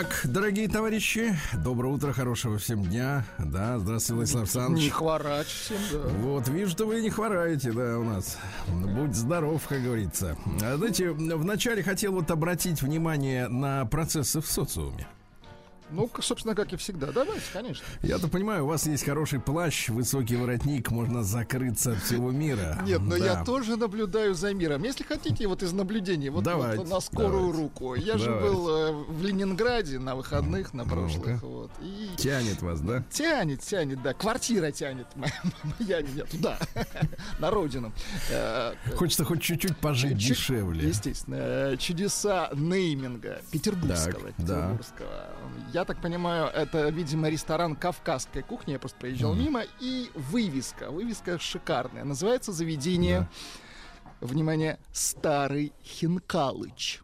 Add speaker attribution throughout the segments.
Speaker 1: Итак, дорогие товарищи, доброе утро, хорошего всем дня. Да, здравствуйте, Владислав Александрович.
Speaker 2: Не хворач всем, да.
Speaker 1: Вот, вижу, что вы не хвораете, да, у нас. Будь здоров, как говорится. А, знаете, вначале хотел вот обратить внимание на процессы в социуме.
Speaker 2: Ну, собственно, как и всегда. Давайте, конечно.
Speaker 1: Я-то понимаю, у вас есть хороший плащ, высокий воротник, можно закрыться от всего мира.
Speaker 2: Нет, но
Speaker 1: Да.
Speaker 2: я тоже наблюдаю за миром. Если хотите, вот из наблюдений, вот,
Speaker 1: Давайте,
Speaker 2: вот на скорую
Speaker 1: давайте.
Speaker 2: руку. Я же
Speaker 1: Давайте.
Speaker 2: был э, в Ленинграде на выходных, на прошлых.
Speaker 1: Ну-ка. Тянет вас, да?
Speaker 2: Тянет, тянет, да. Квартира тянет. Моя меня туда, на родину. Э,
Speaker 1: Хочется хоть чуть-чуть пожить
Speaker 2: чуть-
Speaker 1: дешевле.
Speaker 2: Естественно. Э, Чудеса нейминга петербургского.
Speaker 1: Так, да.
Speaker 2: Я так понимаю, это, видимо, ресторан кавказской кухни. Я просто проезжал мимо. И вывеска. Вывеска шикарная. Называется заведение... Внимание, Старый Хинкалыч.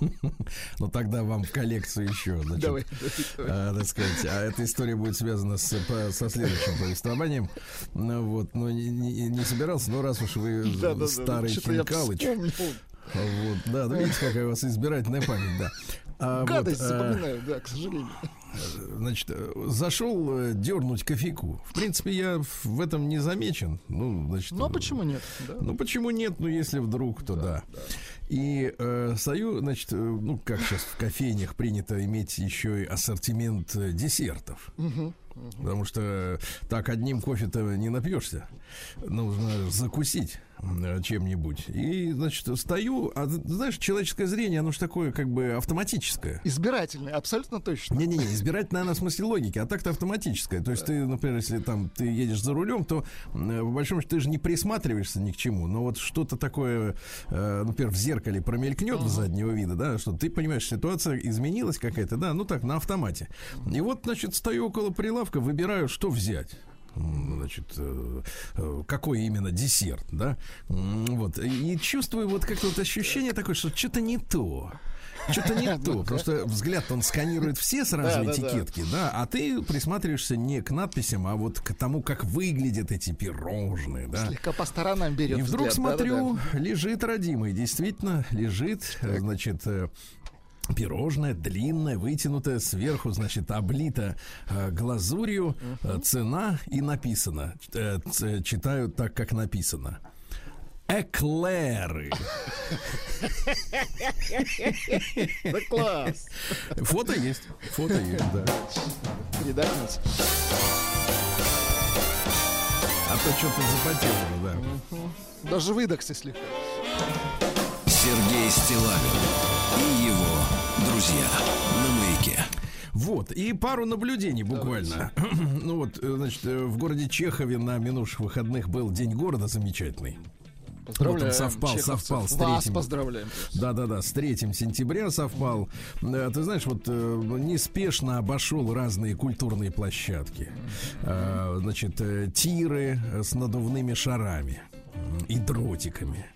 Speaker 1: Ну тогда вам в коллекцию еще. значит,
Speaker 2: Давай, давай, давай.
Speaker 1: а, так сказать, а эта история будет связана с, по- со следующим повествованием. Ну вот, но не, не- не собирался, но раз уж вы
Speaker 2: Да-да-да,
Speaker 1: старый
Speaker 2: что-то я
Speaker 1: Хинкалыч. Вот, да, да, видите, какая у вас избирательная память, да. А, вот,
Speaker 2: Гадость
Speaker 1: а,
Speaker 2: запоминаю, да, к сожалению.
Speaker 1: Значит, зашел э, дернуть кофейку. В принципе, я в- этом не замечен. Ну, значит,
Speaker 2: Ну а
Speaker 1: э,
Speaker 2: почему нет? да?
Speaker 1: Ну почему нет? Ну если вдруг, то да. И э, стою, значит, э, ну как сейчас в кофейнях принято иметь еще и ассортимент э, десертов. Потому что так одним кофе-то не напьешься. Нужно закусить чем-нибудь. И, значит, стою, а знаешь, человеческое зрение, оно же такое как бы автоматическое.
Speaker 2: Избирательный, абсолютно точно.
Speaker 1: Не-не-не, избирать, наверное, в смысле логики, а так-то автоматическое. То есть ты, например, если там ты едешь за рулем, то, э, по большому счету, ты же не присматриваешься ни к чему. Но вот что-то такое, э, например, в зеркале промелькнет в заднего вида, да, что ты понимаешь, ситуация изменилась какая-то, да, ну так, на автомате. И вот, значит, стою около прилавка, выбираю, что взять. Значит, э, э, какой именно десерт, да? Вот. И чувствую вот как-то вот ощущение такое, что что-то не то. Что-то не то. Просто взгляд он сканирует все сразу
Speaker 2: Да, да,
Speaker 1: этикетки, да, а ты присматриваешься не к надписям, а вот к тому, как выглядят эти пирожные, да.
Speaker 2: Слегка по сторонам берет
Speaker 1: И вдруг
Speaker 2: взгляд,
Speaker 1: смотрю, лежит родимый, действительно лежит, э, значит. Э, Пирожное, длинное, вытянутое, сверху, значит, облито э, глазурью, э, цена и написано. Э, ц- читаю так, как написано. Эклеры.
Speaker 2: Да класс.
Speaker 1: Фото есть. Фото есть, да.
Speaker 2: Передохнуть.
Speaker 1: А то что-то запотело, да.
Speaker 2: Даже выдохся слегка.
Speaker 3: Сергей Стилавин и друзья на маяке.
Speaker 1: Вот, и пару наблюдений буквально. ну вот, э, значит, э, в городе Чехове на минувших выходных был День города замечательный.
Speaker 2: Поздравляем,
Speaker 1: Вот он совпал,
Speaker 2: чеховцев.
Speaker 1: совпал с
Speaker 2: Вас
Speaker 1: третьим.
Speaker 2: поздравляем.
Speaker 1: Да-да-да, с 3 сентября совпал. Э, Ты знаешь, вот неспешно обошел разные культурные площадки. Значит, тиры с надувными шарами и дротиками.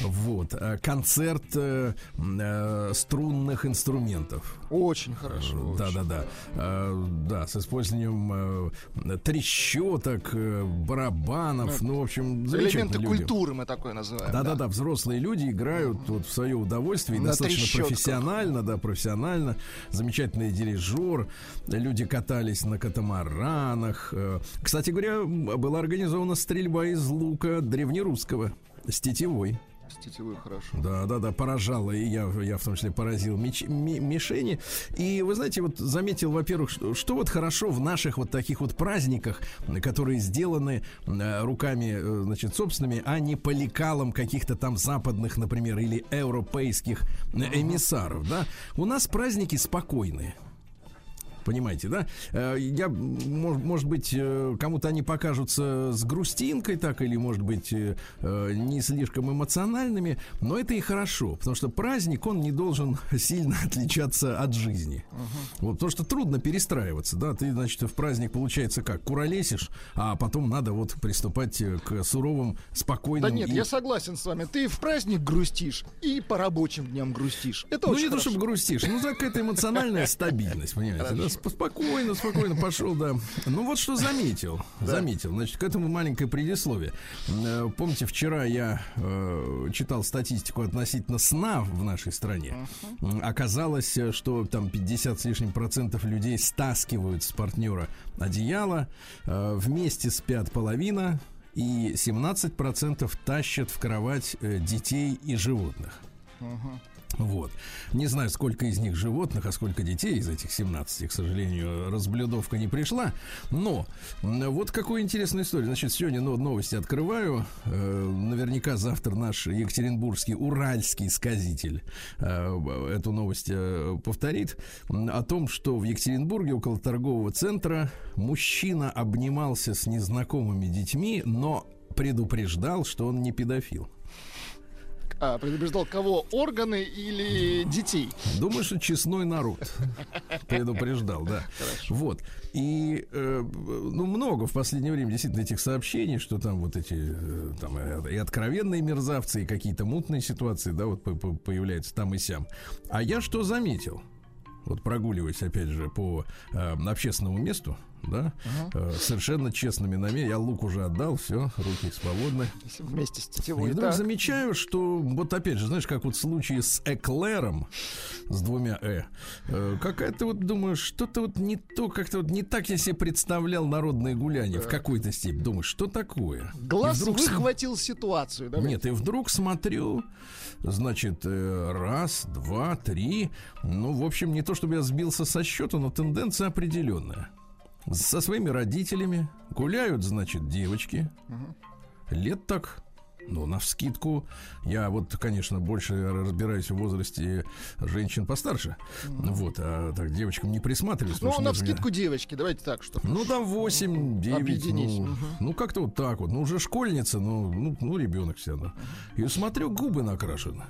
Speaker 1: Вот. э, Концерт э, э, струнных инструментов.
Speaker 2: Очень хорошо.
Speaker 1: Да,
Speaker 2: очень.
Speaker 1: да, да. Э, Да, с использованием э, трещоток, э, барабанов. Ну, в общем.
Speaker 2: Элементы
Speaker 1: люди.
Speaker 2: культуры мы такое называем.
Speaker 1: Да, да, да, взрослые люди играют вот в свое удовольствие,
Speaker 2: На
Speaker 1: достаточно
Speaker 2: трещотках.
Speaker 1: профессионально, да, профессионально. Замечательный дирижер. Люди катались на катамаранах. Э, Кстати говоря, была организована стрельба из лука древнерусского с тетивой.
Speaker 2: Стетевую хорошо.
Speaker 1: Да, да, да, поражало, и я, я в том числе поразил меч- ми- мишени. И вы знаете, вот заметил, во-первых, что, что вот хорошо в наших вот таких вот праздниках, которые сделаны э, руками, э, значит, собственными, а не по лекалам каких-то там западных, например, или европейских э, эмиссаров, да. У нас праздники спокойные. Понимаете, да? Э, Я, мож- может быть, э, кому-то они покажутся с грустинкой, так, или, может быть, э, не слишком эмоциональными, но это и хорошо, потому что праздник, он не должен сильно отличаться от жизни. Вот, потому что трудно перестраиваться, да, ты, значит, в праздник, получается, как, куролесишь, а потом надо вот приступать к суровым, спокойным...
Speaker 2: Да нет,
Speaker 1: и-
Speaker 2: я согласен с вами. Ты в праздник грустишь и по рабочим дням грустишь. Это
Speaker 1: Ну, не то,
Speaker 2: хорошо.
Speaker 1: чтобы грустишь, ну, за какая-то эмоциональная стабильность, понимаете, да, спокойно, спокойно пошел, да. Ну, вот что заметил, заметил, значит, к этому маленькое предисловие. Э, Помните, вчера я э, читал статистику относительно сна в нашей стране. Оказалось, э, что там 50 с лишним процентов людей стаскивают с партнера одеяло, э, вместе спят половина, и 17% тащат в кровать э, детей и животных. Вот. Не знаю, сколько из них животных, а сколько детей из этих 17, к сожалению, разблюдовка не пришла. Но вот какую интересную историю. Значит, сегодня ну, новости открываю. Э, наверняка завтра наш екатеринбургский, уральский сказитель э, эту новость э, повторит. О том, что в Екатеринбурге около торгового центра мужчина обнимался с незнакомыми детьми, но предупреждал, что он не педофил.
Speaker 2: А, предупреждал кого? Органы или детей?
Speaker 1: Думаю, что честной народ предупреждал, да. Вот. И э, ну, много в последнее время действительно этих сообщений, что там вот эти э, там, э, и откровенные мерзавцы, и какие-то мутные ситуации, да, вот по- по- появляются там и сям. А я что заметил? Вот прогуливаясь, опять же, по э, общественному месту, да, э, совершенно честными намерениями, я лук уже отдал, все, руки свободны.
Speaker 2: Вместе с
Speaker 1: И
Speaker 2: тетивой.
Speaker 1: вдруг
Speaker 2: Так.
Speaker 1: замечаю, что вот опять же, знаешь, как вот в случае с эклером, с двумя э, э, какая-то вот, думаю, что-то вот не то, как-то вот не так я себе представлял народное гуляние в какой-то степени. Думаю, что такое?
Speaker 2: Глаз
Speaker 1: И вдруг с-
Speaker 2: выхватил ситуацию. давай.
Speaker 1: Нет, и вдруг смотрю, значит, э, раз, два, три. Ну, в общем, не то чтобы я сбился со счета, но тенденция определенная. Со своими родителями гуляют, значит, девочки. Лет так, ну, на вскидку. Я вот, конечно, больше разбираюсь в возрасте женщин постарше. Вот, а так девочкам не присматриваюсь.
Speaker 2: Ну, на
Speaker 1: нет у меня-
Speaker 2: вскидку девочки, давайте так, что.
Speaker 1: ну, там 8, 9,
Speaker 2: Объединись,
Speaker 1: ну,
Speaker 2: мгм.
Speaker 1: ну, как-то вот так вот. Ну, уже школьница, ну, ну, ну ребенок все равно. И смотрю, губы накрашены.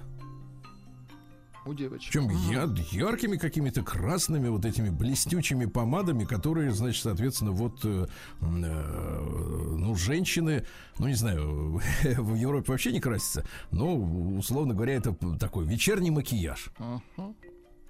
Speaker 2: У девочек.
Speaker 1: Причем я, яркими какими-то красными вот этими блестючими помадами, которые, значит, соответственно, вот, э, э, ну, женщины, ну, не знаю, в Европе вообще не красятся, но, условно говоря, это такой вечерний макияж.
Speaker 2: Мгм.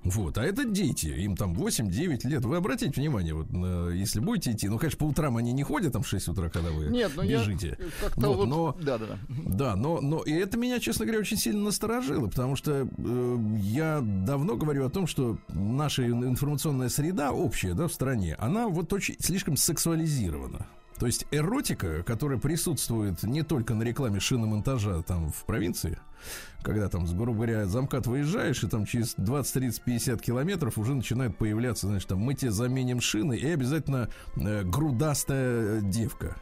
Speaker 1: Вот, а это дети, им там 8-9 лет. Вы обратите внимание, вот, если будете идти, ну, конечно, по утрам они не ходят там в 6 утра, когда вы
Speaker 2: Нет, ну я
Speaker 1: бежите.
Speaker 2: как-то
Speaker 1: Вот,
Speaker 2: вот...
Speaker 1: но-
Speaker 2: Да, да, да.
Speaker 1: Да, но, но и это меня, честно говоря, очень сильно насторожило, потому что э, я давно говорю о том, что наша информационная среда общая, да, в стране, она вот очень слишком сексуализирована. То есть эротика, которая присутствует не только на рекламе шиномонтажа там в провинции, когда там, грубо говоря, замкат выезжаешь, и там через 20, 30, 50 километров уже начинает появляться, значит, там, мы тебе заменим шины, и обязательно э, грудастая девка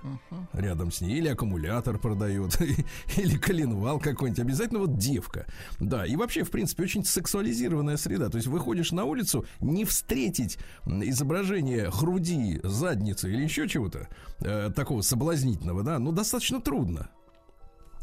Speaker 1: рядом с ней. Или аккумулятор продает, или коленвал какой-нибудь. Обязательно вот девка. Да, и вообще, в принципе, очень сексуализированная среда. То есть выходишь на улицу, не встретить изображение груди, задницы или еще чего-то э, такого соблазнительного, да, ну, достаточно трудно.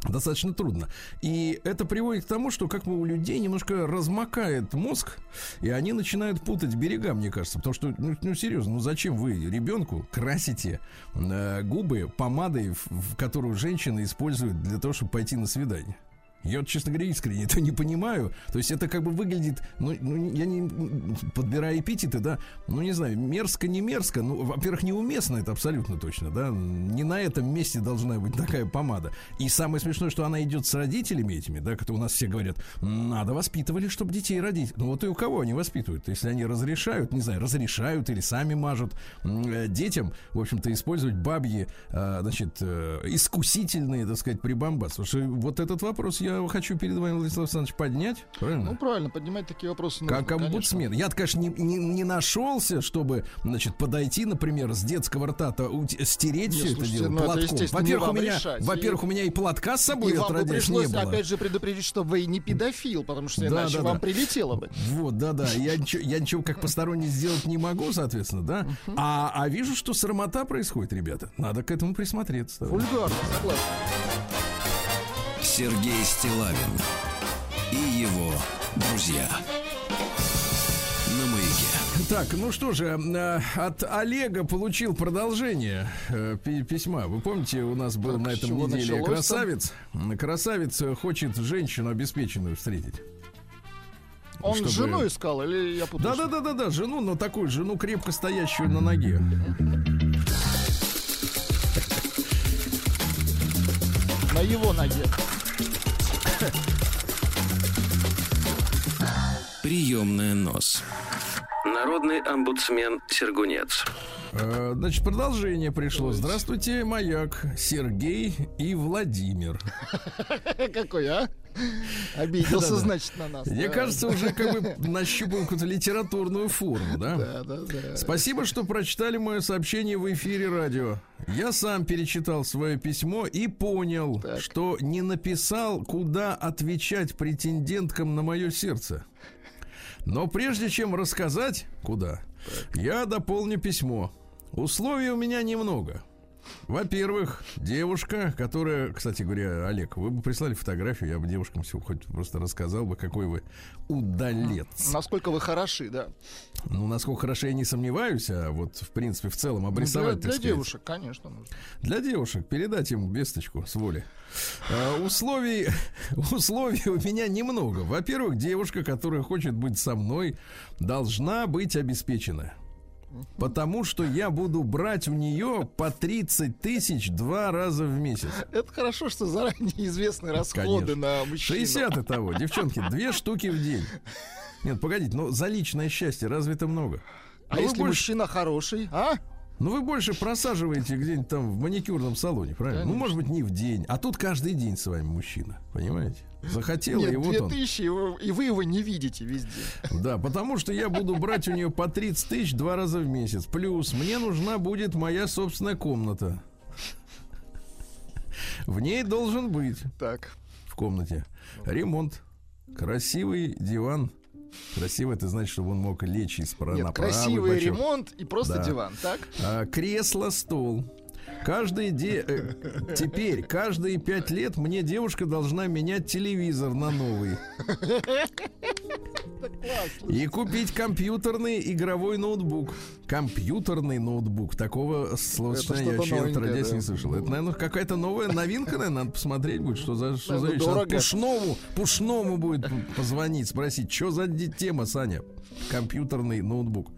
Speaker 1: Достаточно трудно. И это приводит к тому, что как бы у людей немножко размокает мозг, и они начинают путать берега, мне кажется. Потому что, ну, ну, серьезно, ну зачем вы ребенку красите э, губы помадой, в, в которую женщины используют для того, чтобы пойти на свидание? Я вот, честно говоря, искренне это не понимаю. То есть это как бы выглядит, ну, ну, я не подбираю эпитеты, да, ну не знаю, мерзко, не мерзко, ну, во-первых, неуместно это абсолютно точно, да, не на этом месте должна быть такая помада. И самое смешное, что она идет с родителями этими, да, которые у нас все говорят, надо воспитывали, чтобы детей родить. Ну вот и у кого они воспитывают? Если они разрешают, не знаю, разрешают или сами мажут э, детям, в общем-то, использовать бабьи, э, значит, э, искусительные, так сказать, прибамбасы. Потому что вот этот вопрос я хочу перед вами, Владислав Александрович, поднять, правильно?
Speaker 2: Ну, правильно, поднимать такие вопросы нужно,
Speaker 1: Как омбудсмен. Я, конечно, не, не, не нашелся, чтобы, значит, подойти, например, с детского рта-то стереть все это дело
Speaker 2: ну,
Speaker 1: платком. Во-первых, у меня,
Speaker 2: решать.
Speaker 1: во-первых,
Speaker 2: И-
Speaker 1: у меня и платка с собой
Speaker 2: И вам бы пришлось, опять же, предупредить, чтобы вы не педофил, потому что
Speaker 1: Да,
Speaker 2: иначе
Speaker 1: да,
Speaker 2: вам
Speaker 1: да.
Speaker 2: прилетело бы.
Speaker 1: Вот, да-да. Я я ничего как посторонний сделать не могу, соответственно, да. А, а вижу, что срамота происходит, ребята. Надо к этому присмотреться.
Speaker 2: Вульгарно, согласен.
Speaker 3: Сергей Стилавин и его друзья. На маяке.
Speaker 1: Так, ну что же, э, от Олега получил продолжение э, пи- письма. Вы помните, у нас был
Speaker 2: Так,
Speaker 1: на этом неделе красавец. М, Красавец э, хочет женщину обеспеченную встретить.
Speaker 2: Он
Speaker 1: Чтобы-
Speaker 2: жену искал или я путаю?
Speaker 1: Да, да, да, да, да, жену, но такую жену крепко стоящую на ноге.
Speaker 2: На его ноге.
Speaker 3: Приемная нос. Народный омбудсмен Сергунец.
Speaker 1: Э, Значит, продолжение пришло. Здравствуйте, маяк, Сергей и Владимир.
Speaker 2: Какой, а? Обиделся,
Speaker 1: Да-да.
Speaker 2: значит, на нас.
Speaker 1: Мне
Speaker 2: да.
Speaker 1: кажется, уже как бы нащупал какую-то литературную форму, да?
Speaker 2: Да, да, да.
Speaker 1: Спасибо, что прочитали мое сообщение в эфире радио. Я сам перечитал свое письмо и понял,
Speaker 2: Так.
Speaker 1: что не написал, куда отвечать претенденткам на мое сердце. Но прежде чем рассказать, куда, я дополню письмо. Условий у меня немного. Во-первых, девушка, которая, кстати говоря, Олег, вы бы прислали фотографию, я бы девушкам все хоть просто рассказал бы, какой вы удалец.
Speaker 2: Насколько вы хороши, да.
Speaker 1: Ну, насколько хорошо я не сомневаюсь, а вот, в принципе, в целом
Speaker 2: Ну,
Speaker 1: обрисовать,
Speaker 2: для,
Speaker 1: так
Speaker 2: для
Speaker 1: сказать.
Speaker 2: девушек, конечно, нужно.
Speaker 1: Для девушек передать им весточку с воли. А, условий, условий у меня немного. Во-первых, девушка, которая хочет быть со мной, должна быть обеспечена. Потому что я буду брать у нее по 30 тысяч два раза в месяц.
Speaker 2: Это хорошо, что заранее известны расходы
Speaker 1: Конечно.
Speaker 2: на мужчину.
Speaker 1: 60 и того. Девчонки, две штуки в день. Нет, погодите, но за личное счастье разве это много?
Speaker 2: А
Speaker 1: вы
Speaker 2: если
Speaker 1: больше-
Speaker 2: мужчина хороший, а?
Speaker 1: Ну, вы больше просаживаете где-нибудь там в маникюрном салоне, правильно? Ну,
Speaker 2: Конечно.
Speaker 1: может быть, не в день. А тут каждый день с вами мужчина, понимаете? Захотел, и
Speaker 2: Нет,
Speaker 1: вот
Speaker 2: две
Speaker 1: он.
Speaker 2: тысячи, и вы- и вы его не видите везде.
Speaker 1: Да, потому что я буду брать у нее по 30 тысяч два раза в месяц. Плюс мне нужна будет моя собственная комната. В ней должен быть
Speaker 2: Так.
Speaker 1: в комнате ремонт, красивый диван. Красиво это значит, чтобы он мог лечь из права
Speaker 2: Нет, красивый
Speaker 1: бочок.
Speaker 2: ремонт и просто
Speaker 1: Да.
Speaker 2: диван, так?
Speaker 1: А, кресло, стол. Каждый де... э, Теперь, каждые пять лет мне девушка должна менять телевизор на новый. И купить компьютерный игровой ноутбук. Компьютерный ноутбук. Такого словосочетания я вообще отродясь
Speaker 2: да.
Speaker 1: не слышал. Это, наверное, какая-то новая новинка, наверное, надо посмотреть будет, что за, что за. Надо. Пушному, Пушному будет позвонить, спросить, что за тема, Саня? Компьютерный ноутбук.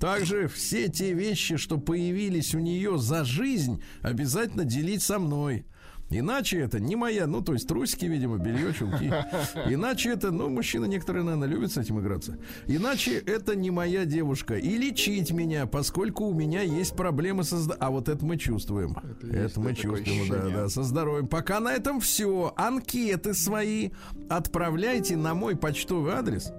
Speaker 1: Также все те вещи, что появились у нее за жизнь, обязательно делить со мной. Иначе это не моя, ну, то есть трусики, видимо, белье, чулки. Иначе это, ну, мужчины некоторые, наверное, любят с этим играться. Иначе это не моя девушка. И лечить меня, поскольку у меня есть проблемы со здоровьем. А вот это мы чувствуем. Это,
Speaker 2: есть,
Speaker 1: мы чувствуем, да, да, со здоровьем. Пока на этом все. Анкеты свои отправляйте на мой почтовый адрес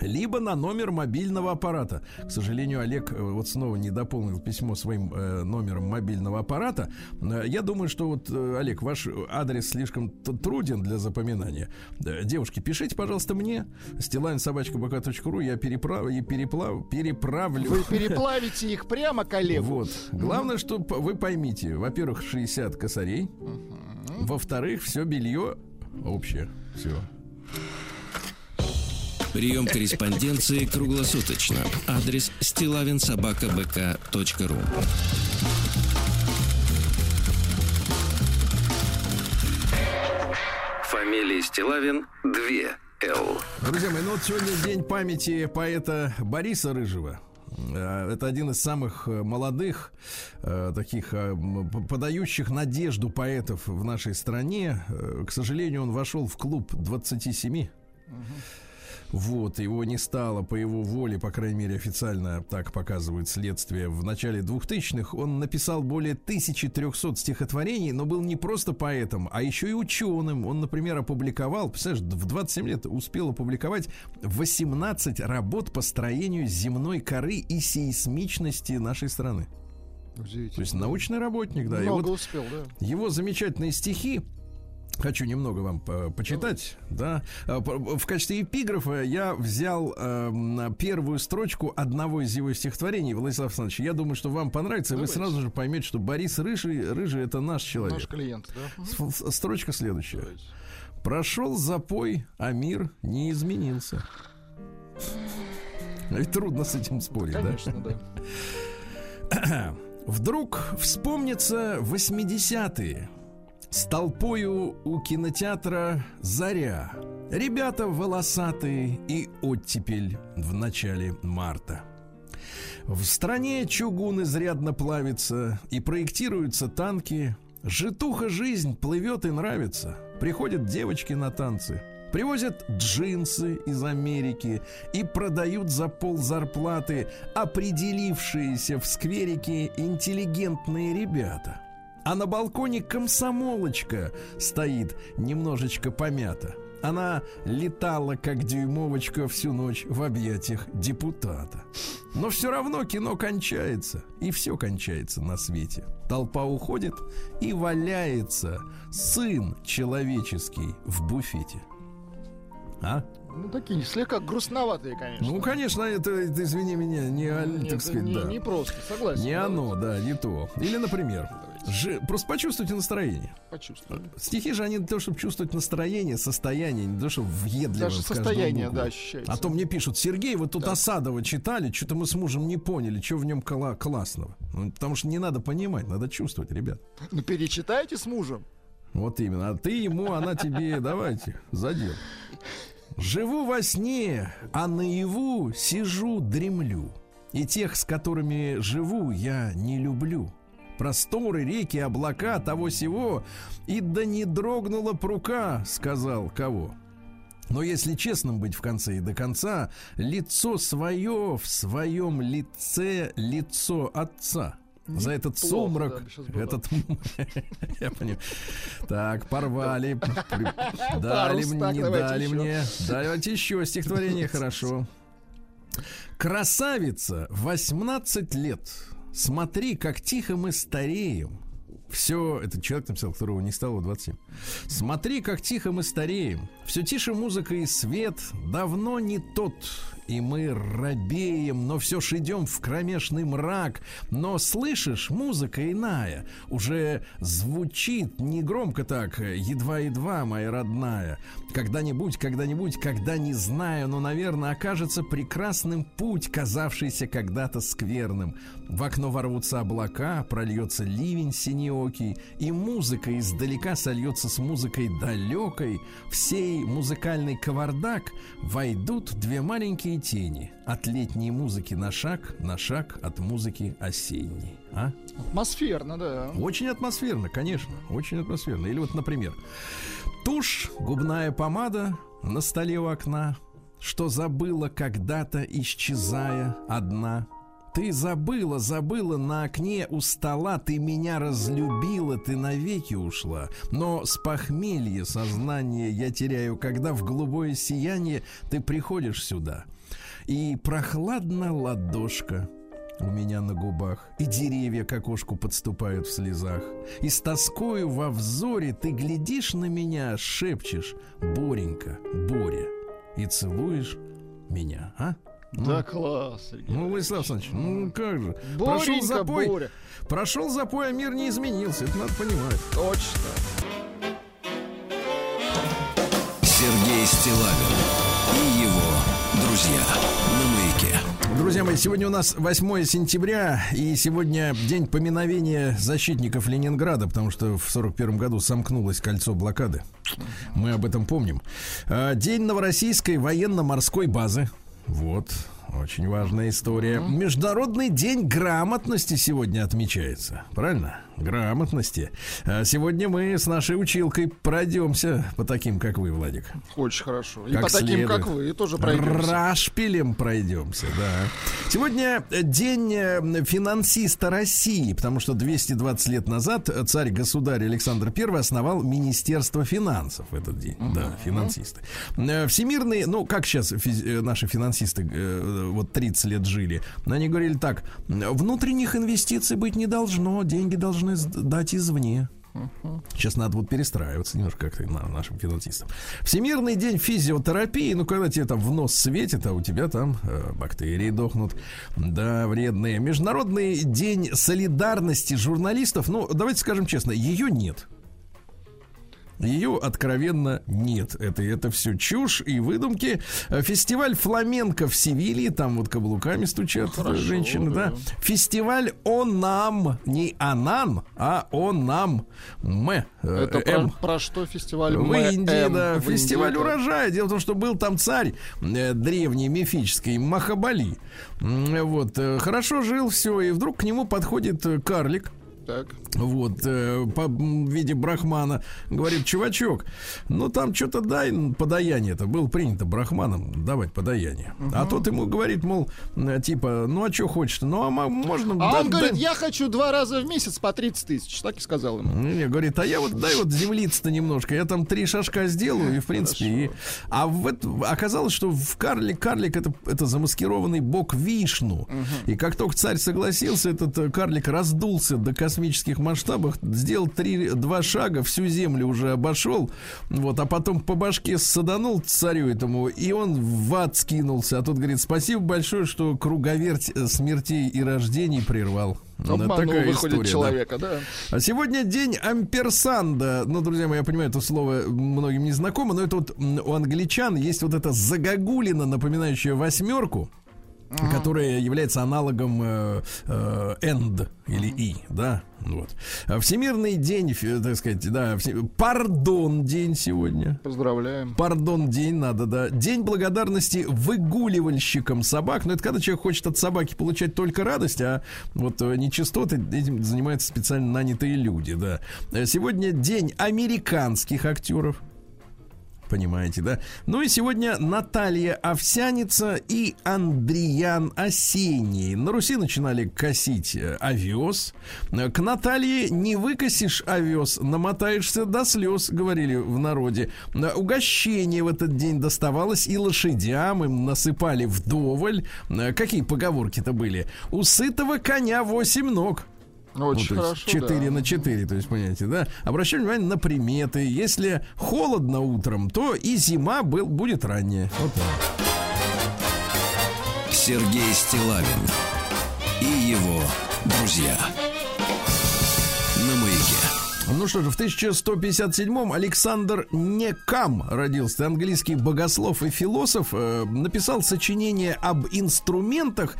Speaker 1: либо на номер мобильного аппарата. К сожалению, Олег э, вот снова не дополнил письмо своим э, номером мобильного аппарата. Э, Я думаю, что вот, э, Олег, ваш адрес слишком труден для запоминания. Девушки, пишите, пожалуйста, мне. Стилавинсобачка.бк.ру Я переправ, и переплав, переправлю.
Speaker 2: Вы переплавите их прямо коллегу.
Speaker 1: Вот. Главное, что вы поймите. Во-первых, 60 косарей. Во-вторых, все белье общее. Все.
Speaker 3: Прием корреспонденции круглосуточно. Адрес стилавинсобакабк.ру Фамилия Стилавин 2 Л.
Speaker 1: Друзья мои, ну вот сегодня день памяти поэта Бориса Рыжего. Э, Это один из самых э, молодых, э, таких подающих надежду поэтов в нашей стране. К сожалению, он вошел в клуб 27. Вот, его не стало по его воле, по крайней мере, официально так показывает следствие. В начале 2000-х он написал более 1300 стихотворений, но был не просто поэтом, а еще и ученым. Он, например, опубликовал, представляешь, в 27 лет успел опубликовать 18 работ по строению земной коры и сейсмичности нашей страны. То есть научный работник, да. И
Speaker 2: Много
Speaker 1: вот
Speaker 2: успел, да.
Speaker 1: его замечательные стихи. Хочу немного вам по- почитать, да. А, В качестве эпиграфа я взял эм, первую строчку одного из его стихотворений, Владислав Александрович. Я думаю, что вам понравится, и вы
Speaker 2: Давайте.
Speaker 1: сразу же поймете, что Борис Рыжий, Рыжий это наш человек.
Speaker 2: Наш клиент, да.
Speaker 1: С- Строчка следующая.
Speaker 2: Давайте.
Speaker 1: Прошел запой, а мир не изменился. Ведь трудно с этим спорить, да?
Speaker 2: Конечно, да.
Speaker 1: Вдруг вспомнится 80-е. С толпою у кинотеатра «Заря». Ребята волосатые и оттепель в начале марта. В стране чугун изрядно плавится и проектируются танки. Житуха жизнь плывет и нравится. Приходят девочки на танцы. Привозят джинсы из Америки и продают за пол зарплаты определившиеся в скверике интеллигентные ребята. А на балконе комсомолочка стоит немножечко помята. Она летала, как дюймовочка, всю ночь в объятиях депутата. Но все равно кино кончается, и все кончается на свете. Толпа уходит, и валяется сын человеческий в буфете. А?
Speaker 2: Ну, такие слегка грустноватые, конечно.
Speaker 1: Ну, конечно, это, это, извини меня, не,
Speaker 2: Нет,
Speaker 1: так сказать,
Speaker 2: не,
Speaker 1: да.
Speaker 2: не просто, согласен.
Speaker 1: Не
Speaker 2: Давайте,
Speaker 1: оно, да, не то. Или, например, жи- просто почувствуйте настроение.
Speaker 2: Почувствуем.
Speaker 1: Стихи же они для того, чтобы чувствовать настроение, состояние, не для того, чтобы въедливо
Speaker 2: Даже состояние,
Speaker 1: букву.
Speaker 2: да, ощущается.
Speaker 1: А то мне пишут, Сергей, вы тут Осадова читали, что-то мы с мужем не поняли, что в нем кла- классного. Ну, потому что не надо понимать, надо чувствовать, ребят.
Speaker 2: Ну, перечитайте с мужем.
Speaker 1: Вот именно. А ты ему, она тебе, давайте, задел. Живу во сне, а наяву сижу, дремлю. И тех, с которыми живу, я не люблю. Просторы, реки, облака, того сего. И да не дрогнула прука, сказал кого. Но если честным быть в конце и до конца, лицо свое в своем лице лицо отца. За этот
Speaker 2: Неплохо,
Speaker 1: сумрак,
Speaker 2: да,
Speaker 1: этот... Я понимаю. Так, порвали. Дали мне, не дали мне. Давайте еще стихотворение, хорошо. Красавица, 18 лет. Смотри, как тихо мы стареем. Все, это человек написал, которого не стало 27. Смотри, как тихо мы стареем. Все тише музыка и свет. Давно не тот. И мы робеем, но все ж идем в кромешный мрак. Но слышишь, музыка иная. Уже звучит не громко так, едва-едва, моя родная. Когда-нибудь, когда-нибудь, когда не знаю, но, наверное, окажется прекрасным путь, казавшийся когда-то скверным. В окно ворвутся облака, прольется ливень синеокий, и музыка издалека сольется с музыкой далекой. В сей музыкальный кавардак войдут две маленькие тени. От летней музыки на шаг, на шаг от музыки осенней. А?
Speaker 2: Атмосферно, да.
Speaker 1: Очень атмосферно, конечно, очень атмосферно. Или вот, например, тушь, губная помада на столе у окна, что забыла когда-то, исчезая одна. Ты забыла, забыла на окне у стола, ты меня разлюбила, ты навеки ушла. Но с похмелья сознание я теряю, когда в голубое сияние ты приходишь сюда. И прохладна ладошка у меня на губах, и деревья к окошку подступают в слезах. И с тоскою во взоре ты глядишь на меня, шепчешь «Боренька, Боря» и целуешь меня, а?
Speaker 2: Да, класс, Сергей.
Speaker 1: Ну, Владислав Александрович, ну как же? Прошел
Speaker 2: Боренька,
Speaker 1: запой,
Speaker 2: Боря.
Speaker 1: прошел запой, а мир не изменился, это надо понимать.
Speaker 2: Точно.
Speaker 3: Сергей Стилавин Друзья
Speaker 1: мои, сегодня у нас 8 сентября, и сегодня день поминовения защитников Ленинграда, потому что в 41 году сомкнулось кольцо блокады. Мы об этом помним. А, День Новороссийской военно-морской базы. Вот, очень важная история. Международный день грамотности сегодня отмечается. Правильно? Грамотности. А Сегодня мы с нашей училкой пройдемся по таким, как вы, Владик.
Speaker 2: Очень хорошо. И
Speaker 1: Как
Speaker 2: по таким,
Speaker 1: следует.
Speaker 2: как вы, тоже пройдемся.
Speaker 1: Рашпилем пройдемся, да. Сегодня день э, финансиста России, потому что 220 лет назад царь-государь Александр I основал Министерство финансов в этот день. Да, финансисты. Э, Всемирные, ну, как сейчас физ- э, наши финансисты вот 30 лет жили, они говорили так, внутренних инвестиций быть не должно, деньги должны дать извне. Сейчас надо вот перестраиваться немножко как-то на- нашим финансистам. Всемирный день физиотерапии. Ну, когда тебе там в нос светит, а у тебя там э, бактерии дохнут. Да, вредные. Международный день солидарности журналистов. Ну, давайте скажем честно, ее нет. Ее откровенно нет. Это, это все чушь и выдумки. Э, Фестиваль фламенко в Севилье. Там вот каблуками стучат э,
Speaker 2: Хорошо,
Speaker 1: женщины, да.
Speaker 2: да.
Speaker 1: Фестиваль Онам. Не Анан, а Онам. М. э,
Speaker 2: Это про,
Speaker 1: М.
Speaker 2: про что фестиваль
Speaker 1: В Индии, да,
Speaker 2: в Индии,
Speaker 1: фестиваль
Speaker 2: да.
Speaker 1: урожая. Дело в том, что был там царь э, древний, мифический, Махабали. М, Вот, э, хорошо жил, все, и вдруг к нему подходит карлик
Speaker 2: Так.
Speaker 1: Вот, э, по в виде брахмана, говорит, чувачок, ну там что-то дай подаяние, это было принято брахманам давать подаяние. А тот ему говорит, мол, типа, ну а что хочешь ну а можно...
Speaker 2: А
Speaker 1: да-
Speaker 2: он говорит,
Speaker 1: дай-
Speaker 2: я хочу два раза в месяц по 30 тысяч. Так и сказал ему.
Speaker 1: Не, говорит, а я вот дай вот землицы-то немножко, я там три шажка сделаю, и в принципе. и- а в это- оказалось, что в карлик, карлик это, это замаскированный бог Вишну. И как только царь согласился, этот э, карлик раздулся до космических масштабов, сделал три, два шага, всю землю уже обошел, вот, а потом по башке саданул царю этому, и он в ад скинулся. А тот говорит, спасибо большое, что круговерть э, смертей и рождений прервал.
Speaker 2: Обманул,
Speaker 1: Такая
Speaker 2: выходит,
Speaker 1: история, да.
Speaker 2: человека, да.
Speaker 1: А сегодня день амперсанда. Ну, друзья мои, я понимаю, это слово многим не знакомо, но это вот у англичан есть вот эта загогулина, напоминающая восьмерку. Которая является аналогом э, э, end или и, да, вот. А Всемирный день, так сказать, да, все- пардон день сегодня.
Speaker 2: Поздравляем.
Speaker 1: Пардон, день надо, да. День благодарности выгуливальщикам собак. Но это когда человек хочет от собаки получать только радость, а вот э, нечистоты этим занимаются специально нанятые люди, да. Э, Сегодня день американских актеров. Понимаете, да? Ну и сегодня Наталья Овсяница и Андриян Осенний. На Руси начинали косить э, овес. К Наталье не выкосишь овес, намотаешься до слез, говорили в народе. Угощение в этот день доставалось и лошадям, им насыпали вдоволь. Э, Какие поговорки-то были? У сытого коня восемь ног.
Speaker 2: Очень
Speaker 1: Ну, то есть
Speaker 2: хорошо.
Speaker 1: 4
Speaker 2: да.
Speaker 1: на 4, то есть, понимаете, да? Обращаем внимание на приметы. Если холодно утром, то и зима был, будет ранняя. Вот так.
Speaker 3: Сергей Стилавин и его друзья. На маяке.
Speaker 1: Ну что же, в 1157-м Александр Некам родился. Английский богослов и философ э, написал сочинение об инструментах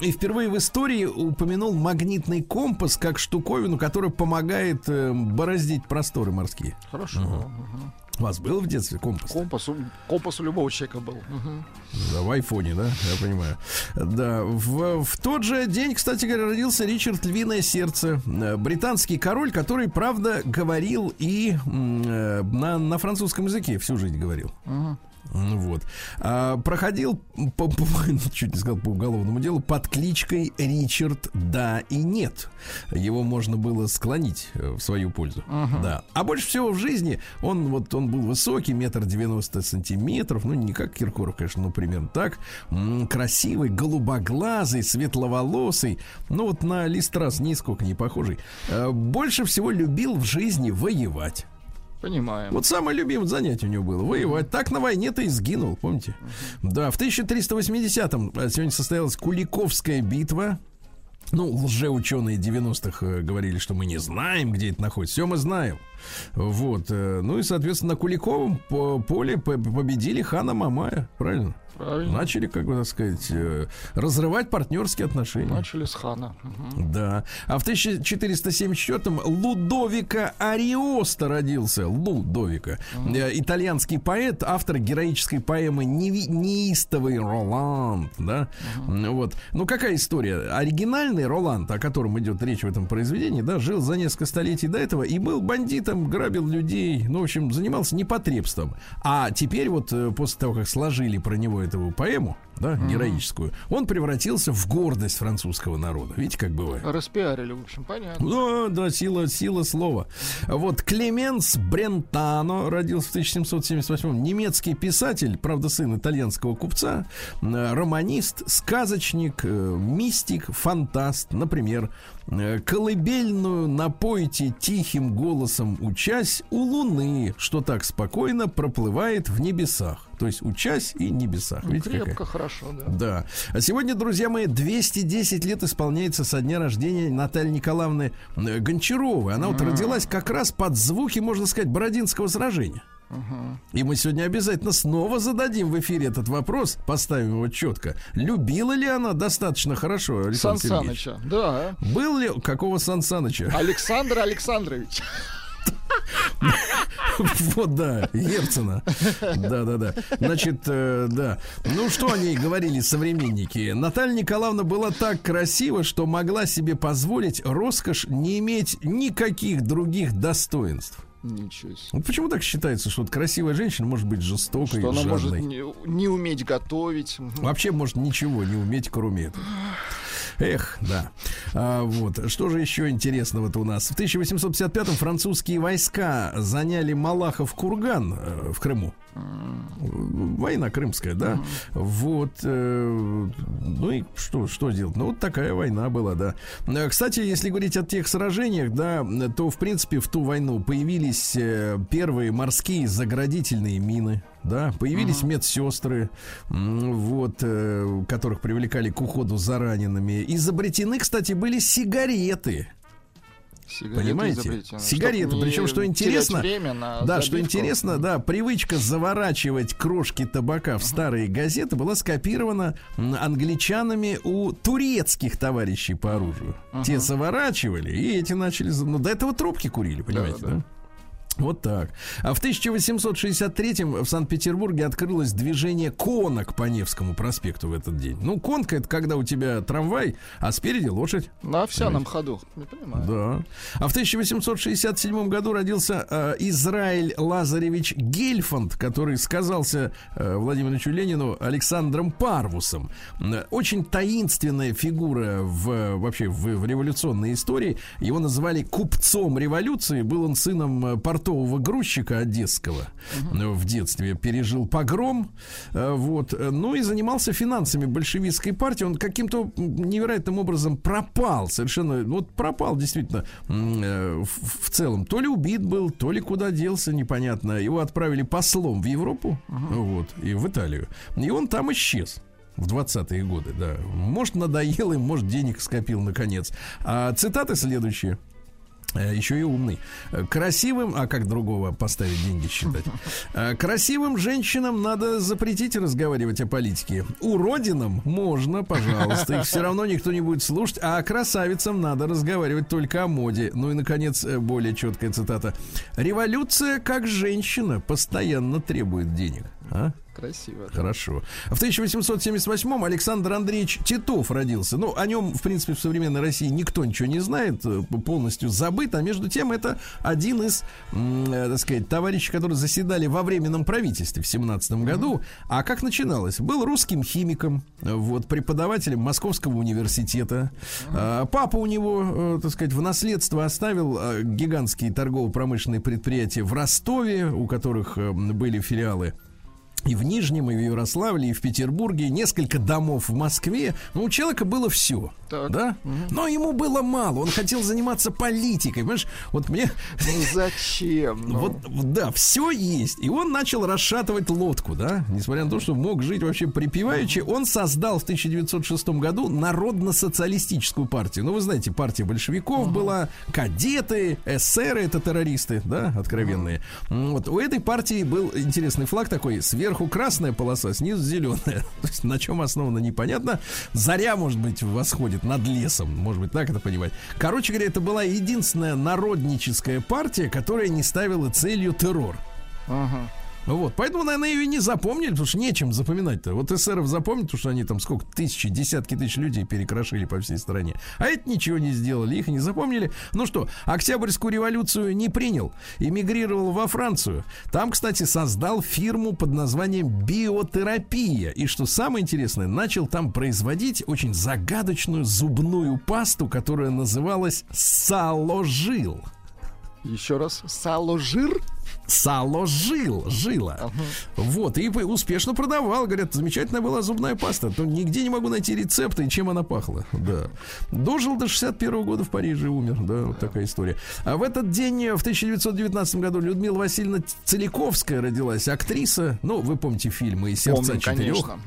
Speaker 1: и впервые в истории упомянул магнитный компас как штуковину, которая помогает э, бороздить просторы морские.
Speaker 2: Хорошо. Мгм.
Speaker 1: У вас был в детстве компас?
Speaker 2: Компас, у- компас у любого человека был. Мгм.
Speaker 1: Да, в айфоне, да, я понимаю. Да, в, в тот же день, кстати говоря, родился Ричард Львиное Сердце, э, британский король, который, правда, говорил и э, на, на французском языке всю жизнь говорил.
Speaker 2: Мгм.
Speaker 1: Ну Вот. А, проходил, по, по- чуть не сказал по уголовному делу, под кличкой Ричард Да и Нет. Его можно было склонить э, в свою пользу. Да. А больше всего в жизни он вот он был высокий, метр девяносто сантиметров, ну не как Киркоров, конечно, ну примерно так. Красивый, голубоглазый, светловолосый, ну вот на Листрас нисколько не похожий. Э, больше всего любил в жизни воевать.
Speaker 2: Понимаем.
Speaker 1: Вот самое любимое занятие у него было воевать. Так на войне-то и сгинул, помните? Да, в 1380-м э, сегодня состоялась Куликовская битва. Ну, лжеученые 90-х э, говорили, что мы не знаем, где это находится. Все мы знаем. Вот. э, Ну и, соответственно, на Куликовом по- поле по- победили хана Мамая. Правильно?
Speaker 2: Правильно.
Speaker 1: Начали, как бы так сказать, э, разрывать партнерские отношения.
Speaker 2: Начали с хана. Мгм.
Speaker 1: Да. А в 1474-м Лудовика Ариоста родился. Лудовика. Э, Итальянский поэт, автор героической поэмы «Неви- «Неистовый Роланд». Да? М, Вот. Ну, какая история? Оригинальный Роланд, о котором идет речь в этом произведении, да, жил за несколько столетий до этого и был бандитом, грабил людей, ну, в общем, занимался непотребством. А теперь вот э, после того, как сложили про него эту поэму, да, героическую, он превратился в гордость французского народа. Видите, как бывает?
Speaker 2: Распиарили, в общем, понятно.
Speaker 1: Да, да, сила, сила слова. Вот Клеменс Брентано родился в 1778 Немецкий писатель, правда, сын итальянского купца, романист, сказочник, э, мистик, фантаст. Например, э, колыбельную напойте тихим голосом учась у луны, что так спокойно проплывает в небесах. То есть учась и небесах.
Speaker 2: Ну,
Speaker 1: Видите, какая?
Speaker 2: крепко, хорошо, да.
Speaker 1: Да. А сегодня, друзья мои, 210 лет исполняется со дня рождения Натальи Николаевны э, Гончаровой. Она вот родилась как раз под звуки, можно сказать, Бородинского сражения. И мы сегодня обязательно снова зададим в эфире этот вопрос, поставим его четко. Любила ли она достаточно хорошо
Speaker 2: Сан
Speaker 1: Александр Сергеевич?
Speaker 2: Саныча, да.
Speaker 1: Был ли какого Сан Саныча?
Speaker 2: Александр Александрович.
Speaker 1: Вот, да, Ельцина. Да, да, да. Значит, э, да. Ну, что о ней говорили современники? Наталья Николаевна была так красива, что могла себе позволить роскошь не иметь никаких других достоинств.
Speaker 2: Ничего себе.
Speaker 1: Вот почему так считается, что вот красивая женщина может быть жестокой,
Speaker 2: Что она
Speaker 1: жадной?
Speaker 2: может не, не уметь готовить.
Speaker 1: Вообще может ничего не уметь, кроме этого. Эх, да. А, вот. Что же еще интересного-то у нас? В 1855-м французские войска заняли Малахов курган э, в Крыму. Война крымская, да. Вот. э, ну и что, что делать? Ну, вот такая война была, да. Э, Кстати, если говорить о тех сражениях, да, то, в принципе, в ту войну появились первые морские заградительные мины. Да, появились медсестры, м, вот, э, которых привлекали к уходу за ранеными. Изобретены, кстати, были сигареты.
Speaker 2: Сигареты
Speaker 1: Понимаете?
Speaker 2: изобретены.
Speaker 1: Сигареты, причем, что интересно, Да, что интересно, да, привычка заворачивать крошки табака в старые газеты была скопирована англичанами у турецких товарищей по оружию. Те заворачивали, и эти начали... Ну, до этого трубки курили, понимаете, да?
Speaker 2: да.
Speaker 1: Вот так. А в 1863-м в Санкт-Петербурге открылось движение конок по Невскому проспекту в этот день. Ну, конка это когда у тебя трамвай, а спереди лошадь.
Speaker 2: На овсяном ходу. Не понимаю.
Speaker 1: Да. А в 1867 году родился э, Израиль Лазаревич Гельфанд, который сказался э, Владимиру Ильичу Ленину Александром Парвусом. М, Очень таинственная фигура в, вообще в, в революционной истории. Его называли купцом революции. Был он сыном э, портового грузчика одесского. Э, В детстве пережил погром. Э, Вот. Э, Ну и занимался финансами большевистской партии. Он каким-то невероятным образом пропал. Совершенно, вот пропал действительно э, в, в целом. То ли убит был, то ли куда делся, непонятно. Его отправили послом в Европу, вот, и в Италию. И он там исчез. В 20-е годы, да. Может, надоел им, может, денег скопил наконец. А цитаты следующие. Э, Еще и умный. Э, Красивым, а как другого поставить деньги считать? Э, Красивым женщинам надо запретить разговаривать о политике. Уродинам можно, пожалуйста, их все равно никто не будет слушать, а красавицам надо разговаривать только о моде. Ну и, наконец, более четкая цитата. Революция, как женщина, постоянно требует денег. А?
Speaker 2: Красиво. да.
Speaker 1: Хорошо. В 1878-м Александр Андреевич Титов родился. Ну, о нем, в принципе, в современной России никто ничего не знает, э, полностью забыт. А между тем, это один из, э, так сказать, товарищей, которые заседали во временном правительстве в 17 году. А как начиналось? Был русским химиком, э, вот, преподавателем Московского университета. А, Папа у него, так сказать, в наследство оставил гигантские торгово-промышленные предприятия в Ростове, у которых были филиалы и в Нижнем, и в Ярославле, и в Петербурге, несколько домов в Москве. Ну, у человека было все.
Speaker 2: Так.
Speaker 1: Да? Но ему было мало. Он хотел заниматься политикой. Понимаешь, вот мне.
Speaker 2: Ну зачем? Ну,
Speaker 1: Вот, да, все есть. И он начал расшатывать лодку, да. Несмотря на то, что мог жить вообще припеваючи, он создал в 1906 году Народно-социалистическую партию. Ну, вы знаете, партия большевиков была, кадеты, эсеры, это террористы, да, откровенные. М, Вот у этой партии был интересный флаг такой: сверху красная полоса, снизу зеленая. То есть на чем основано, непонятно. Заря, может быть, восходит над лесом, может быть, так это понимать. Короче говоря, это была единственная народническая партия, которая не ставила целью террор.
Speaker 2: ага.
Speaker 1: Вот, поэтому, наверное, ее не запомнили, потому что нечем запоминать-то. Вот эсеров запомнить, потому что они там сколько, тысячи, десятки тысяч людей перекрошили по всей стране. А это ничего не сделали, их не запомнили. Ну что, Октябрьскую революцию не принял, эмигрировал во Францию. Там, кстати, создал фирму под названием «Биотерапия». И что самое интересное, начал там производить очень загадочную зубную пасту, которая называлась «Саложил».
Speaker 2: Еще раз. Сало жир?
Speaker 1: Сало жил, жила. Вот, и успешно продавал. Говорят, замечательная была зубная паста. Но нигде не могу найти рецепта и чем она пахла. Да. Дожил до 61 года в Париже и умер. Да, вот такая история. А в этот день, э, в 1919 году, Людмила Васильевна Целиковская родилась. Актриса. Ну, вы помните фильмы «Сердца
Speaker 2: Помню,
Speaker 1: четырех».
Speaker 2: конечно.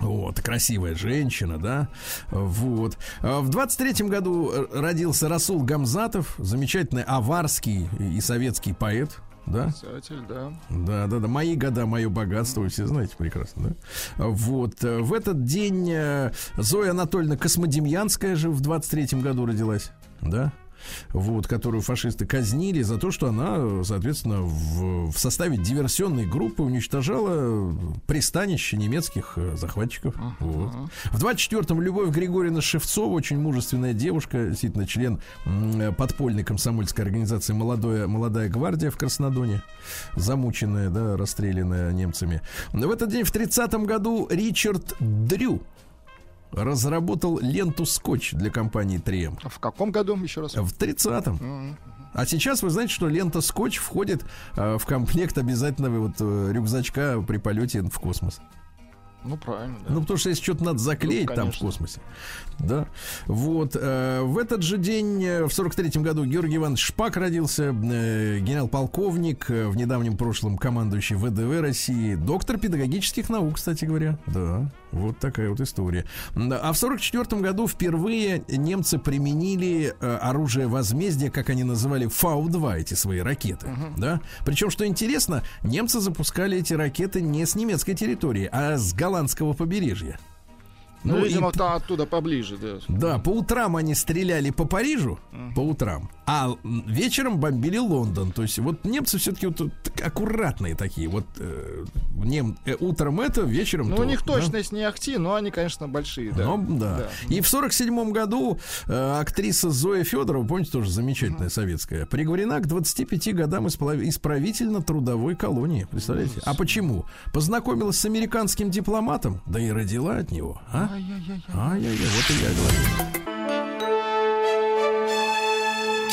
Speaker 1: Вот, красивая женщина, да. Вот. А В 23-м году э, родился Расул Гамзатов, замечательный аварский и советский поэт. Да,
Speaker 2: Писатель, да.
Speaker 1: да, да, да. Мои года, мое богатство, вы все знаете прекрасно, да? Вот. э, В этот день э, Зоя Анатольевна Космодемьянская же в 23-м году родилась, да? Вот, которую фашисты казнили за то, что она, соответственно, в, в составе диверсионной группы уничтожала пристанище немецких э, захватчиков. Вот. В 24-м Любовь Григорьевна Шевцова, очень мужественная девушка, действительно член э, подпольной комсомольской организации «Молодое, «Молодая гвардия» в Краснодоне, замученная, да, расстрелянная немцами. В этот день, в 30-м году, Ричард Дрю разработал ленту скотч для компании 3М.
Speaker 2: А В каком году, еще раз?
Speaker 1: В 30-м. А сейчас вы знаете, что лента скотч входит э, в комплект обязательного вот э, рюкзачка при полете в космос.
Speaker 2: Ну, правильно, да.
Speaker 1: Ну, потому что если что-то надо заклеить
Speaker 2: Ну,
Speaker 1: там в космосе. Да. Вот. э, в этот же день, э, в 43-м году, Георгий Иванович Шпак родился, э, генерал-полковник, в недавнем прошлом командующий ВДВ России, доктор педагогических наук, кстати говоря. Да. Вот такая вот история. А в 44 году впервые немцы применили оружие возмездия, как они называли, Фау-2, эти свои ракеты. Да? Причем, что интересно, немцы запускали эти ракеты не с немецкой территории, а с голландского побережья.
Speaker 2: Ну,
Speaker 1: и
Speaker 2: видимо, та- оттуда поближе, да.
Speaker 1: да, по утрам они стреляли по Парижу, по утрам, а вечером бомбили Лондон. То есть вот немцы все-таки вот аккуратные такие. Вот э, нем- э, утром это, вечером
Speaker 2: Ну,
Speaker 1: то.
Speaker 2: у них
Speaker 1: да?
Speaker 2: точность не ахти, но они, конечно, большие, да.
Speaker 1: Ну, да. И в сорок седьмом году э, актриса Зоя Федорова, помните, тоже замечательная советская, приговорена к 25 годам исправительно-трудовой колонии. Представляете? А почему? Познакомилась с американским дипломатом, да и родила от него. А?
Speaker 2: Ай-яй-яй,
Speaker 1: вот и я говорю.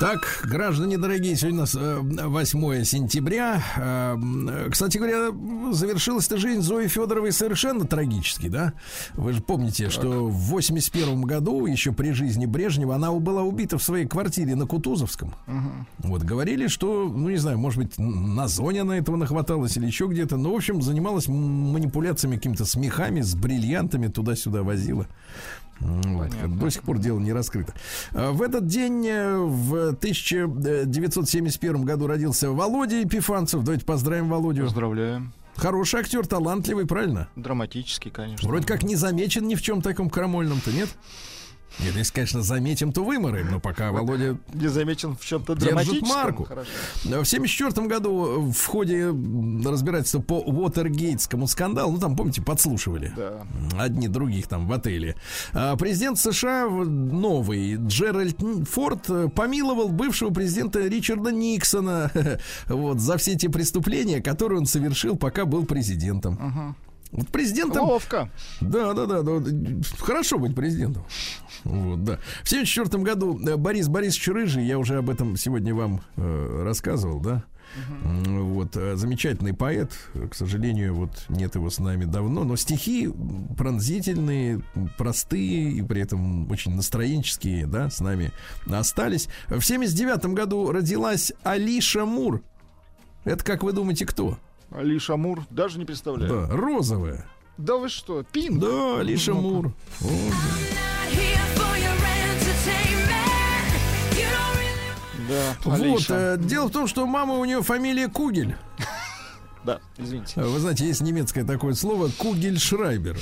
Speaker 1: Так, граждане дорогие, сегодня у нас э, 8 сентября. Э, Кстати говоря, завершилась-то жизнь Зои Федоровой совершенно трагически, да? Вы же помните, что в 81 году, еще при жизни Брежнева, она была убита в своей квартире на Кутузовском. Вот, говорили, что, ну, не знаю, может быть, на зоне она этого нахваталась или еще где-то. Но, в общем, занималась манипуляциями, какими-то смехами, с бриллиантами туда-сюда возила. Вот. До сих пор дело не раскрыто. А, В этот день, э, в 1971 году, родился Володя Епифанцев. Давайте поздравим Володю.
Speaker 2: Поздравляем.
Speaker 1: Хороший актер, талантливый, правильно?
Speaker 2: Драматический, конечно.
Speaker 1: Вроде как не замечен ни в чем таком крамольном-то, нет? Нет, если, конечно, заметим, то выморы. Но пока Володя
Speaker 2: Не замечен в чем-то драматическом.
Speaker 1: марку.
Speaker 2: Хорошо.
Speaker 1: В 1974 году в ходе разбирательства по Уотергейтскому скандалу, ну там, помните, подслушивали
Speaker 2: Да.
Speaker 1: одни других там в отеле. А, Президент США новый Джеральд Форд э, помиловал бывшего президента Ричарда Никсона вот за все те преступления, которые он совершил, пока был президентом. Вот президентом
Speaker 2: Ловко.
Speaker 1: да, да, да, да. вот, Хорошо быть президентом. Вот, да. В 1974 году э, Борис Борисович Рыжий, я уже об этом сегодня вам э, рассказывал, да. М, Вот, э, замечательный поэт, к сожалению, вот нет его с нами давно, но стихи пронзительные, простые и при этом очень настроенческие, да, с нами остались. В 79 году родилась Алиша Мур. Это, как вы думаете, кто?
Speaker 2: Али Шамур, даже не представляю.
Speaker 1: Да, розовая.
Speaker 2: Да, вы что, Пин?
Speaker 1: Да, Алиша Мур. Вот.
Speaker 2: Да,
Speaker 1: Вот, э, дело в том, что мама у нее фамилия Кугель.
Speaker 2: Да, извините.
Speaker 1: Вы знаете, есть немецкое такое слово Кугельшрайбер.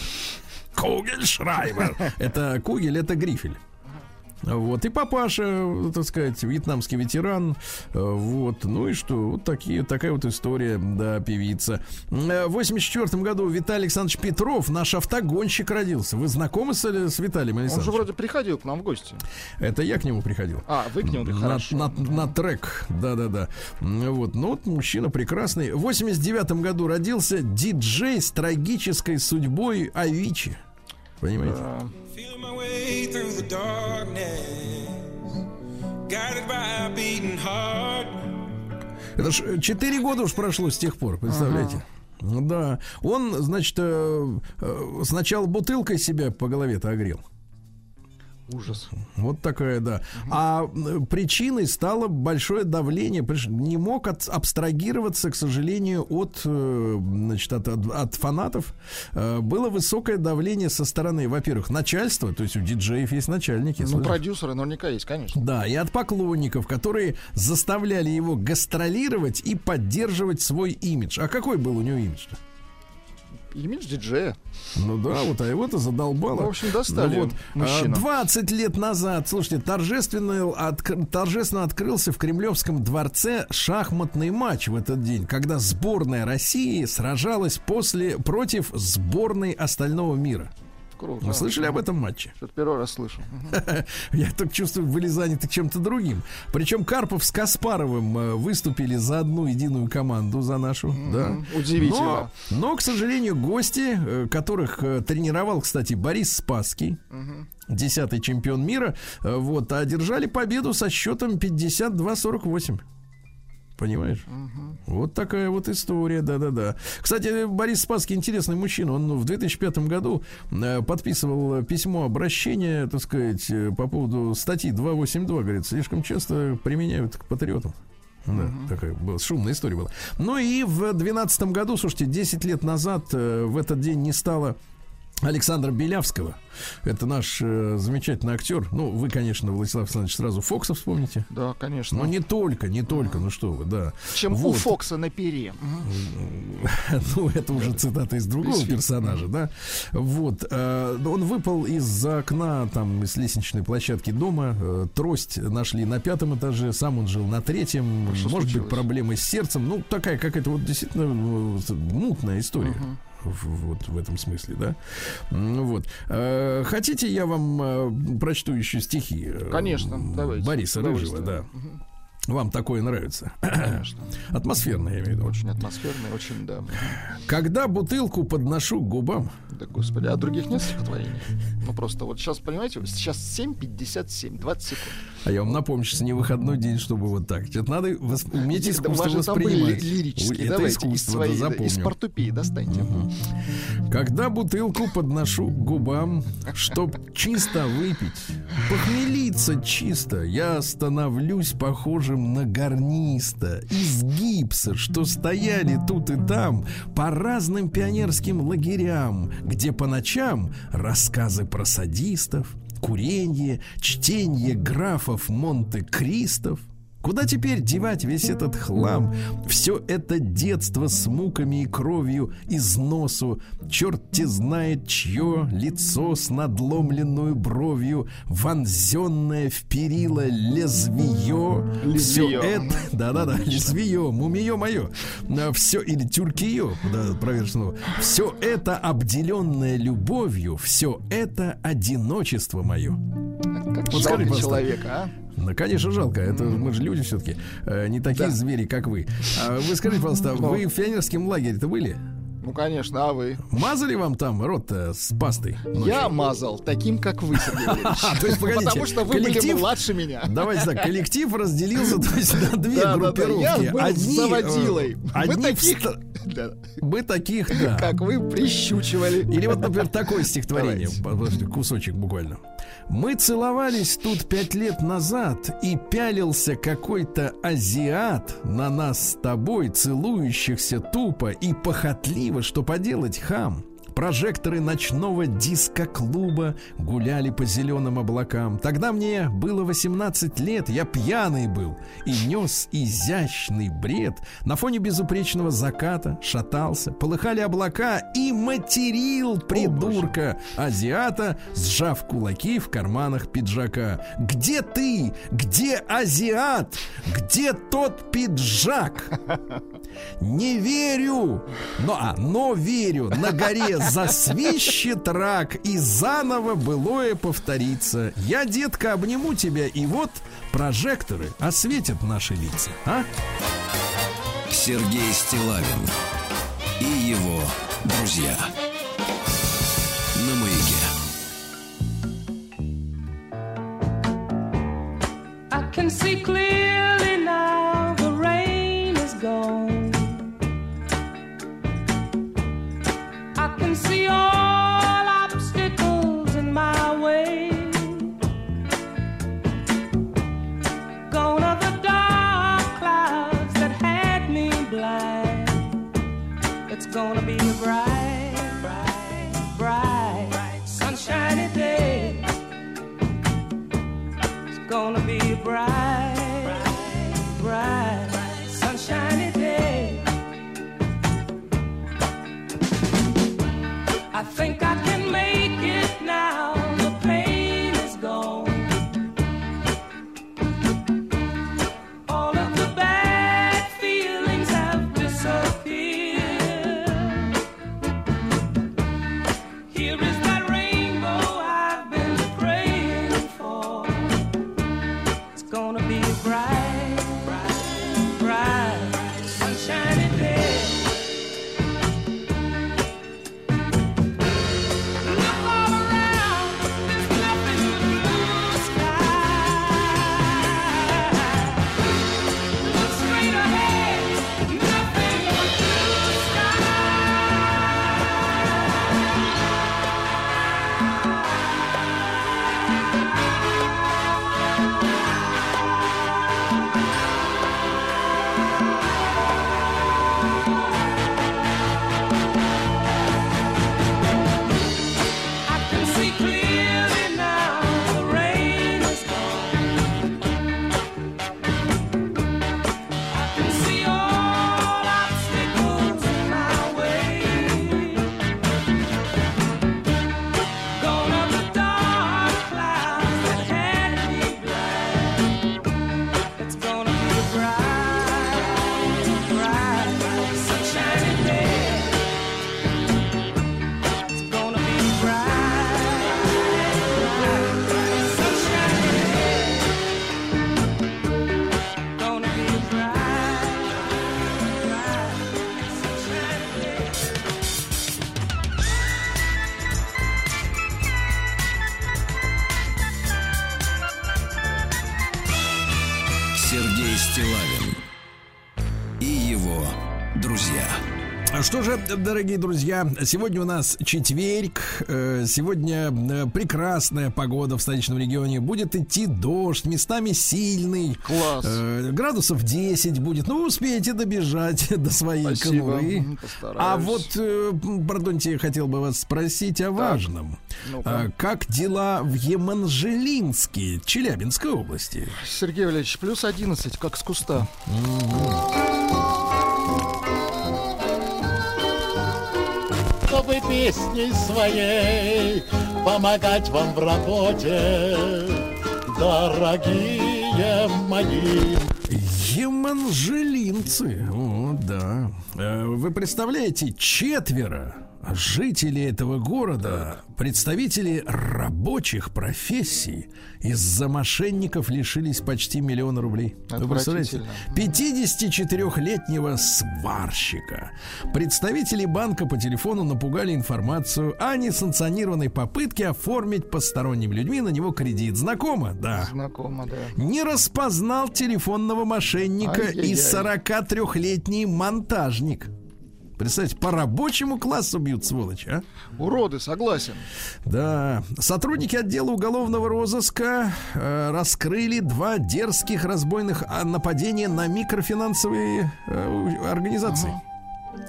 Speaker 1: Кугельшрайбер. Это Кугель, это грифель. Вот, и папаша, так сказать, вьетнамский ветеран. Вот, ну и что, вот такие, такая вот история, да, певица. Э, В 84 году Виталий Александрович Петров, наш автогонщик, родился. Вы знакомы с, с Виталием
Speaker 2: Он же
Speaker 1: Александровичем?
Speaker 2: вроде приходил к нам в гости.
Speaker 1: Это я к нему приходил.
Speaker 2: А, вы к нему
Speaker 1: на,
Speaker 2: хорошо.
Speaker 1: на, на трек, да-да-да. Вот, ну вот мужчина прекрасный. В 89 году родился диджей с трагической судьбой Авичи. Понимаете?
Speaker 2: Да.
Speaker 1: Это ж 4 года уж прошло с тех пор, представляете? Ну Да. Он, значит, э, э, сначала бутылкой себя по голове-то огрел.
Speaker 2: Ужас.
Speaker 1: Вот такая, да. А причиной стало большое давление. Не мог от- абстрагироваться, к сожалению, от, э, значит, от, от- от фанатов. Э, Было высокое давление со стороны, во-первых, начальства, то есть у диджеев есть начальники.
Speaker 2: Ну,
Speaker 1: слышишь?
Speaker 2: продюсеры наверняка есть, конечно.
Speaker 1: Да, и от поклонников, которые заставляли его гастролировать и поддерживать свой имидж. А какой был у него имидж-то?
Speaker 2: Имидж диджея.
Speaker 1: Ну да, вот, а его-то задолбало.
Speaker 2: Ну, в общем, достали
Speaker 1: вот,
Speaker 2: мужчину.
Speaker 1: а, 20 лет назад, слушайте, торжественно, отк- торжественно открылся в Кремлевском дворце шахматный матч в этот день, когда сборная России сражалась после, против сборной остального мира.
Speaker 2: Круто.
Speaker 1: Вы слышали об этом матче?
Speaker 2: Что-то первый раз слышу. Мгм.
Speaker 1: Я так чувствую, были заняты чем-то другим. Причем Карпов с Каспаровым э, выступили за одну единую команду, за нашу. Да.
Speaker 2: Удивительно.
Speaker 1: Но, к сожалению, гости, э, которых э, тренировал, кстати, Борис Спасский, десятый чемпион мира, вот, одержали победу со счетом 52-48. Понимаешь? Вот такая вот история, да-да-да. Кстати, Борис Спасский интересный мужчина. Он в 2005 году э, подписывал письмо обращения, так сказать, э, по поводу статьи 282, говорит, слишком часто применяют к патриотам. Да, такая была, шумная история была. Ну и в 2012 году, слушайте, 10 лет назад э, в этот день не стало Александра Белявского. Это наш э, замечательный актер. Ну, вы, конечно, Владислав Александрович, сразу Фокса вспомните.
Speaker 2: Да, конечно.
Speaker 1: Но не только, не только, ну что вы, да.
Speaker 2: Чем у
Speaker 1: Вот.
Speaker 2: Фокса на пере.
Speaker 1: Ну, это уже цитата из другого
Speaker 2: Из
Speaker 1: персонажа, да. Вот. э, Он выпал из-за окна, там, с лестничной площадки дома. Э, Трость нашли на пятом этаже, сам он жил на третьем.
Speaker 2: Что
Speaker 1: Может
Speaker 2: случилось?
Speaker 1: быть, проблемы с сердцем. Ну, такая какая-то вот действительно э, мутная история. В- Вот в этом смысле, да. Ну Вот. Э, Хотите, я вам э, прочту еще стихи?
Speaker 2: Конечно, давайте.
Speaker 1: Бориса Рыжего, да. Вам такое нравится?
Speaker 2: Конечно.
Speaker 1: Атмосферное, я имею в виду.
Speaker 2: Очень атмосферный, очень, да.
Speaker 1: Когда бутылку подношу к губам,
Speaker 2: Да, господи, а других нет стихотворений? Ну, просто вот сейчас, понимаете, сейчас 7.57, 20 секунд.
Speaker 1: а я вам напомню, сейчас не выходной день, чтобы вот так. Это надо восп- уметь
Speaker 2: Да,
Speaker 1: искусство
Speaker 2: были
Speaker 1: воспринимать.
Speaker 2: ли- лирические,
Speaker 1: Это
Speaker 2: давайте, из
Speaker 1: искусство,
Speaker 2: своей,
Speaker 1: да,
Speaker 2: да, из портупеи достаньте.
Speaker 1: Когда бутылку подношу к губам, чтоб чисто выпить, похмелиться чисто, я становлюсь похожим на гарниста из гипса, что стояли тут и там по разным пионерским лагерям, где по ночам рассказы про садистов, куренье, чтение графов Монте-Кристов, Куда теперь девать весь этот хлам? Все это детство с муками и кровью из носу. Черт те знает, чье лицо с надломленную бровью, вонзенное в перила лезвие. Все это... Да-да-да, лезвие, мумие мое. Все, или тюркиё, да, проверь снова. Все это обделенное любовью, все это одиночество мое.
Speaker 2: Как
Speaker 1: Вот скажи,
Speaker 2: жалко
Speaker 1: пожалуйста,
Speaker 2: человека, а?
Speaker 1: ну, конечно, жалко. Это мы же люди все-таки, не такие
Speaker 2: Да.
Speaker 1: звери, как вы. А вы скажите, пожалуйста,
Speaker 2: Ну.
Speaker 1: вы в пионерском лагере-то были?
Speaker 2: Ну, конечно, а вы?
Speaker 1: Мазали вам там рот-то с пастой? ночью?
Speaker 2: Я мазал таким, как вы, Сергей Валерьевич.
Speaker 1: А,
Speaker 2: Потому что вы были младше меня.
Speaker 1: Давайте так, коллектив разделился на две группировки. Одни,
Speaker 2: заводилой.
Speaker 1: э,
Speaker 2: Вы
Speaker 1: Одни
Speaker 2: таких,
Speaker 1: мы таких, да.
Speaker 2: как вы прищучивали.
Speaker 1: Или вот, например, такое стихотворение. Подожди, кусочек буквально. Мы целовались тут пять лет назад, и пялился какой-то азиат на нас с тобой, целующихся тупо и похотливо, что поделать, хам. Прожекторы ночного диско-клуба гуляли по зеленым облакам. Тогда мне было 18 лет, я пьяный был и нес изящный бред. На фоне безупречного заката шатался, полыхали облака и материл придурка азиата, сжав кулаки в карманах пиджака. Где ты? Где азиат? Где тот пиджак? Не верю, но, а, но верю, на горе засвищет рак, и заново былое повторится. Я, детка, обниму тебя, и вот прожекторы осветят наши лица. А?
Speaker 3: Сергей Стилавин и его друзья. На маяке.
Speaker 4: I can see clearly now the rain is gone.
Speaker 1: Же, дорогие друзья, сегодня у нас четверг, э, сегодня э, прекрасная погода в столичном регионе, будет идти дождь, местами сильный.
Speaker 2: Класс.
Speaker 1: Э, Градусов 10 будет, ну, успеете добежать до своей
Speaker 2: Спасибо,
Speaker 1: конуры.
Speaker 2: постараюсь.
Speaker 1: А вот, пардонте, я хотел бы вас спросить о важном.
Speaker 2: Ну-ка.
Speaker 1: А, Как дела в Еманжелинске, Челябинской области?
Speaker 2: Сергей Валерьевич, плюс 11, как с куста.
Speaker 5: чтобы песней своей помогать вам в работе, дорогие мои.
Speaker 1: Еманжелинцы, о, да. Э, Вы представляете, четверо жителей этого города, представители рабочих профессий, из-за мошенников лишились почти миллиона рублей. Вы представляете? 54-летнего сварщика. Представители банка по телефону напугали информацию о несанкционированной попытке оформить посторонними людьми на него кредит. Знакомо? Да
Speaker 2: Знакомо, да.
Speaker 1: не распознал телефонного мошенника и 43-летний монтажник. Представьте, по рабочему классу бьют сволочь, а?
Speaker 2: Уроды, согласен.
Speaker 1: Да. Сотрудники отдела уголовного розыска э, раскрыли два дерзких разбойных а, нападения на микрофинансовые э, организации.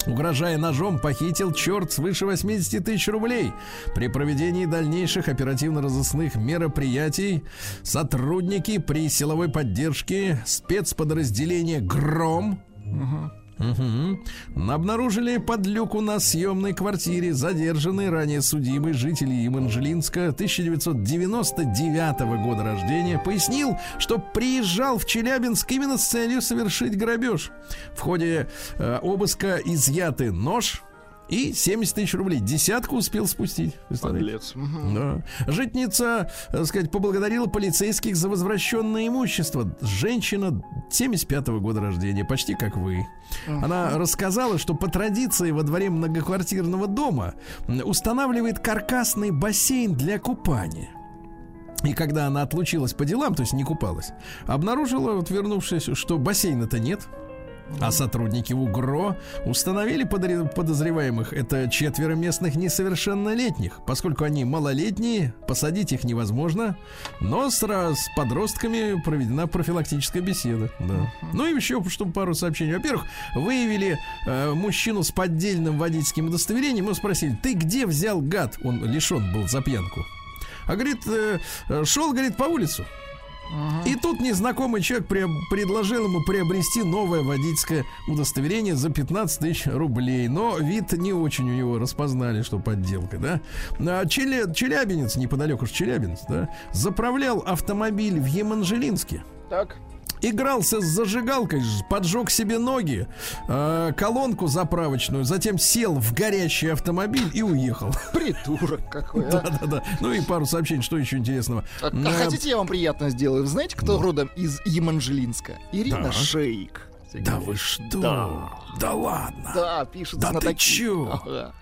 Speaker 1: Угрожая ножом, похитил черт свыше 80 тысяч рублей. При проведении дальнейших оперативно-розыскных мероприятий сотрудники при силовой поддержке спецподразделения «Гром» Мгм. Обнаружили подлюку на съемной квартире задержанный ранее судимый житель Еманжелинска 1999 года рождения пояснил, что приезжал в Челябинск именно с целью совершить грабеж. В ходе э, обыска изъяты нож и 70 тысяч рублей. Десятку успел спустить.
Speaker 2: Подлец.
Speaker 1: Да. Житница, так сказать, поблагодарила полицейских за возвращенное имущество. Женщина 75 года рождения, почти как вы. Она рассказала, что по традиции во дворе многоквартирного дома устанавливает каркасный бассейн для купания. И когда она отлучилась по делам, то есть не купалась, обнаружила, вот вернувшись, что бассейна-то нет. А сотрудники УГРО установили подозре- подозреваемых. Это четверо местных несовершеннолетних. Поскольку они малолетние, посадить их невозможно. Но с, с подростками проведена профилактическая беседа. Да. Ну и еще, чтобы пару сообщений. Во-первых, выявили э, мужчину с поддельным водительским удостоверением. Мы спросили, ты где взял гад? Он лишен был за пьянку. А говорит, э, шел, говорит, по улицу. И тут незнакомый человек пре- предложил ему приобрести новое водительское удостоверение за 15 тысяч рублей. Но вид не очень у него распознали, что подделка, да. А Челя- Челябинец, неподалеку же Челябинец, да, заправлял автомобиль в Еманжелинске.
Speaker 2: Так.
Speaker 1: Игрался с зажигалкой, поджег себе ноги, э, колонку заправочную, затем сел в горящий автомобиль и уехал.
Speaker 2: Придурок какой, а.
Speaker 1: Да-да-да. Ну и пару сообщений, что еще интересного.
Speaker 2: А, а
Speaker 1: Э,
Speaker 2: хотите, я вам приятно сделаю? Знаете, кто родом из Еманжелинска? Ирина
Speaker 1: Да.
Speaker 2: Шейк.
Speaker 1: Да вы что? Да, ладно.
Speaker 2: Да, пишет
Speaker 1: Да ты
Speaker 2: знатоки.
Speaker 1: чё?
Speaker 2: Ага.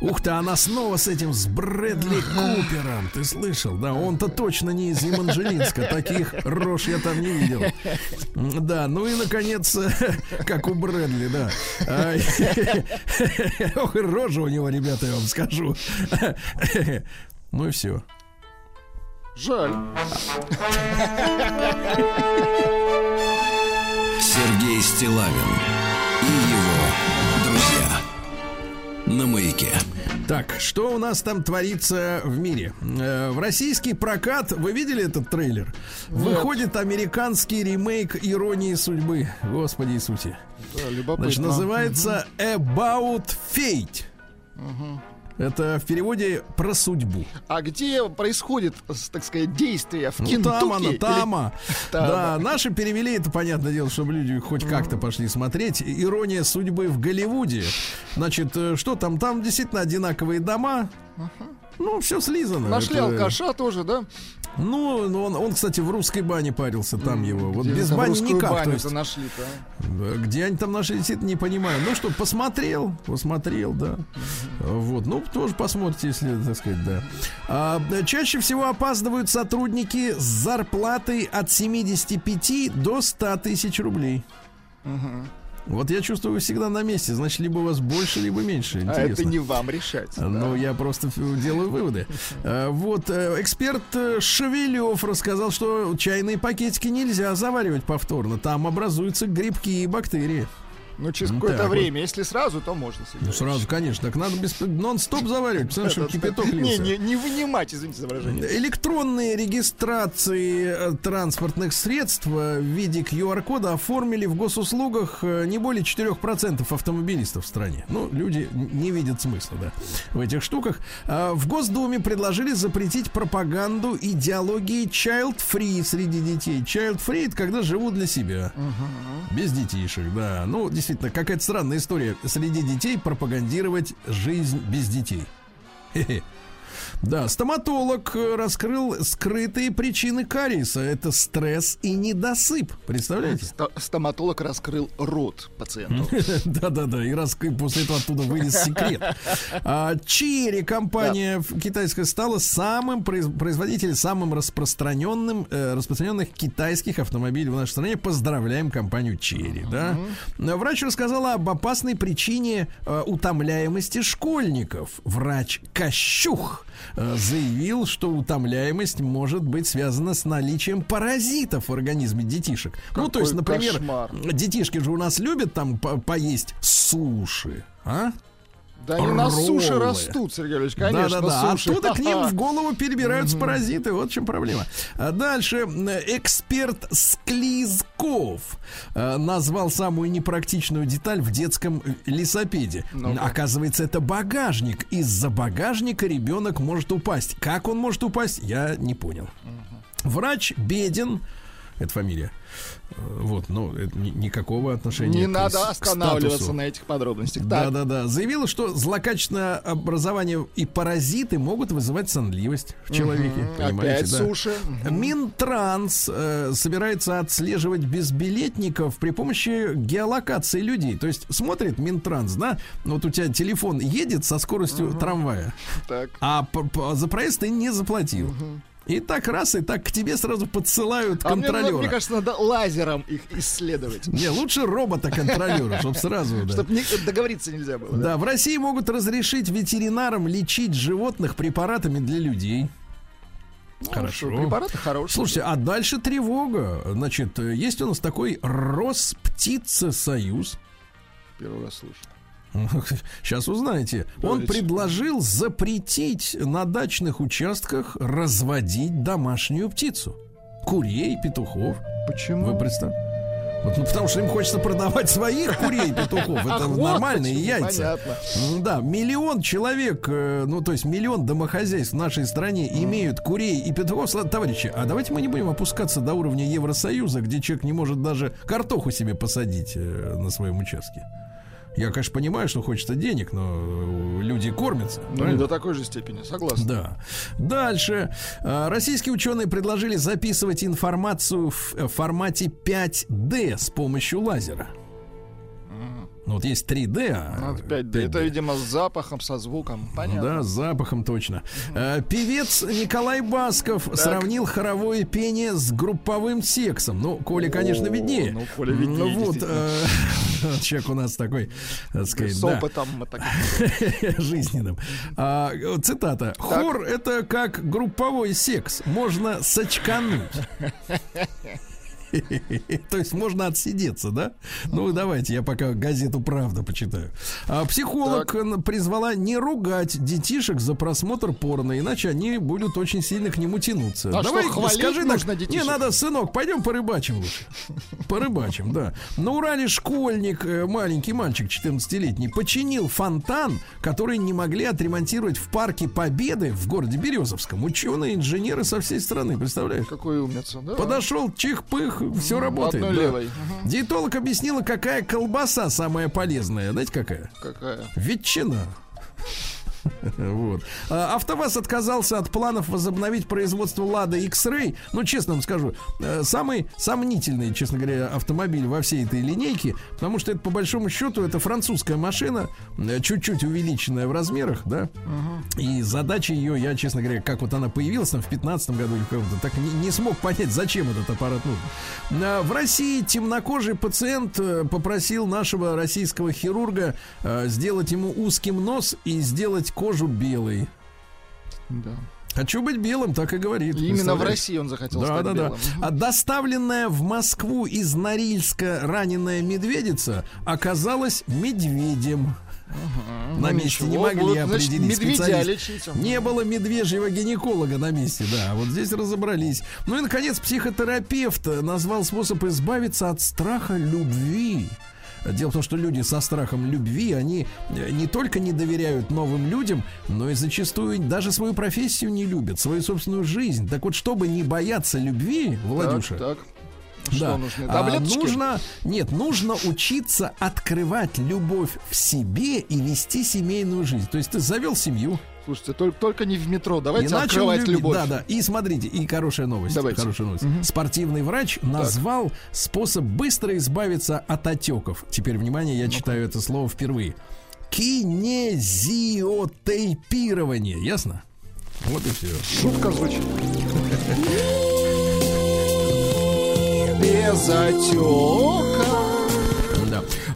Speaker 1: Ух ты, она снова с этим, с Брэдли Купером. Ты слышал? Да, он-то точно не из Еманжелинска. Таких рож я там не видел. Да, ну и, наконец, как у Брэдли, да. А, Ох, рожа у него, ребята, я вам скажу. Ну и все.
Speaker 2: Жаль.
Speaker 3: Сергей Стилавин и его друзья. На маяке.
Speaker 1: Так, что у нас там творится в мире? Э, В российский прокат, вы видели этот трейлер? Выходит американский ремейк «Иронии судьбы». Господи Иисусе.
Speaker 2: Да, любопытно.
Speaker 1: Значит, называется About Fate. Это в переводе про судьбу.
Speaker 2: А где происходит, так сказать, действие? В
Speaker 1: Ну,
Speaker 2: Кентукки?
Speaker 1: там она,
Speaker 2: или-
Speaker 1: тама.
Speaker 2: Тама.
Speaker 1: Да, наши перевели это, понятное дело, чтобы люди хоть как-то пошли смотреть. Ирония судьбы в Голливуде. Значит, э, что там? Там действительно одинаковые дома. Ну, все слизано.
Speaker 2: Нашли
Speaker 1: Это-
Speaker 2: алкаша тоже, да?
Speaker 1: Ну, ну, он, он, кстати, в русской бане парился, там его. Вот
Speaker 2: Где
Speaker 1: без бани никак. То
Speaker 2: баню-то
Speaker 1: есть,
Speaker 2: нашли-то, а?
Speaker 1: да, где они там нашли, действительно не понимаю. Ну что, посмотрел, посмотрел, да. Вот, ну тоже посмотрите, если, так сказать, да. А, чаще всего опаздывают сотрудники с зарплатой от 75 до 100 тысяч рублей. Вот я чувствую, вы всегда на месте. Значит, либо у вас больше, либо меньше.
Speaker 2: А
Speaker 1: Интересно.
Speaker 2: это не вам решать.
Speaker 1: Ну,
Speaker 2: да.
Speaker 1: я просто делаю выводы. Э, Вот, э, эксперт э, Шевелев рассказал, что чайные пакетики нельзя заваривать повторно. Там образуются грибки и бактерии.
Speaker 2: Ну, через
Speaker 1: Ну,
Speaker 2: какое-то
Speaker 1: так вот.
Speaker 2: время. Если сразу, то можно себе.
Speaker 1: Ну, сразу, конечно. Так надо без нон-стоп заваривать, потому что кипяток
Speaker 2: Не,
Speaker 1: лился.
Speaker 2: не, не вынимать, извините за выражение.
Speaker 1: Электронные регистрации э, транспортных средств э, в виде QR-кода оформили в госуслугах э, не более 4% автомобилистов в стране. Ну, люди не видят смысла, да, в этих штуках. А В Госдуме предложили запретить пропаганду идеологии child-free среди детей. Child-free это когда живут для себя. Без детишек, да. Ну, действительно, какая-то странная история среди детей пропагандировать жизнь без детей. Хе-хе. Да, стоматолог э, раскрыл скрытые причины кариеса. Это стресс и недосып. Представляете?
Speaker 2: Sto- Стоматолог раскрыл рот пациенту.
Speaker 1: Да-да-да, и и после этого оттуда вылез секрет. А, Chery, компания китайская, стала самым произ- производителем, самым распространенным, э, распространенных китайских автомобилей в нашей стране. Поздравляем компанию Chery, да. Врач рассказала об опасной причине э, утомляемости школьников. Врач Кощух заявил, что утомляемость может быть связана с наличием паразитов в организме детишек. ну, то есть,
Speaker 2: Какой
Speaker 1: например,
Speaker 2: кошмар.
Speaker 1: детишки же у нас любят там по- поесть суши, а?
Speaker 2: Да они на суше растут, Сергей Ильич, конечно,
Speaker 1: Да-да-да. Оттуда к ним в голову перебираются паразиты. Вот в чем проблема. А дальше э, эксперт Склизков э, назвал самую непрактичную деталь в детском э, лесопеде. Оказывается, это багажник. Из-за багажника ребенок может упасть. Как он может упасть, я не понял. Врач Бедин. Это фамилия. Э, Вот, ну, это ни- никакого отношения
Speaker 2: Не
Speaker 1: к-
Speaker 2: надо останавливаться
Speaker 1: статусу.
Speaker 2: на этих подробностях.
Speaker 1: Да, да, да. Заявила, что злокачественное образование и паразиты могут вызывать сонливость в человеке. Понимаете,
Speaker 2: опять
Speaker 1: да.
Speaker 2: суши.
Speaker 1: Минтранс э, собирается отслеживать безбилетников при помощи геолокации людей. То есть смотрит Минтранс, да, вот у тебя телефон едет со скоростью трамвая,
Speaker 2: Так.
Speaker 1: а за проезд ты не заплатил. И так раз, и так к тебе сразу подсылают
Speaker 2: А мне,
Speaker 1: контролера.
Speaker 2: мне кажется, надо лазером их исследовать.
Speaker 1: Не, лучше робота-контролера, чтобы сразу. да.
Speaker 2: Чтобы договориться нельзя было. да?
Speaker 1: Да, в России могут разрешить ветеринарам лечить животных препаратами для людей.
Speaker 2: Ну,
Speaker 1: Хорошо.
Speaker 2: что, Препараты хорошие.
Speaker 1: Слушайте, а дальше тревога. Значит, э, есть у нас такой Росптицесоюз.
Speaker 2: Первый раз слышу.
Speaker 1: Сейчас узнаете. Он
Speaker 2: Давайте.
Speaker 1: предложил запретить на дачных участках разводить домашнюю птицу. курей, петухов.
Speaker 2: Почему?
Speaker 1: Вы представьте? Вот, ну, потому что им хочется продавать своих курей, петухов. Это
Speaker 2: Ах, вот
Speaker 1: нормальные
Speaker 2: почему,
Speaker 1: яйца.
Speaker 2: понятно.
Speaker 1: Да, миллион человек, э, ну то есть миллион домохозяйств в нашей стране имеют курей и петухов. Товарищи, а давайте мы не будем опускаться до уровня Евросоюза, где человек не может даже картоху себе посадить э, на своем участке. Я, конечно, понимаю, что хочется денег, но э, люди кормятся.
Speaker 2: Ну,
Speaker 1: правильно?
Speaker 2: до такой же степени, согласен.
Speaker 1: Да. Дальше. А, Российские ученые предложили записывать информацию в э, формате 5D с помощью лазера. Ну, вот есть 3D, а
Speaker 2: Ну, это 5D. Это, видимо, с запахом, со звуком. Понятно.
Speaker 1: Да, с запахом точно. Э, Певец Николай Басков сравнил хоровое пение с групповым сексом. Ну, Коля, конечно, виднее.
Speaker 2: ну, Коля виднее,
Speaker 1: вот,
Speaker 2: действительно.
Speaker 1: э, человек у нас такой, так сказать,
Speaker 2: С
Speaker 1: да.
Speaker 2: опытом мы так...
Speaker 1: жизненным. А, цитата. Хор это как групповой секс. Можно сочкануть. То есть можно отсидеться, да? Ну, давайте, я пока газету «Правда» почитаю. А, психолог призвала не ругать детишек за просмотр порно, иначе они будут очень сильно к нему тянуться.
Speaker 2: А что, хвалить
Speaker 1: скажи так,
Speaker 2: нужно
Speaker 1: не
Speaker 2: детишек?
Speaker 1: надо, сынок, пойдем порыбачим лучше. Порыбачим, да. На Урале школьник, э, маленький мальчик 14-летний, починил фонтан, который не могли отремонтировать в парке Победы в городе Березовском. Ученые, инженеры со всей страны, представляешь?
Speaker 2: Какой умница, да?
Speaker 1: Подошел, чих-пых, все работает.
Speaker 2: одной
Speaker 1: да.
Speaker 2: левой.
Speaker 1: Диетолог объяснила, какая колбаса самая полезная. Знаете, какая?
Speaker 2: Какая?
Speaker 1: Ветчина. Вот. А, АвтоВАЗ отказался от планов возобновить производство Лада X-Ray. Ну, честно вам скажу, э, самый сомнительный, честно говоря, автомобиль во всей этой линейке, потому что это, по большому счету, это французская машина, э, чуть-чуть увеличенная в размерах, да, и задача ее, я, честно говоря, как вот она появилась там в 15 году или каком-то, так не, не смог понять, зачем этот аппарат нужен. А, В России темнокожий пациент э, попросил нашего российского хирурга э, сделать ему узким нос и сделать кожу белой.
Speaker 2: Да.
Speaker 1: Хочу быть белым, так и говорит.
Speaker 2: И Именно в? России он захотел
Speaker 1: Да,
Speaker 2: стать
Speaker 1: да, да.
Speaker 2: белым. Мгм.
Speaker 1: А доставленная в Москву из Норильска раненая медведица оказалась медведем. На
Speaker 2: Ну,
Speaker 1: месте не
Speaker 2: ничего,
Speaker 1: могли
Speaker 2: будут, значит,
Speaker 1: определить специалист.
Speaker 2: лечить.
Speaker 1: Не было медвежьего гинеколога на месте, да. Вот здесь разобрались. Ну и, наконец, психотерапевт назвал способ избавиться от страха любви. Дело в том, что люди со страхом любви, они э, не только не доверяют новым людям, но и зачастую даже свою профессию не любят, свою собственную жизнь. Так вот, чтобы не бояться любви, Владюша,
Speaker 2: Так, так.
Speaker 1: да.
Speaker 2: Что нужно?
Speaker 1: А, нужно, нет, нужно учиться открывать любовь в себе и вести семейную жизнь. То есть ты завел семью,
Speaker 2: Слушайте, только, только не в метро. Давайте
Speaker 1: и начал
Speaker 2: открывать
Speaker 1: любить.
Speaker 2: любовь.
Speaker 1: Да, да. И смотрите, и хорошая новость.
Speaker 2: Давайте.
Speaker 1: Хорошая новость. Спортивный врач назвал способ быстро избавиться от отеков. Теперь внимание, я читаю это слово впервые. Кинезиотейпирование. Ясно? Вот и все.
Speaker 2: Шутка звучит. Без отека.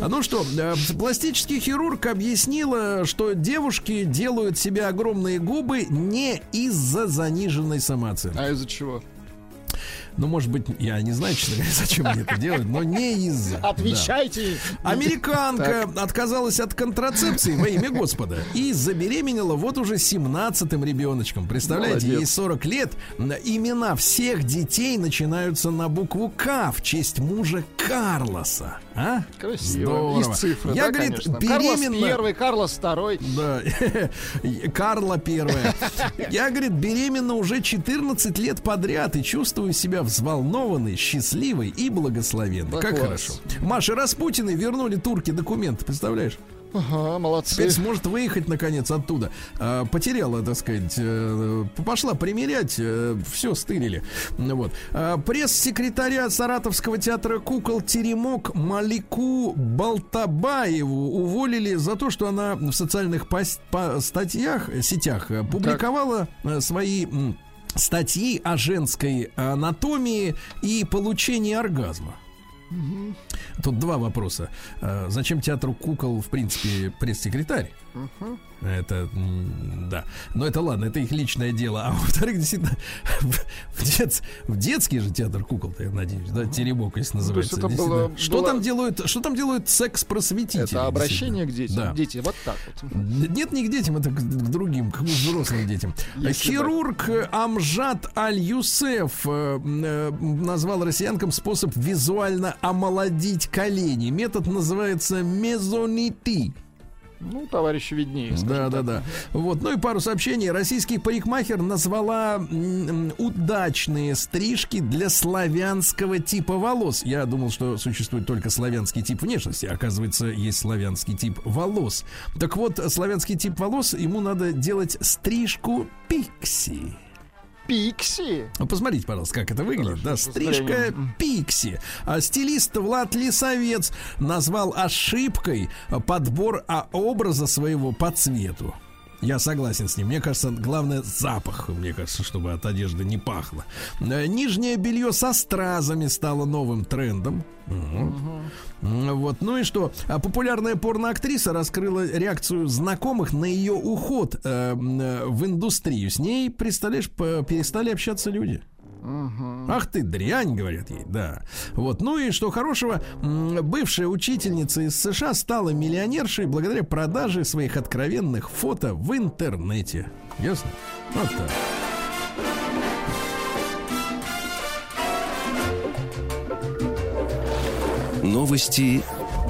Speaker 1: А Ну что, э, пластический хирург объяснила, что девушки делают себе огромные губы не из-за заниженной самооценки.
Speaker 2: А из-за чего?
Speaker 1: Ну, может быть, я не знаю, честно говоря, зачем мне это делать, но не из-за. Да.
Speaker 2: Отвечайте.
Speaker 1: Американка отказалась от контрацепции во имя Господа и забеременела вот уже 17-м ребеночком. Представляете,
Speaker 2: Молодец.
Speaker 1: ей 40 лет. Имена всех детей начинаются на букву К в честь мужа Карлоса. А?
Speaker 2: Красиво.
Speaker 1: Здорово.
Speaker 2: Из цифры,
Speaker 1: Я,
Speaker 2: да,
Speaker 1: говорит,
Speaker 2: конечно.
Speaker 1: беременна...
Speaker 2: Карлос первый, Карлос второй.
Speaker 1: Да, Карла первая. Я, говорит, беременна уже 14 лет подряд и чувствую себя взволнованной, счастливой и благословенной.
Speaker 2: Да
Speaker 1: как
Speaker 2: класс.
Speaker 1: хорошо. Маша Распутиной вернули турки документы, представляешь?
Speaker 2: Ага, молодцы.
Speaker 1: Теперь сможет выехать наконец оттуда. А, потеряла, так сказать, э, пошла примерять, все стырили. Вот. А, пресс-секретаря Саратовского театра кукол Теремок Малику Балтабаеву уволили за то, что она в социальных пос- по- статьях, э, сетях э, публиковала э, свои статьи о женской анатомии и получении оргазма. Тут два вопроса. Э, Зачем театру кукол, в принципе, пресс-секретарь? Это, да. Но это ладно, это их личное дело. А во-вторых, действительно, в, дет- в детский же театр кукол-то, я надеюсь, да, теремок, если называется.
Speaker 2: это
Speaker 1: действительно.
Speaker 2: было-
Speaker 1: что
Speaker 2: было-
Speaker 1: там делают, что там делают секс-просветители?
Speaker 2: Это обращение к детям.
Speaker 1: Да.
Speaker 2: Дети, вот так вот.
Speaker 1: Нет, не к детям, это к, к другим, к взрослым детям.
Speaker 2: Если бы.
Speaker 1: Хирург э, Амжад Аль-Юсеф э, э, назвал россиянкам способ визуально омолодить колени. Метод называется мезонити.
Speaker 2: Ну, товарищи виднее.
Speaker 1: Да,
Speaker 2: так.
Speaker 1: да, да. Вот, ну и пару сообщений. Российский парикмахер назвала удачные стрижки для славянского типа волос. Я думал, что существует только славянский тип внешности. Оказывается, есть славянский тип волос. Так вот, славянский тип волос, ему надо делать стрижку пикси.
Speaker 2: Пикси.
Speaker 1: Ну, Посмотрите, пожалуйста, как это выглядит. Да,
Speaker 2: с
Speaker 1: стрижка
Speaker 2: зрением.
Speaker 1: пикси. А стилист Влад Лисовец назвал ошибкой подбор а, образа своего по цвету. Я согласен с ним. Мне кажется, главное запах. Мне кажется, чтобы от одежды не пахло. Э, Нижнее белье со стразами стало новым трендом. М, Вот. Ну и что? А Популярная порноактриса раскрыла реакцию знакомых на ее уход э, э, в индустрию. С ней, представляешь, перестали общаться люди. Ах ты дрянь, говорят ей, да. Вот, ну и что хорошего, бывшая учительница из США стала миллионершей благодаря продаже своих откровенных фото в интернете. Ясно? Вот так.
Speaker 3: Новости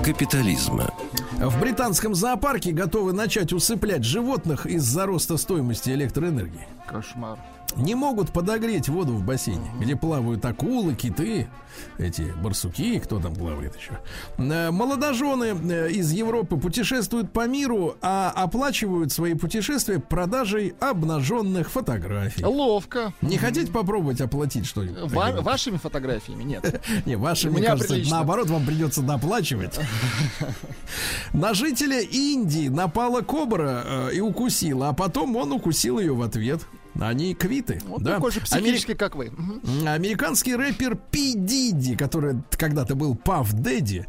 Speaker 3: капитализма.
Speaker 1: В британском зоопарке готовы начать усыплять животных из-за роста стоимости электроэнергии.
Speaker 2: Кошмар.
Speaker 1: Не могут подогреть воду в бассейне, где плавают акулы, киты, эти барсуки, кто там плавает еще. Э, Молодожены э, из Европы путешествуют по миру, а оплачивают свои путешествия продажей обнаженных фотографий.
Speaker 2: Ловко.
Speaker 1: Не хотите попробовать оплатить что-нибудь?
Speaker 2: Ва- вашими фотографиями нет.
Speaker 1: Не, ваши,
Speaker 2: У
Speaker 1: мне
Speaker 2: меня
Speaker 1: кажется,
Speaker 2: прилично.
Speaker 1: наоборот, вам придется доплачивать. На жителя Индии напала кобра э, и укусила, а потом он укусил ее в ответ. Они квиты.
Speaker 2: Вот
Speaker 1: да.
Speaker 2: такой же
Speaker 1: Амери-
Speaker 2: психически, как вы.
Speaker 1: Американский рэпер Пи Диди, который когда-то был Пав Дэдди,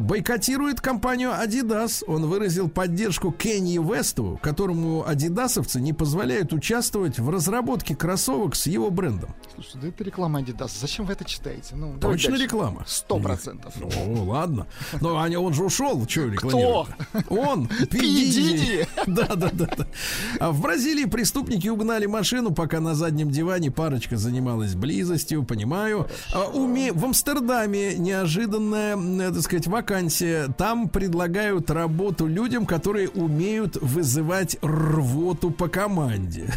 Speaker 1: бойкотирует компанию Adidas. Он выразил поддержку Кенни Весту, которому адидасовцы не позволяют участвовать в разработке кроссовок с его брендом.
Speaker 2: Слушайте, да это реклама Adidas. Зачем вы это читаете? Ну,
Speaker 1: Точно
Speaker 2: дальше.
Speaker 1: реклама?
Speaker 2: Сто процентов.
Speaker 1: Ну, ладно. Но Аня, он же ушел. Что рекламирует? Он. Пи
Speaker 2: Пи
Speaker 1: Диди.
Speaker 2: Диди.
Speaker 1: Да, да, да, да. А в Бразилии преступники угнали машину, пока на заднем диване парочка занималась близостью, понимаю. А уме- В Амстердаме неожиданная, э, так сказать, вакансия. Там предлагают работу людям, которые умеют вызывать рвоту по команде.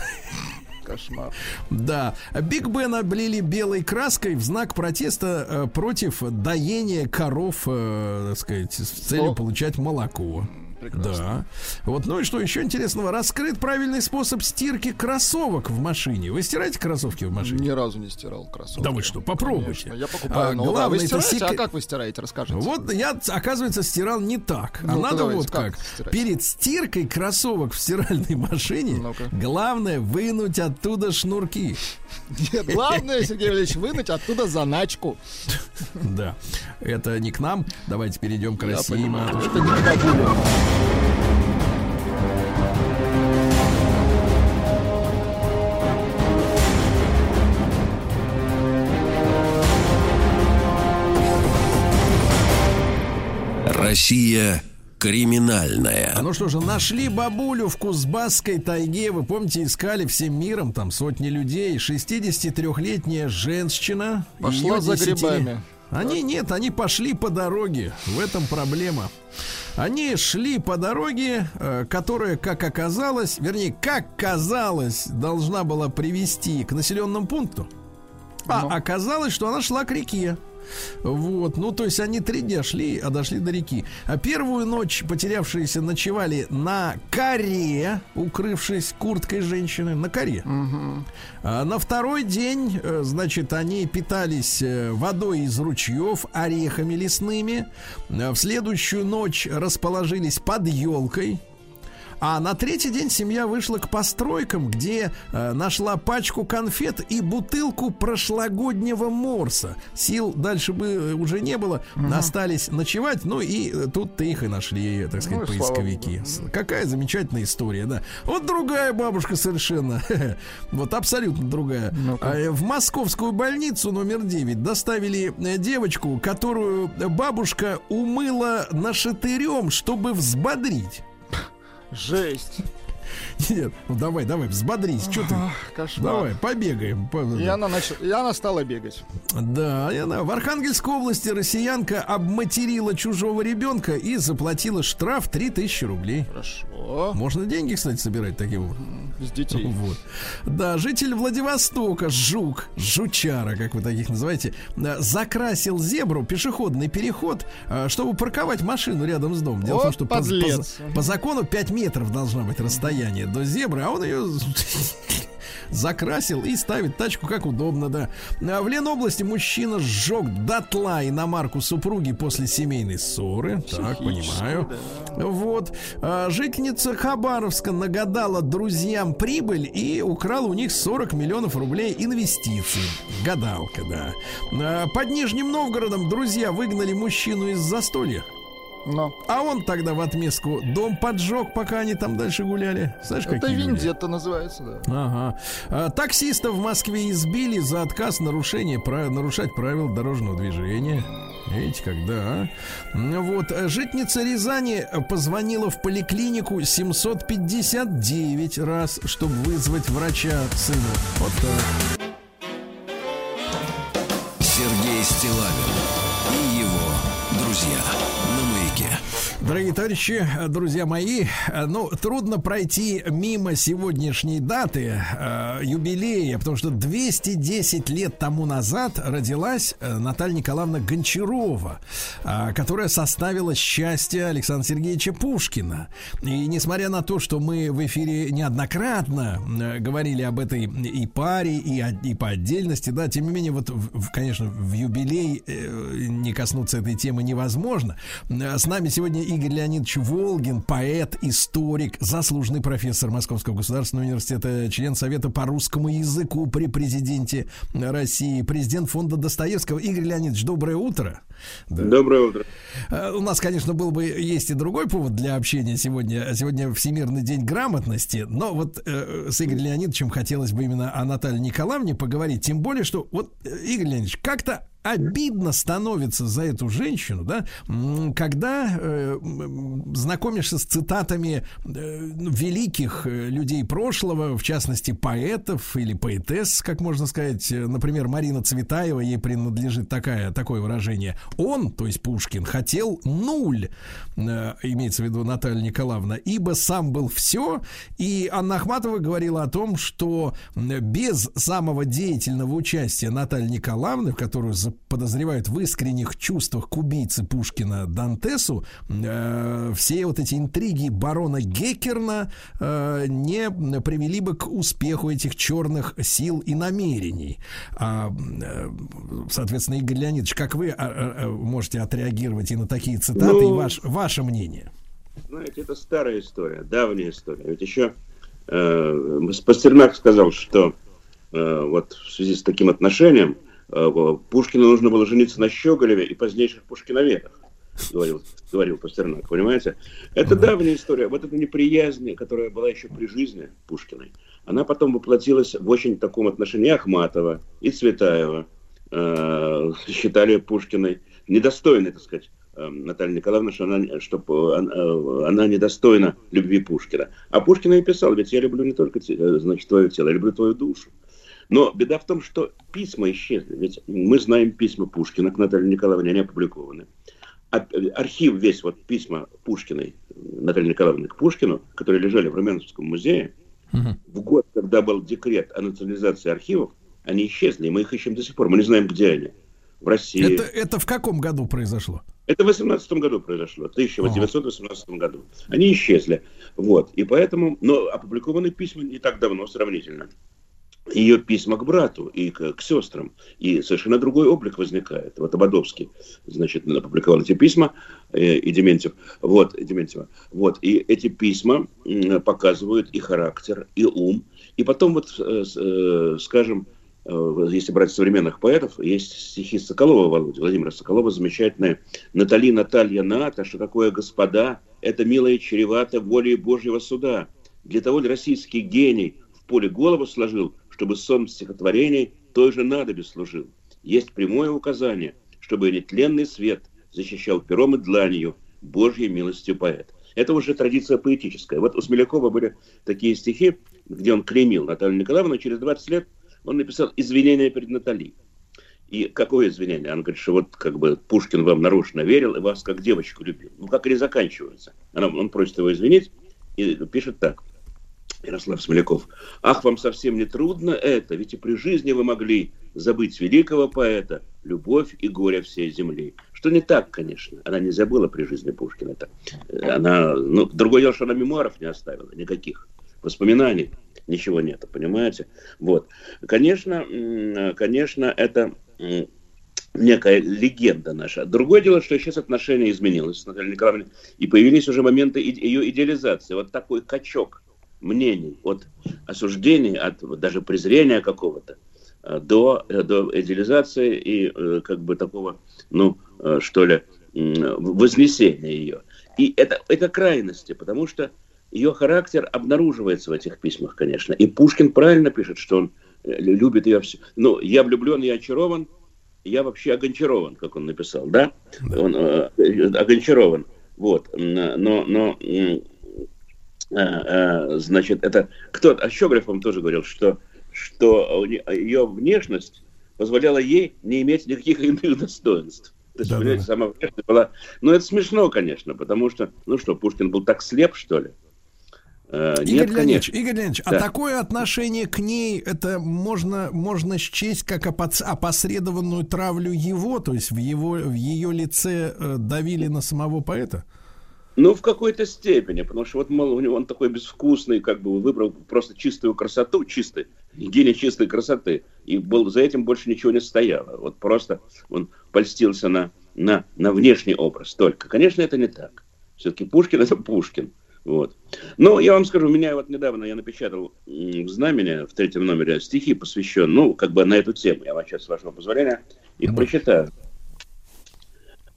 Speaker 2: Кошмар.
Speaker 1: Да, Биг Бен облили белой краской в знак протеста э, против доения коров, э, так сказать, с целью
Speaker 2: О.
Speaker 1: получать молоко.
Speaker 2: Прекрасно.
Speaker 1: Да. Вот, ну и что еще интересного? Раскрыт правильный способ стирки кроссовок в машине. Вы стираете кроссовки в машине?
Speaker 2: Ни разу не стирал кроссовки.
Speaker 1: Да вы что, попробуйте.
Speaker 2: Конечно, я покупаю
Speaker 1: А,
Speaker 2: новые. А
Speaker 1: главное,
Speaker 2: вы
Speaker 1: это
Speaker 2: стираете?
Speaker 1: сек-
Speaker 2: А как вы стираете? Расскажите.
Speaker 1: Вот я, оказывается, стирал не так. А
Speaker 2: Ну-ка,
Speaker 1: надо
Speaker 2: давайте,
Speaker 1: вот
Speaker 2: как
Speaker 1: как. Перед стиркой кроссовок в стиральной машине
Speaker 2: Ну-ка.
Speaker 1: главное вынуть оттуда шнурки.
Speaker 2: Нет, главное, Сергей Валерьевич, вынуть оттуда заначку.
Speaker 1: Да. Это не к нам. Давайте перейдем к России, матушка.
Speaker 3: Россия криминальная.
Speaker 1: А Ну что же, нашли бабулю в Кузбасской тайге. Вы помните, искали всем миром, там сотни людей. 63-летняя женщина.
Speaker 2: Пошла за
Speaker 1: десятили-
Speaker 2: грибами.
Speaker 1: Они нет, они пошли по дороге. В этом проблема. Они шли по дороге, э, которая, как оказалось, вернее, как казалось, должна была привести к населенному пункту. А
Speaker 2: Ну.
Speaker 1: оказалось, что она шла к реке. Вот, ну то есть они три дня шли, а дошли до реки. А первую ночь потерявшиеся ночевали на коре, укрывшись курткой женщины, на коре. А на второй день, э, значит, они питались э, водой из ручьев, орехами лесными. А В следующую ночь расположились под елкой. А на третий день семья вышла к постройкам, где э, нашла пачку конфет и бутылку прошлогоднего морса. Сил дальше бы э, уже не было, остались ночевать, ну и э, тут-то их и нашли, так сказать,
Speaker 2: Ну слава
Speaker 1: поисковики. С- Какая замечательная история, да. Вот другая бабушка совершенно. Вот абсолютно другая. А, э, В московскую больницу номер 9 доставили девочку, которую бабушка умыла нашатырем, чтобы взбодрить.
Speaker 2: Жесть.
Speaker 1: Нет, ну давай, давай, взбодрись. Что ты?
Speaker 2: Кошмар.
Speaker 1: Давай, побегаем. По-
Speaker 2: И она, нач- и она стала бегать.
Speaker 1: Да, и она в Архангельской области россиянка обматерила чужого ребенка и заплатила штраф 3000 рублей.
Speaker 2: Хорошо.
Speaker 1: Можно деньги, кстати, собирать таким образом.
Speaker 2: С детей.
Speaker 1: Вот. Да, житель Владивостока, Жук, Жучара, как вы таких называете, э, закрасил зебру, пешеходный переход, э, чтобы парковать машину рядом с домом. Дело в том,
Speaker 2: Вот
Speaker 1: что по, по- по закону 5 метров должна быть расстояние до зебры, а он ее закрасил и ставит тачку как удобно, да. А В Ленобласти мужчина сжег дотла иномарку супруги после семейной ссоры. Так, понимаю. Вот. А, Жительница Хабаровска нагадала друзьям прибыль и украла у них 40 миллионов рублей инвестиций. Гадалка, да. А, Под Нижним Новгородом друзья выгнали мужчину из застолья.
Speaker 2: Но.
Speaker 1: А он тогда в отместку дом поджег, пока они там дальше гуляли. Знаешь,
Speaker 2: Это
Speaker 1: какие люди?
Speaker 2: виндетта называется, да.
Speaker 1: Ага. А, таксиста в Москве избили за отказ нарушения, прав- нарушать правил дорожного движения. Видите, когда, а? Вот, житница Рязани позвонила в поликлинику 759 раз, чтобы вызвать врача сыну. Вот так. Дорогие товарищи, друзья мои, ну, трудно пройти мимо сегодняшней даты э, юбилея, потому что 210 лет тому назад родилась э, Наталья Николаевна Гончарова, э, которая составила счастье Александра Сергеевича Пушкина. И несмотря на то, что мы в эфире неоднократно э, говорили об этой и паре, и, и по отдельности, да, тем не менее, вот, в- конечно, в юбилей э, не коснуться этой темы невозможно. Э, С нами сегодня Игорь Леонидович Волгин, поэт, историк, заслуженный профессор Московского государственного университета, член Совета по русскому языку при президенте России, президент фонда Достоевского. Игорь Леонидович, доброе утро. Да.
Speaker 6: Доброе утро.
Speaker 1: Э, У нас, конечно, был бы есть и другой повод для общения сегодня. Сегодня Всемирный день грамотности, но вот э, с Игорем Леонидовичем хотелось бы именно о Наталье Николаевне поговорить. Тем более, что вот, э, Игорь Леонидович, как-то обидно становится за эту женщину, да, когда э, знакомишься с цитатами э, великих э, людей прошлого, в частности, поэтов или поэтесс, как можно сказать. Например, Марина Цветаева, ей принадлежит такая, такое выражение. Он, то есть Пушкин, хотел нуль, э, имеется в виду Наталья Николаевна, ибо сам был все. И Анна Ахматова говорила о том, что без самого деятельного участия Натальи Николаевны, в которую за- подозревают в искренних чувствах к убийце Пушкина Дантесу, э, все вот эти интриги барона Геккерна э, не привели бы к успеху этих черных сил и намерений. А, э, соответственно, Игорь Леонидович, как вы а, а, а, можете отреагировать и на такие цитаты,
Speaker 6: Ну,
Speaker 1: и ваш, ваше мнение?
Speaker 6: Знаете, это старая история, давняя история. Ведь еще э, Пастернак сказал, что э, вот в связи с таким отношением Пушкину нужно было жениться на Щеголеве и позднейших Пушкиноведах, говорил, говорил Пастернак, понимаете? Это давняя история. Вот эта неприязнь, которая была еще при жизни Пушкиной, она потом воплотилась в очень таком отношении Ахматова и Цветаева. э, считали Пушкиной недостойной, так сказать, э, Наталья Николаевна, что она, что э, она, недостойна любви Пушкина. А Пушкина и писал, ведь я люблю не только э, значит, твое тело, я люблю твою душу. Но беда в том, что письма исчезли. Ведь мы знаем письма Пушкина к Наталье Николаевне, они опубликованы. А- э, Архив весь, вот письма Пушкиной, Натальи Николаевны к Пушкину, которые лежали в Румянцевском музее, в год, когда был декрет о национализации архивов, они исчезли, и мы их ищем до сих пор. Мы не знаем, где они. В России.
Speaker 1: Это, это в каком году произошло?
Speaker 6: Это в 18 году произошло, в 1918 году. Они исчезли. Вот. И поэтому, но опубликованы письма не так давно, сравнительно. Ее письма к брату и к, к сестрам. И совершенно другой облик возникает. Вот Ободовский, значит, опубликовал эти письма, э, и Дементьев, вот, Дементьева. Вот, и эти письма показывают и характер, и ум. И потом вот, э, э, скажем, э, если брать современных поэтов, есть стихи Соколова Володи, Владимира Соколова, замечательные. «Натали, Наталья, Ната, что такое господа, это милое чревато волей Божьего суда. Для того ли российский гений в поле голову сложил, чтобы сон стихотворений той же надобе служил. Есть прямое указание, чтобы нетленный свет защищал пером и дланью Божьей милостью поэт. Это уже традиция поэтическая. Вот у Смелякова были такие стихи, где он клеймил Наталью Николаевну, через 20 лет он написал «Извинения перед Натальей». И какое извинение? Он говорит, что вот как бы Пушкин вам нарочно верил и вас как девочку любил. Ну, как они заканчиваются? Она- он просит его извинить и пишет так. Ярослав Смоляков. Ах, вам совсем не трудно это, ведь и при жизни вы могли забыть великого поэта, любовь и горе всей земли. Что не так, конечно. Она не забыла при жизни Пушкина. Это, э, она, ну, другое дело, что она мемуаров не оставила, никаких воспоминаний, ничего нет, понимаете? Вот. Конечно, конечно, это некая легенда наша. Другое дело, что сейчас отношение изменилось с Натальей Николаевной, и появились уже моменты ее идеализации. Вот такой качок мнений от осуждения, от даже презрения какого-то э, до, э, до идеализации и э, как бы такого, ну, что ли, вознесения ее. И это, это крайности, потому что ее характер обнаруживается в этих письмах, конечно. И Пушкин правильно пишет, что он любит ее все. Ну, я влюблен, я очарован, я вообще огончарован, как он написал, да? Он э, огончарован. Вот. Но, но значит, это кто а вам тоже говорил, что, что ее внешность позволяла ей не иметь никаких иных достоинств. То есть,
Speaker 1: Да,
Speaker 6: понимаете,
Speaker 1: да,
Speaker 6: сама внешность была... Ну, это смешно, конечно, потому что, ну что, Пушкин был так слеп, что ли? Э,
Speaker 1: Игорь
Speaker 6: Нет,
Speaker 1: Леонидович. Игорь Леонидович, а
Speaker 6: Да.
Speaker 1: такое отношение к ней, это можно, можно счесть как опосредованную травлю его, то есть в его в ее лице э, давили на самого поэта?
Speaker 6: Ну, в какой-то степени, потому что вот, мол, у него он такой безвкусный, как бы выбрал просто чистую красоту, чистый, гений чистой красоты, и был, за этим больше ничего не стояло. Вот просто он польстился на, на, на внешний образ только. Конечно, это не так. Все-таки Пушкин – это Пушкин. Вот. Но я вам скажу, у меня вот недавно я напечатал в знамени в третьем номере стихи, посвящен, ну, как бы на эту тему. Я вам сейчас, с вашего позволения, их прочитаю.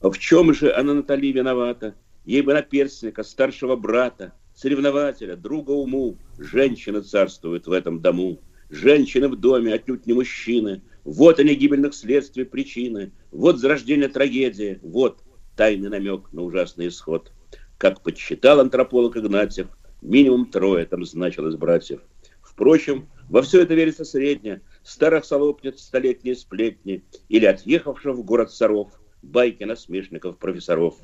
Speaker 6: В чем же она, Натали, виновата? Ей бы наперстника, старшего брата, соревнователя, друга уму. Женщины царствуют в этом дому. Женщины в доме, отнюдь не мужчины. Вот они гибельных следствий причины. Вот зарождение трагедии. Вот тайный намек на ужасный исход. Как подсчитал антрополог Игнатьев, минимум трое там значилось братьев. Впрочем, во все это верится средне. Старых солопниц столетние сплетни или отъехавших в город соров, байки насмешников профессоров.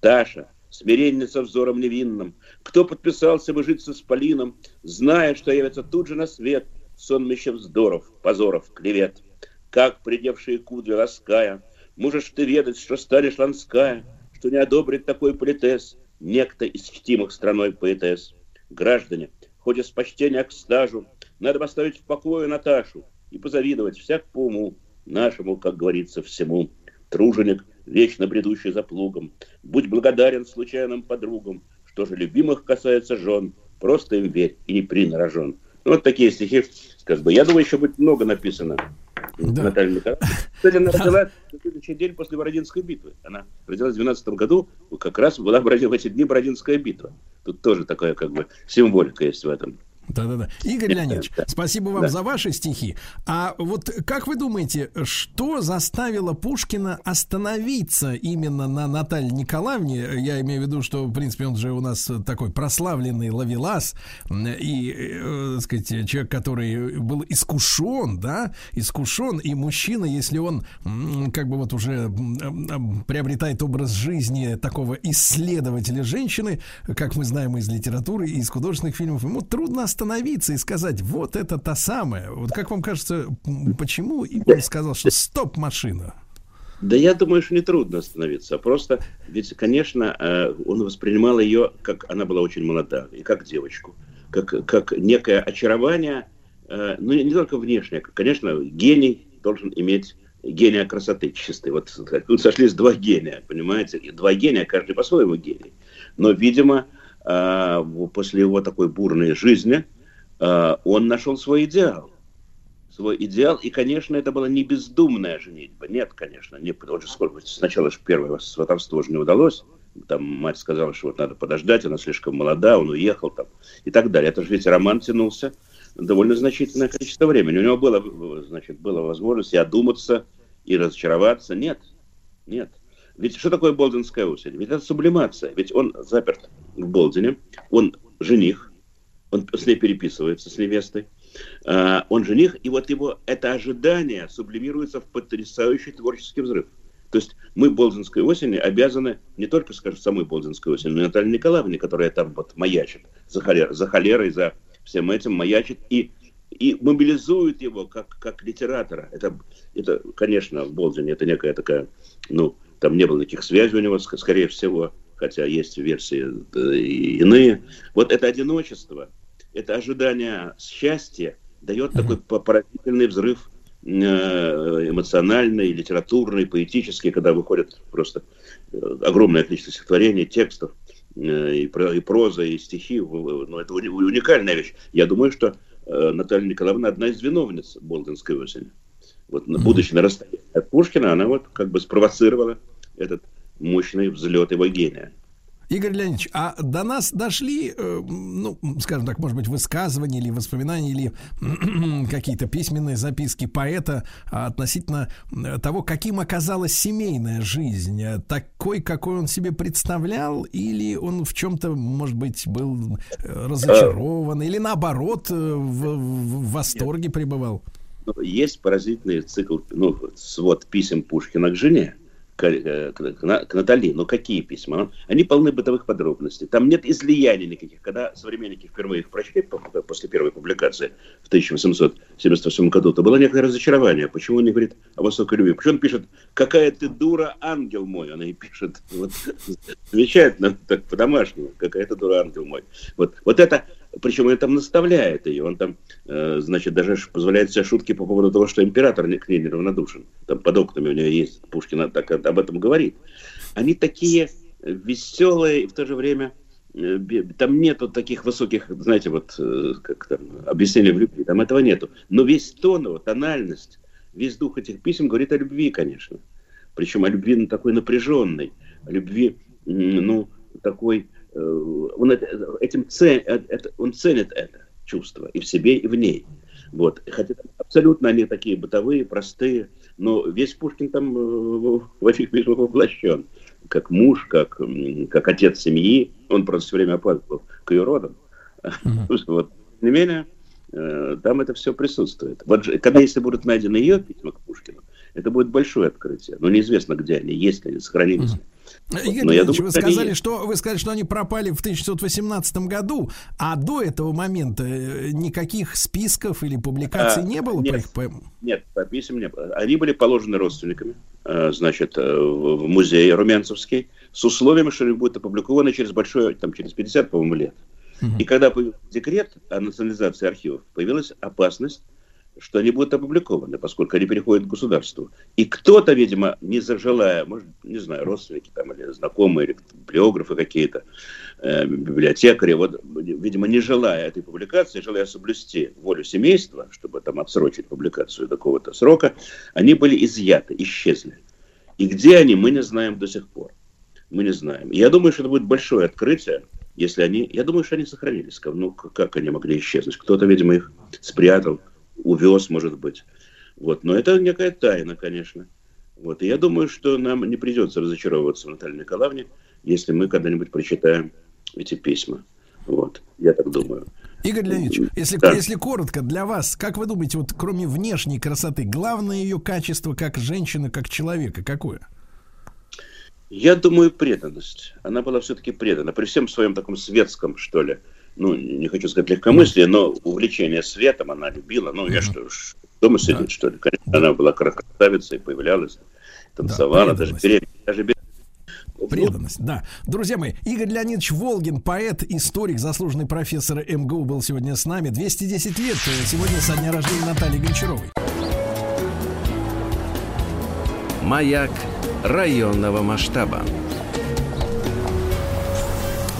Speaker 6: Таша, смиренница взором невинным, кто подписался бы жить с исполином, зная, что явится тут же на свет сонмище вздоров, позоров, клевет. Как придевшие кудри лаская, можешь ты ведать, что станешь ланская, что не одобрит такой политес некто из чтимых страной поэтесс. Граждане, хоть из почтения к стажу, надо поставить в покое Наташу и позавидовать всяк по уму, нашему, как говорится, всему. Труженик, вечно бредущий за плугом, будь благодарен случайным подругам, что же любимых касается жен, просто им верь и не принарожен. Ну, вот такие стихи, как бы. Я думаю, еще будет много написано.
Speaker 1: Да.
Speaker 6: Наталья Николаевна. Кстати, она родилась на следующий день после Бородинской битвы. Она родилась в 12 году, как раз была в эти дни Бородинская битва. Тут тоже такая как бы символика есть в этом.
Speaker 1: Да-да-да. Игорь Леонидович, спасибо вам
Speaker 6: Да.
Speaker 1: за ваши стихи. А вот как вы думаете, что заставило Пушкина остановиться именно на Наталье Николаевне? Я имею в виду, что, в принципе, он же у нас такой прославленный ловелас и, э, так сказать, человек, который был искушен, да, искушен, и мужчина, если он как бы вот уже приобретает образ жизни такого исследователя женщины, как мы знаем из литературы и из художественных фильмов, ему трудно остановиться и сказать, вот это та самая. Вот как вам кажется, почему он сказал, что стоп, машина?
Speaker 6: Да я думаю, что не трудно остановиться. а Просто, ведь, конечно, э, он воспринимал ее, как она была очень молода, и как девочку, как, как некое очарование э, ну, не только внешне, конечно, гений должен иметь гения красоты чистой. Вот тут сошлись два гения, понимаете? И два гения, каждый по-своему гений. Но, видимо, после его такой бурной жизни э, он нашел свой идеал. Свой идеал, и, конечно, это была не бездумная женитьба. Нет, конечно, не, потому что сколько, сначала же первое сватовство же не удалось. Там мать сказала, что вот надо подождать, она слишком молода, он уехал там и так далее. Это же ведь роман тянулся довольно значительное количество времени. У него было, значит, была возможность и одуматься, и разочароваться. Нет, нет. Ведь что такое Болдинская осень? Ведь это сублимация. Ведь он заперт в Болдине, он жених, он с ней переписывается, с невестой. А, Он жених, и вот его это ожидание сублимируется в потрясающий творческий взрыв. То есть мы Болдинской осени обязаны не только, скажем, самой Болдинской осени, но и Наталье Николаевне, которая там вот маячит за, холер, за холерой, за всем этим маячит и, и мобилизует его как, как литератора. Это, это, конечно, в Болдине это некая такая, ну, там не было никаких связей у него, ск- скорее всего, хотя есть версии иные. Вот это одиночество, это ожидание счастья дает такой по- поразительный взрыв э, эмоциональный, литературный, поэтический, когда выходит просто э, огромное количество стихотворений, текстов, э, и, про- и проза, и стихи. Ну, это уни- уникальная вещь. Я думаю, что Наталья Николаевна одна из виновниц Болдинской осени. Вот, на- будучи на расстоянии от Пушкина, она вот как бы спровоцировала этот мощный взлет его гения.
Speaker 1: Игорь Леонидович, а до нас дошли, э, ну, скажем так, может быть, высказывания или воспоминания, или какие-то письменные записки поэта относительно того, каким оказалась семейная жизнь, такой, какой он себе представлял, или он в чем-то, может быть, был э, разочарован, или наоборот, э, в, в восторге пребывал?
Speaker 6: Есть поразительный цикл, ну, свод писем Пушкина к жене, к, э, к- к На- к Натали. Ну, какие письма? Они полны бытовых подробностей. Там нет излияний никаких. Когда современники впервые их прочли по- по- после первой публикации в 1878 году, то было некое разочарование. Почему он не говорит о высокой любви? Почему он пишет «Какая ты дура, ангел мой?» Она и пишет вот, замечательно, так по-домашнему «Какая ты дура, ангел мой». Вот, вот это причем он там наставляет ее, он там, э, значит, даже позволяет себе шутки по поводу того, что император к ней неравнодушен. Там под окнами у нее есть, Пушкин так об этом говорит. Они такие веселые и в то же время э, там нету таких высоких, знаете, вот э, как там объяснения в любви, там этого нету. Но весь тон его, тональность, весь дух этих писем говорит о любви, конечно. Причем о любви ну, такой напряженной, о любви, ну, такой, он это- этим це- э, это- он ценит это чувство и в себе, и в ней. Вот. Хотя абсолютно они такие бытовые, простые, но весь Пушкин там э, в этих письмах воплощен. Как муж, как, как отец семьи. Он просто все время опаздывал к ее родам. Вот. Тем не менее, э, там это все присутствует. Вот же, когда если будут найдены ее письма к Пушкину, это будет большое открытие. Но неизвестно, где они, есть ли они, сохранились ли.
Speaker 1: Игорь
Speaker 6: Но я думаю,
Speaker 1: вы сказали, что вы сказали, что они пропали в 1918 году, а до этого момента э, никаких списков или публикаций
Speaker 6: А,
Speaker 1: не было
Speaker 6: нет.
Speaker 1: по их поэмам?
Speaker 6: Нет, писем не было. Они были положены родственниками, э, значит, э, в музей Румянцевский, с условием, что они будут опубликованы через большое, там, через 50, по-моему, лет. И когда появился декрет о национализации архивов, появилась опасность, что они будут опубликованы, поскольку они переходят к государству. И кто-то, видимо, не зажелая, может, не знаю, родственники там или знакомые, или биографы какие-то, э, библиотекари, вот, видимо, не желая этой публикации, желая соблюсти волю семейства, чтобы там отсрочить публикацию до какого-то срока, они были изъяты, исчезли. И где они, мы не знаем до сих пор. Мы не знаем. И я думаю, что это будет большое открытие, если они... Я думаю, что они сохранились. Ну, как они могли исчезнуть? Кто-то, видимо, их спрятал, увез, может быть. Вот. Но это некая тайна, конечно. Вот. И я думаю, что нам не придется разочаровываться в Наталье Николаевне, если мы когда-нибудь прочитаем эти письма. Вот. Я так думаю.
Speaker 1: Игорь Леонидович, если,
Speaker 6: Да.
Speaker 1: если коротко, для вас, как вы думаете, вот кроме внешней красоты, главное ее качество как женщины, как человека, какое?
Speaker 6: Я думаю, преданность. Она была все-таки предана. При всем своем таком светском, что ли, ну, не хочу сказать легкомыслие, но увлечение светом она любила. Ну, я что ж, дома сидит, что ли? Конечно, она была красавицей, появлялась, танцевала, даже
Speaker 1: преданность.
Speaker 6: беременна. Даже беременна.
Speaker 1: Преданность, да. Друзья мои, Игорь Леонидович Волгин, поэт, историк, заслуженный профессор МГУ был сегодня с нами. 210 лет э, сегодня со дня рождения Натальи Гончаровой.
Speaker 3: Маяк районного масштаба.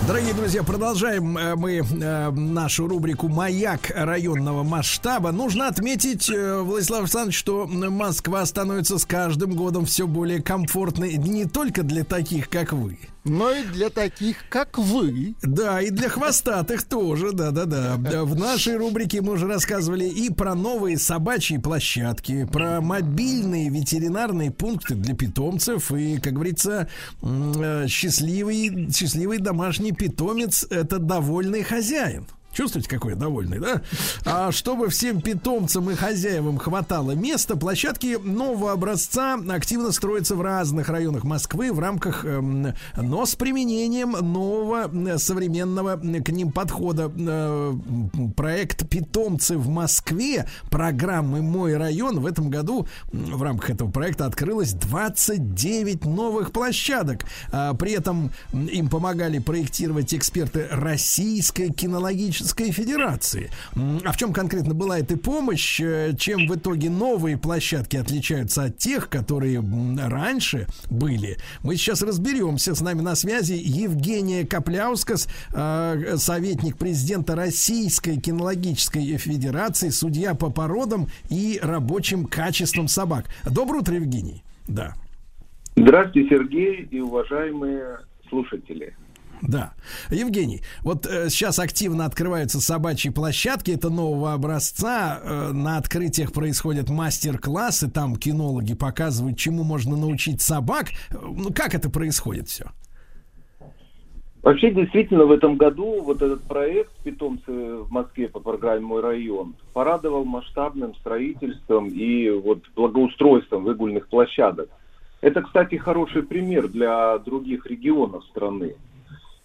Speaker 1: Дорогие друзья, продолжаем э, мы э, нашу рубрику «Маяк районного масштаба». Нужно отметить, э, Владислав Александрович, что Москва становится с каждым годом все более комфортной не только для таких, как вы.
Speaker 2: Но и для таких, как вы.
Speaker 1: Да, и для хвостатых тоже, да-да-да. Да, В нашей рубрике мы уже рассказывали и про новые собачьи площадки, про мобильные ветеринарные пункты для питомцев и, как говорится, э, счастливый, счастливый домашний питомец – это довольный хозяин. Чувствуете, какой я довольный, да? А чтобы всем питомцам и хозяевам хватало места, площадки нового образца активно строятся в разных районах Москвы в рамках, эм, но с применением нового э, современного к ним подхода. Э, проект «Питомцы в Москве» программы «Мой район» в этом году в рамках этого проекта открылось 29 новых площадок. А, При этом им помогали проектировать эксперты Российской кинологической федерации. М, А в чем конкретно была эта помощь? Э, Чем в итоге новые площадки отличаются от тех, которые раньше были? Мы сейчас разберемся. С нами на связи Евгения Капляускас, э, советник президента Российской кинологической федерации, судья по породам и рабочим качествам собак. Доброе утро, Евгений. Да.
Speaker 7: Здравствуйте, Сергей и уважаемые слушатели.
Speaker 1: Да. Евгений, вот э, сейчас активно открываются собачьи площадки, это нового образца. Э, на открытиях происходят мастер-классы, там кинологи показывают, чему можно научить собак. Ну, как это происходит все?
Speaker 7: Вообще, действительно, в этом году вот этот проект «Питомцы в Москве» по программе «Мой район» порадовал масштабным строительством и вот благоустройством выгульных площадок. Это, кстати, хороший пример для других регионов страны.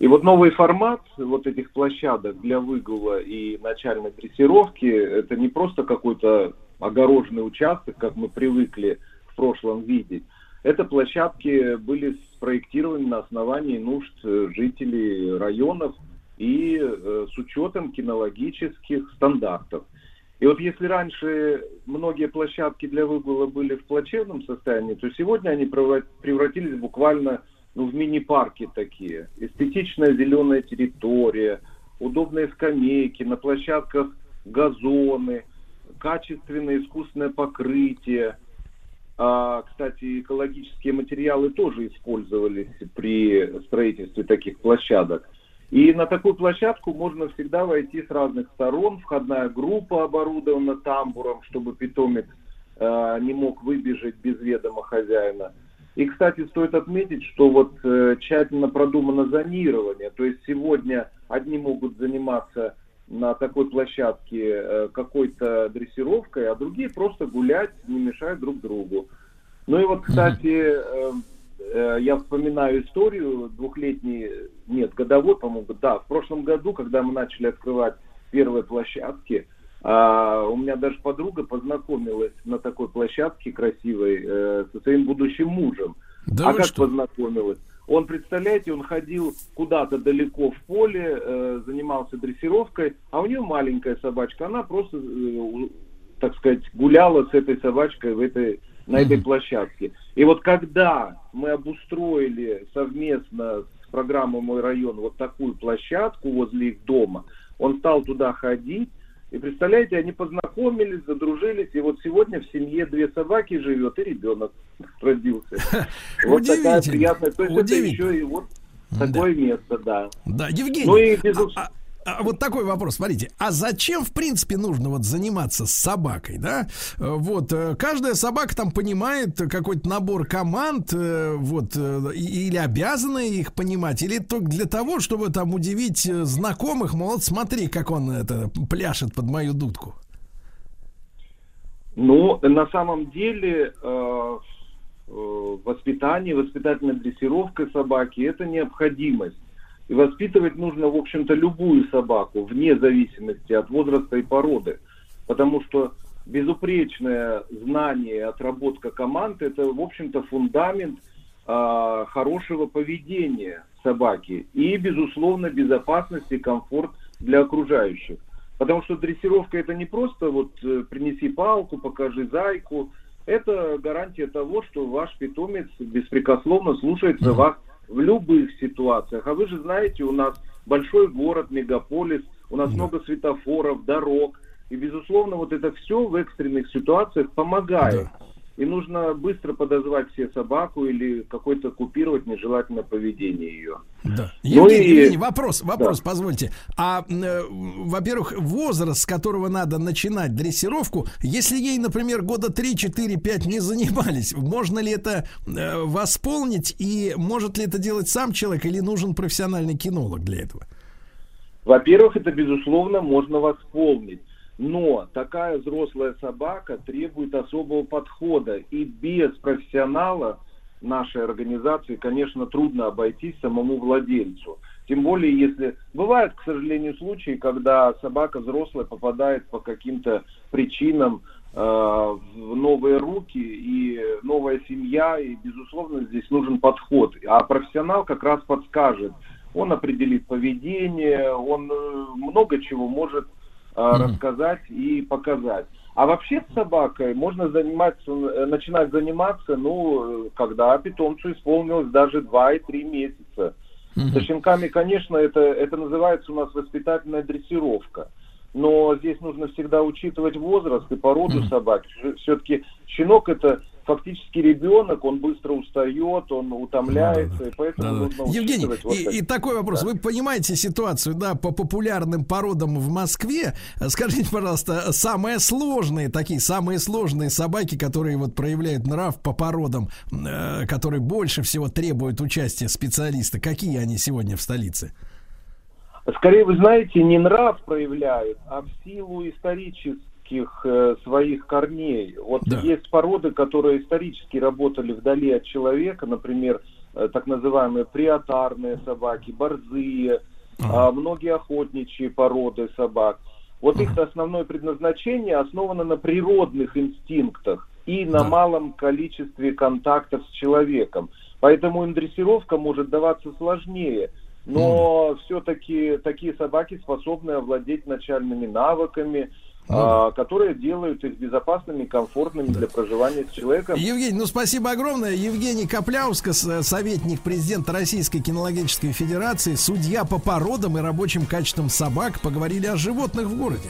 Speaker 7: И вот новый формат вот этих площадок для выгула и начальной дрессировки, это не просто какой-то огороженный участок, как мы привыкли в прошлом видеть. Это площадки были спроектированы на основании нужд э, жителей районов и э, с учетом кинологических стандартов. И вот если раньше многие площадки для выгула были в плачевном состоянии, то сегодня они превра- превратились буквально ну, в мини-парки такие. Эстетичная зеленая территория, удобные скамейки, на площадках газоны, качественное искусственное покрытие. А, кстати, экологические материалы тоже использовались при строительстве таких площадок. И на такую площадку можно всегда войти с разных сторон. Входная группа оборудована тамбуром, чтобы питомец э, не мог выбежать без ведома хозяина. И, кстати, стоит отметить, что вот э, тщательно продумано зонирование. То есть сегодня одни могут заниматься на такой площадке э, какой-то дрессировкой, а другие просто гулять, не мешая друг другу. Ну и вот, кстати, э, э, я вспоминаю историю двухлетней, нет, годовой, по-моему, да, в прошлом году, когда мы начали открывать первые площадки, а, у меня даже подруга познакомилась на такой площадке красивой э, со своим будущим мужем.
Speaker 1: Да
Speaker 7: а как
Speaker 1: что?
Speaker 7: познакомилась? Он, представляете, он ходил куда-то далеко в поле, э, занимался дрессировкой, а у нее маленькая собачка, она просто, э, так сказать, гуляла с этой собачкой в этой, на этой площадке. И вот когда мы обустроили совместно с программой «Мой район» вот такую площадку возле их дома, он стал туда ходить, и представляете, они познакомились, задружились, и вот сегодня в семье две собаки живет, и ребенок родился. Вот такая приятная. То есть это еще и вот такое место, да.
Speaker 1: Да, Евгений.
Speaker 7: Ну и безус-
Speaker 1: а- а вот такой вопрос, смотрите, а зачем, в принципе, нужно вот заниматься с собакой, да? Э, Вот, э, каждая собака там понимает какой-то набор команд, э, вот, или обязана их понимать, или только для того, чтобы там удивить знакомых, мол, смотри, как он это пляшет под мою дудку.
Speaker 7: Ну, на самом деле э, воспитание, воспитательная дрессировка собаки – это необходимость. И воспитывать нужно, в общем-то, любую собаку, вне зависимости от возраста и породы. Потому что безупречное знание, отработка команд – это, в общем-то, фундамент а, хорошего поведения собаки и, безусловно, безопасность и комфорт для окружающих. Потому что дрессировка это не просто вот э, принеси палку, покажи зайку. Это гарантия того, что ваш питомец беспрекословно слушается вас в любых ситуациях. А вы же знаете, у нас большой город, мегаполис, у нас много светофоров, дорог. И, безусловно, вот это все в экстренных ситуациях помогает. И нужно быстро подозвать все собаку или какой-то купировать нежелательное поведение ее.
Speaker 1: Да.
Speaker 7: Ну
Speaker 1: Евгений,
Speaker 7: и-
Speaker 1: Евгений, вопрос, вопрос,
Speaker 7: Да.
Speaker 1: позвольте. А, э, во-первых, возраст, с которого надо начинать дрессировку, если ей, например, года 3, 4, 5 не занимались, можно ли это э, восполнить и может ли это делать сам человек или нужен профессиональный кинолог для этого?
Speaker 7: Во-первых, это, безусловно, можно восполнить. Но такая взрослая собака требует особого подхода. И без профессионала нашей организации, конечно, трудно обойтись самому владельцу. Тем более, если бывают, к сожалению, случаи, когда собака взрослая попадает по каким-то причинам э, в новые руки и новая семья, и, безусловно, здесь нужен подход. А профессионал как раз подскажет, он определит поведение, он э, много чего может э, рассказать и показать. А вообще с собакой можно заниматься, э, начинать заниматься, ну, э, когда питомцу исполнилось даже 2 и 3 месяца. Со щенками, конечно, это, это называется у нас воспитательная дрессировка. Но здесь нужно всегда учитывать возраст и породу собаки. Все-таки щенок это фактически ребенок, он быстро устает, он утомляется, и поэтому
Speaker 1: Да-да.
Speaker 7: нужно
Speaker 1: Евгений,
Speaker 7: вот
Speaker 1: и, и такой вопрос. Вы понимаете ситуацию, да, по популярным породам в Москве? Скажите, пожалуйста, самые сложные, такие самые сложные собаки, которые вот проявляют нрав по породам, э, которые больше всего требуют участия специалиста, какие они сегодня в столице?
Speaker 7: Скорее, вы знаете, не нрав проявляют, а в силу исторических э, своих корней. Вот
Speaker 1: Да.
Speaker 7: есть породы, которые исторически работали вдали от человека, например, э, так называемые приотарные собаки, борзые, а, многие охотничьи породы собак. Вот их основное предназначение основано на природных инстинктах и на
Speaker 1: Да.
Speaker 7: малом количестве контактов с человеком. Поэтому им дрессировка может даваться сложнее. Но все-таки такие собаки способны овладеть начальными навыками, а, которые делают их безопасными комфортными для проживания с человеком.
Speaker 1: Евгений, ну спасибо огромное. Евгений Капляускас, э, советник президента Российской кинологической федерации, судья по породам и рабочим качествам собак, поговорили о животных в городе.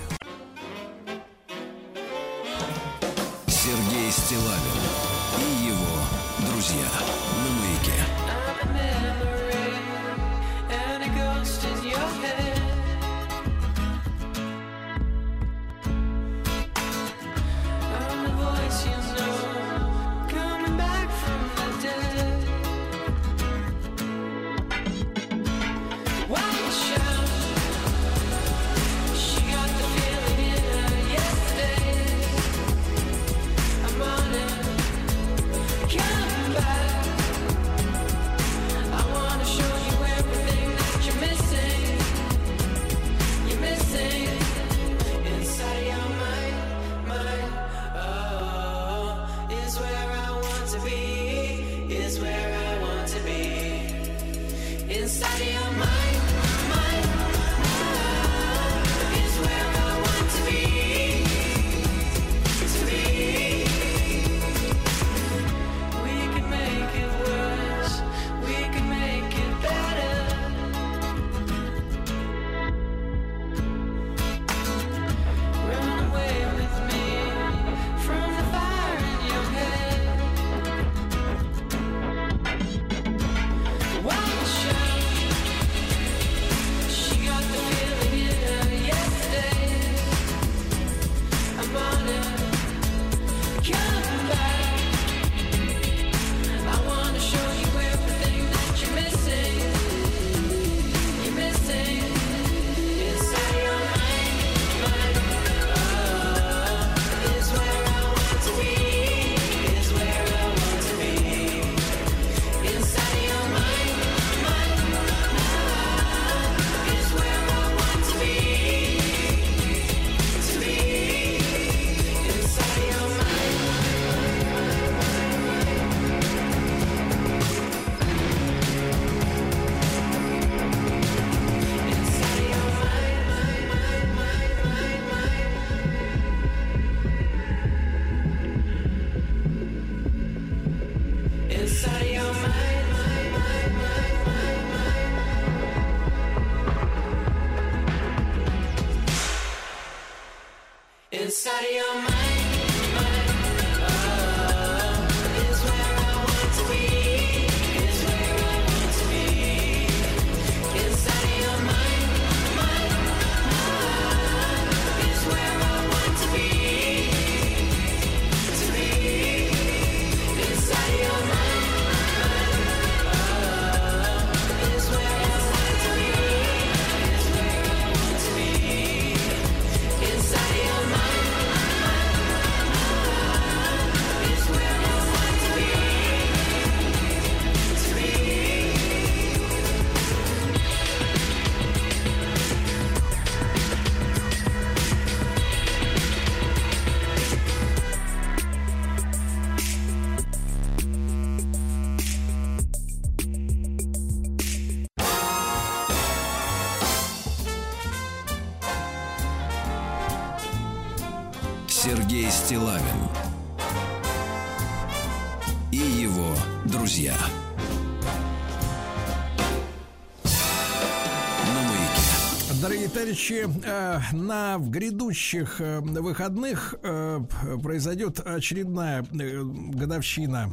Speaker 1: Дорогие товарищи, э, на в грядущих э, выходных э, произойдет очередная годовщина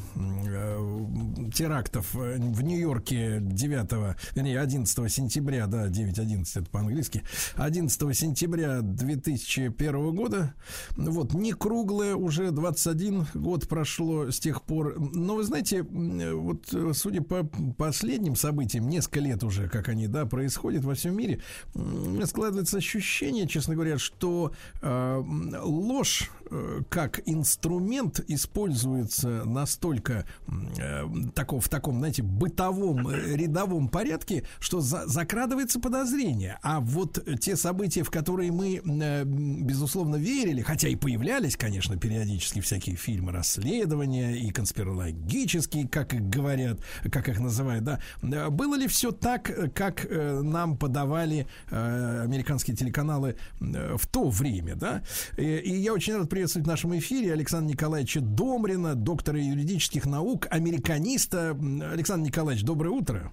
Speaker 1: терактов в Нью-Йорке 9, вернее, 11 сентября, да, 9-11 это по-английски, 11 сентября 2001 года. Вот, не круглое, уже 21 год прошло с тех пор. Но вы знаете, вот судя по последним событиям, несколько лет уже, как они, да, происходят во всем мире, меня складывается ощущение, честно говоря, что э, ложь как инструмент используется настолько э, тако- в таком, знаете, бытовом, э, рядовом порядке, что за- закрадывается подозрение. А вот те события, в которые мы, э, безусловно, верили, хотя и появлялись, конечно, периодически всякие фильмы расследования и конспирологические, как их говорят, как их называют, да, э, было ли все так, э, как э, нам подавали э, американские телеканалы э, в то время, да? И, и я очень рад приветствовать в нашем эфире Александра Николаевича Домрина, доктора юридических наук, американиста. Александр Николаевич, доброе утро.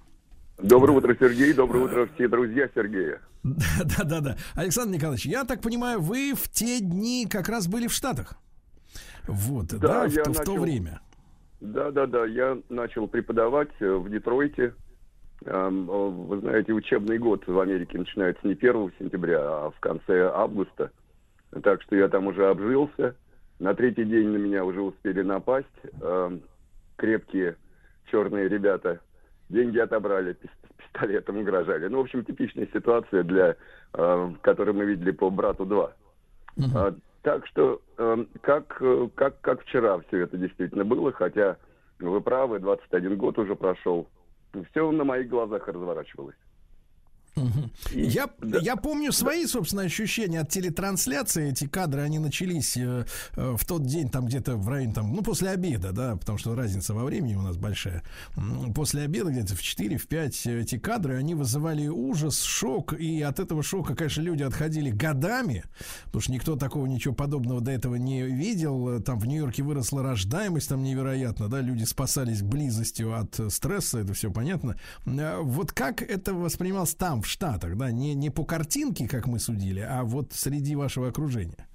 Speaker 8: Доброе утро, Сергей. Доброе утро, все друзья Сергея.
Speaker 1: Да, да, да. Александр Николаевич, я так понимаю, вы в те дни как раз были в Штатах. Вот, да,
Speaker 8: Да,
Speaker 1: в,
Speaker 8: я
Speaker 1: то, в то
Speaker 8: начал-
Speaker 1: время.
Speaker 8: Да, да, да. Я начал преподавать э, в Детройте. Эм, э, Вы знаете, учебный год в Америке начинается не 1 сентября, а в конце августа. Так что я там уже обжился. На третий день на меня уже успели напасть. Эм, Крепкие черные ребята. Деньги отобрали, пис- пистолетом угрожали. Ну, в общем, типичная ситуация, для, э, которую мы видели по «Брату 2». А, так что, эм, как, э, как, как вчера все это действительно было, хотя вы правы, 21 год уже прошел. Все на моих глазах разворачивалось. И-
Speaker 1: Я,
Speaker 8: да.
Speaker 1: я помню свои, собственно, ощущения от телетрансляции. Эти кадры, они начались э, э, в тот день, там где-то в районе, там, ну, после обеда, да, потому что разница во времени у нас большая. После обеда, где-то в 4, в 5, э, эти кадры, они вызывали ужас, шок, и от этого шока, конечно, люди отходили годами, потому что никто такого, ничего подобного до этого не видел. Там в Нью-Йорке выросла рождаемость, там невероятно, да, люди спасались близостью от э, стресса, это все понятно. Э, Вот как это воспринималось там, Штатах, да, не, не по картинке, как мы судили, а вот среди вашего окружения?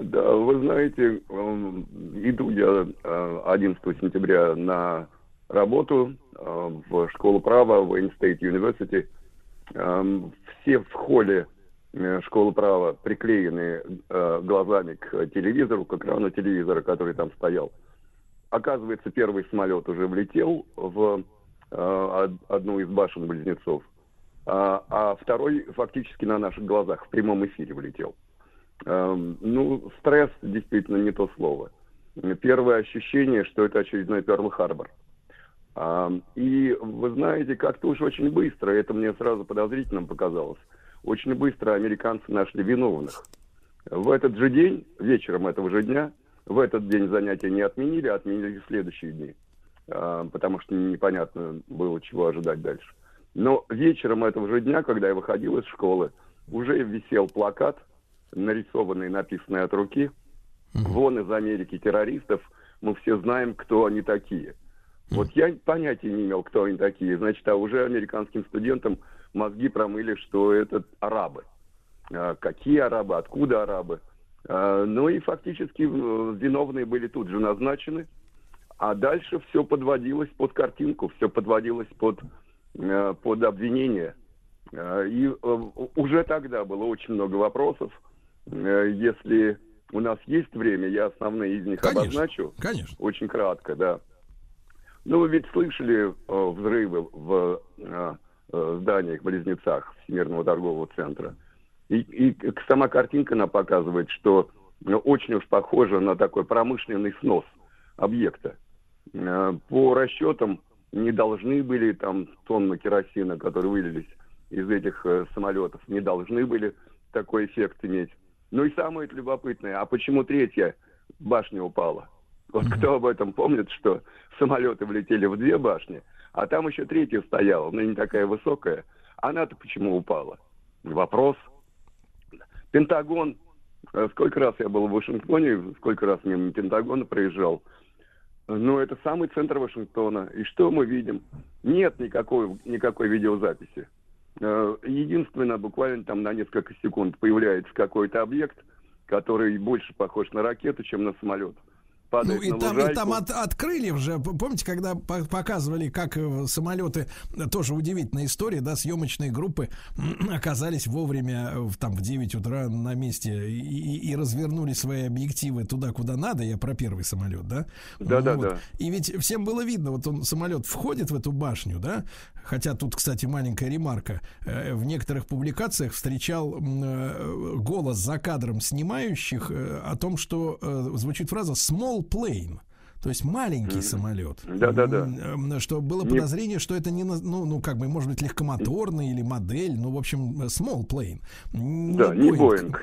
Speaker 8: Да, вы знаете, эм, иду я э, 11 сентября на работу э, в школу права в State University. Эм, Все в холле э, школы права приклеены э, глазами к телевизору, к экрану телевизора, который там стоял. Оказывается, первый самолет уже влетел в э, од- одну из башен близнецов, а, а второй фактически на наших глазах в прямом эфире влетел. Эм, Ну, стресс действительно не то слово. Первое ощущение, что это очередной Перл-Харбор. И вы знаете, как-то уж очень быстро, это мне сразу подозрительным показалось, очень быстро американцы нашли виновных. В этот же день, вечером этого же дня, в этот день занятия не отменили, а отменили в следующие дни, потому что непонятно было, чего ожидать дальше. Но вечером этого же дня, когда я выходил из школы, уже висел плакат, нарисованный, написанный от руки, вон из Америки террористов, мы все знаем, кто они такие. Вот я понятия не имел, кто они такие. Значит, а уже американским студентам мозги промыли, что это арабы. А какие арабы, откуда арабы? А, Ну и фактически виновные были тут же назначены, а дальше все подводилось под картинку, все подводилось под, под обвинение. А, И э, уже тогда было очень много вопросов. Э, Если у нас есть время, я основные из них
Speaker 1: Конечно.
Speaker 8: обозначу.
Speaker 1: Конечно.
Speaker 8: Очень кратко, да. Ну, вы ведь слышали э, взрывы в э, э, зданиях-близнецах Всемирного торгового центра. И, и сама картинка нам показывает, что э, очень уж похоже на такой промышленный снос объекта. Э, По расчетам не должны были там тонны керосина, которые вылились из этих э, самолетов, не должны были такой эффект иметь. Ну и самое любопытное, а почему третья башня упала? Вот кто об этом помнит, что самолеты влетели в две башни, а там еще третья стояла, но не такая высокая. Она-то почему упала? Вопрос. Пентагон. Э, Сколько раз я был в Вашингтоне, сколько раз мимо Пентагона проезжал. Ну, это самый центр Вашингтона. И что мы видим? Нет никакой, никакой видеозаписи. Э, Единственное, буквально там на несколько секунд появляется какой-то объект, который больше похож на ракету, чем на самолет.
Speaker 1: Ну и
Speaker 8: на
Speaker 1: там, и там от, от крыльев же, п- помните, когда по- показывали, как э, самолеты, э, тоже удивительная история, да, съемочные группы оказались вовремя э, в, там в 9 утра на месте и, и- и развернули свои объективы туда, куда надо, я про первый самолет, да?
Speaker 8: Да-да-да.
Speaker 1: Вот. И ведь всем было видно, вот он самолет входит в эту башню, да, хотя тут, кстати, маленькая ремарка, в некоторых публикациях встречал голос за кадром снимающих о том, что звучит фраза small plane. То есть маленький самолет.
Speaker 8: Да-да-да.
Speaker 1: М, м, Что было
Speaker 8: Не-
Speaker 1: подозрение, что это не, ну, ну, как бы, может быть, легкомоторный или модель, ну, в общем, small plane.
Speaker 8: Да, не Боинг.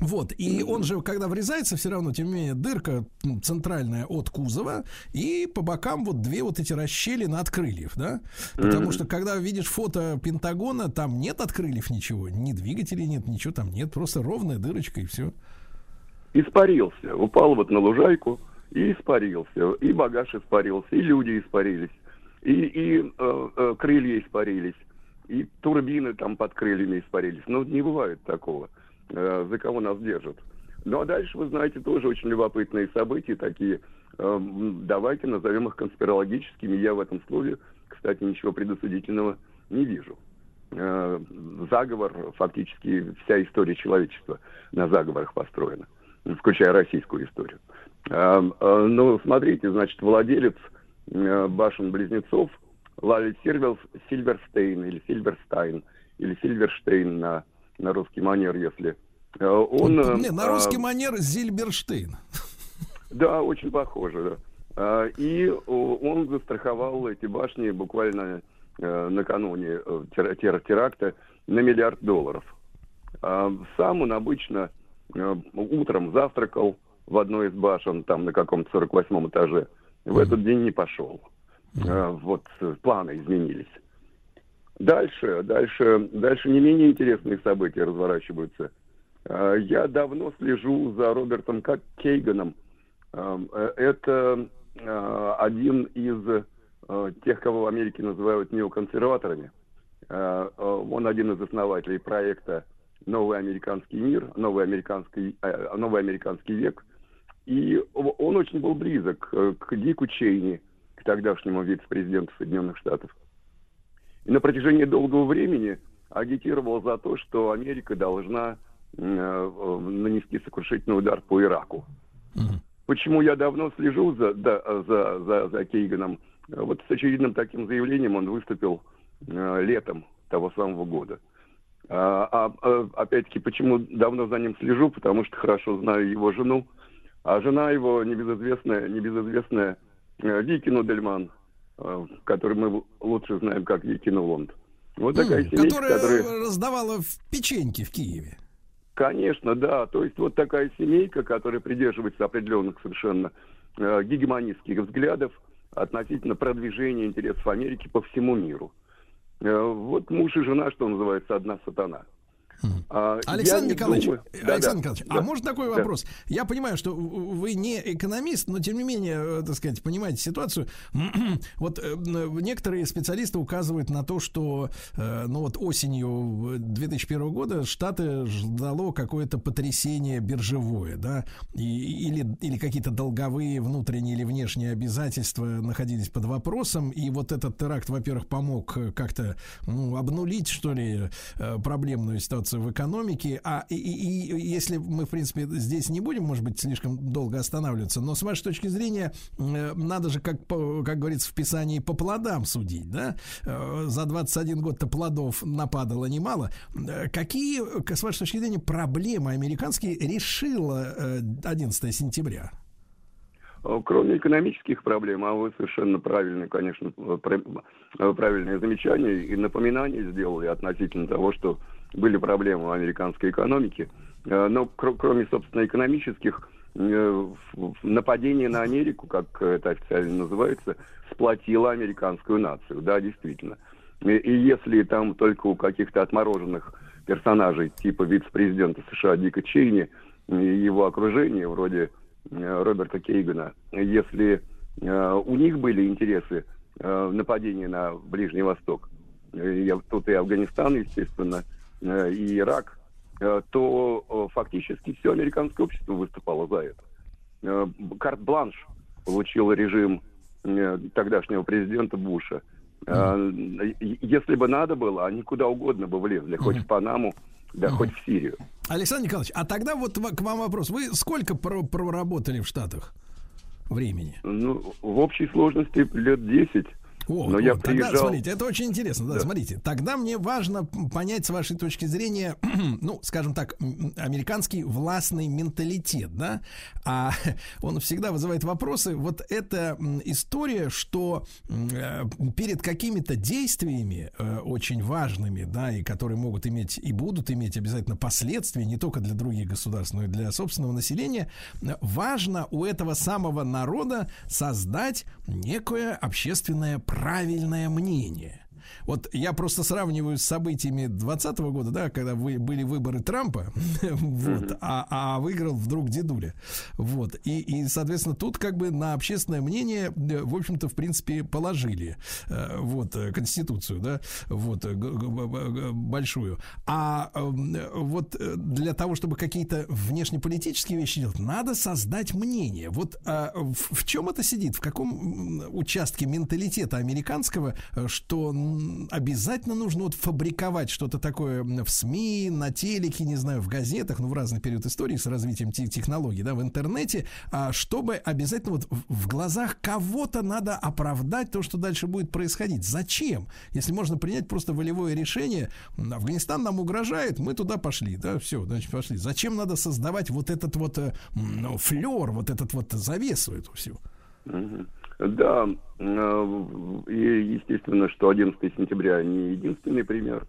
Speaker 1: Вот, и он же, когда врезается, все равно, тем не менее, дырка м, центральная от кузова, и по бокам вот две вот эти расщелины от крыльев, да? Потому
Speaker 8: Мгм.
Speaker 1: что, когда видишь фото Пентагона, там нет от крыльев ничего, ни двигателей нет, ничего там нет, просто ровная дырочка и все.
Speaker 8: испарился. Упал вот на лужайку и испарился. И багаж испарился, и люди испарились, и, и э, э, крылья испарились, и турбины там под крыльями испарились. Но не бывает такого, э, за кого нас держат. Ну а дальше, вы знаете, тоже очень любопытные события такие. Э, давайте назовем их конспирологическими. Я в этом слове, кстати, ничего предосудительного не вижу. Э, заговор, фактически вся история человечества на заговорах построена, включая российскую историю. Э, э, Ну, смотрите, значит, владелец э, башен-близнецов Ларри Сильвер- Сильверстейн или Сильверстайн или Сильверштейн на, на русский манер, если э, он... э,
Speaker 1: Не, на русский
Speaker 8: э,
Speaker 1: манер Зильберштейн.
Speaker 8: да, очень похоже, да. А, И он застраховал эти башни буквально накануне тера- тера- теракта на миллиард долларов. А Сам он обычно утром завтракал в одной из башен, там на каком-то 48-м этаже. В этот день не пошел. А, Вот э, планы изменились. Дальше, дальше, дальше не менее интересные события разворачиваются. А, Я давно слежу за Робертом Кейганом. Ам, э, Это а, один из а, тех, кого в Америке называют неоконсерваторами. А, а, Он один из основателей проекта «Новый американский мир», «Новый американский, э, новый американский век». И он очень был близок э, к Дику Чейни, к тогдашнему вице-президенту Соединенных Штатов. И на протяжении долгого времени агитировал за то, что Америка должна э, э, нанести сокрушительный удар по Ираку. Почему я давно слежу за, да, за, за, за Кейганом? Вот с очевидным таким заявлением он выступил э, летом того самого года. А, а, а, опять-таки, почему давно за ним слежу? Потому что хорошо знаю его жену. А жена его небезызвестная, небезызвестная э, Вики Нудельман, э, которую мы лучше знаем как Вики Нулонд. Вот такая
Speaker 1: М,
Speaker 8: семейка,
Speaker 1: Которая
Speaker 8: которая...
Speaker 1: раздавала в печеньки в Киеве.
Speaker 8: Конечно, да. То есть вот такая семейка, которая придерживается определенных совершенно э, гегемонистских взглядов относительно продвижения интересов Америки по всему миру. Э, вот муж и жена, что называется, одна сатана. А, я
Speaker 1: Александр Николаевич,
Speaker 8: думаю-
Speaker 1: э, Александр Николаевич, а
Speaker 8: да.
Speaker 1: может такой
Speaker 8: Да.
Speaker 1: вопрос? Я понимаю, что вы не экономист, но тем не менее, э, так сказать, понимаете ситуацию. Вот э, некоторые специалисты указывают на то, что э, ну вот осенью 2001 года Штаты ждало какое-то потрясение биржевое, да, и- или, или какие-то долговые внутренние или внешние обязательства находились под вопросом, и вот этот теракт, во-первых, помог э, как-то ну, обнулить, что ли, э, проблемную ситуацию в экономике, а и, и- и если мы, в принципе, здесь не будем, может быть, слишком долго останавливаться, но с вашей точки зрения, э, надо же, как, как говорится в Писании, по плодам судить, да? Э, За 21 год-то плодов нападало немало. Э, Какие, с вашей точки зрения, проблемы американские решила э, 11 сентября?
Speaker 8: Кроме экономических проблем, а вы совершенно правильно, конечно, правильное замечание и напоминание сделали относительно того, что были проблемы в американской экономике. Э, Но кро- кроме, собственно, экономических, э, нападение на Америку, как это официально называется, сплотило американскую нацию. Да, действительно. И, если там только у каких-то отмороженных персонажей типа вице-президента США Дика Чейни и его окружения, вроде э, Роберта Кейгана, если у них были интересы нападения на Ближний Восток, тут и Афганистан, естественно, и Ирак, э, то э, фактически все американское общество выступало за это. Э, Карт-бланш получил режим э, тогдашнего президента Буша. Э, и- Если бы надо было, они куда угодно бы влезли, хоть в Панаму, да хоть в Сирию.
Speaker 1: Александр Николаевич, а тогда вот к вам вопрос. Вы сколько про- проработали в Штатах времени?
Speaker 8: Ну, в общей сложности лет 10.
Speaker 1: О,
Speaker 8: Но
Speaker 1: вот,
Speaker 8: я
Speaker 1: тогда,
Speaker 8: приезжал...
Speaker 1: смотрите, это очень интересно. Да,
Speaker 8: Да.
Speaker 1: смотрите, тогда мне важно понять с вашей точки зрения, ну, скажем так, американский властный менталитет, да, а он всегда вызывает вопросы. Вот эта история, что э, перед какими-то действиями э, очень важными, да, и которые могут иметь и будут иметь обязательно последствия не только для других государств, но и для собственного населения, э, важно у этого самого народа создать некое общественное правильное мнение. Вот я просто сравниваю с событиями 2020 года, да, когда вы, были выборы Трампа, вот, а, а выиграл вдруг дедуля. Вот. И, и, соответственно, тут как бы на общественное мнение, э, в общем-то, в принципе, положили э, вот, э, Конституцию, да, вот, большую. А эм, вот для того, чтобы какие-то внешнеполитические вещи делать, надо создать мнение. Вот а, в, в чем это сидит? В каком участке менталитета американского, что обязательно нужно вот фабриковать что-то такое в СМИ, на телеке, не знаю, в газетах, ну, в разный период истории с развитием те- технологий, да, в интернете, а, чтобы обязательно вот в, глазах кого-то надо оправдать то, что дальше будет происходить. Зачем? Если можно принять просто волевое решение, Афганистан нам угрожает, мы туда пошли, да, все, значит, пошли. Зачем надо создавать вот этот вот э, ну, флер, вот этот вот завесу эту всю?
Speaker 8: Да, э, и естественно, что 11 сентября не единственный пример.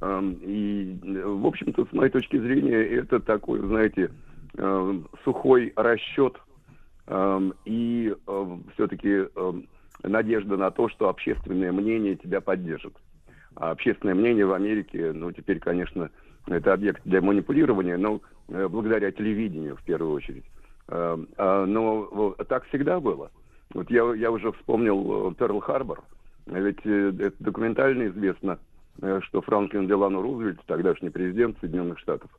Speaker 8: Эм, И, э, в общем-то, с моей точки зрения, это такой, знаете, э, сухой расчет эм, и все-таки надежда на то, что общественное мнение тебя поддержит. А общественное мнение в Америке, ну, теперь, конечно, это объект для манипулирования, но э, благодаря телевидению в первую очередь. Э, а, Но так всегда было. Вот я, я уже вспомнил Перл-Харбор. Ведь э, это документально известно, э, что Франклин Делано Рузвельт, тогдашний президент Соединенных Штатов,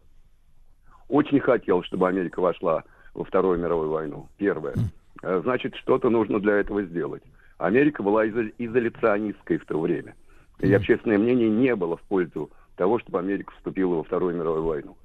Speaker 8: очень хотел, чтобы Америка вошла во Вторую мировую войну. Первое. Э, Значит, что-то нужно для этого сделать. Америка была изо- изоляционистской в то время. И общественное мнение не было в пользу того, чтобы Америка вступила во Вторую мировую войну.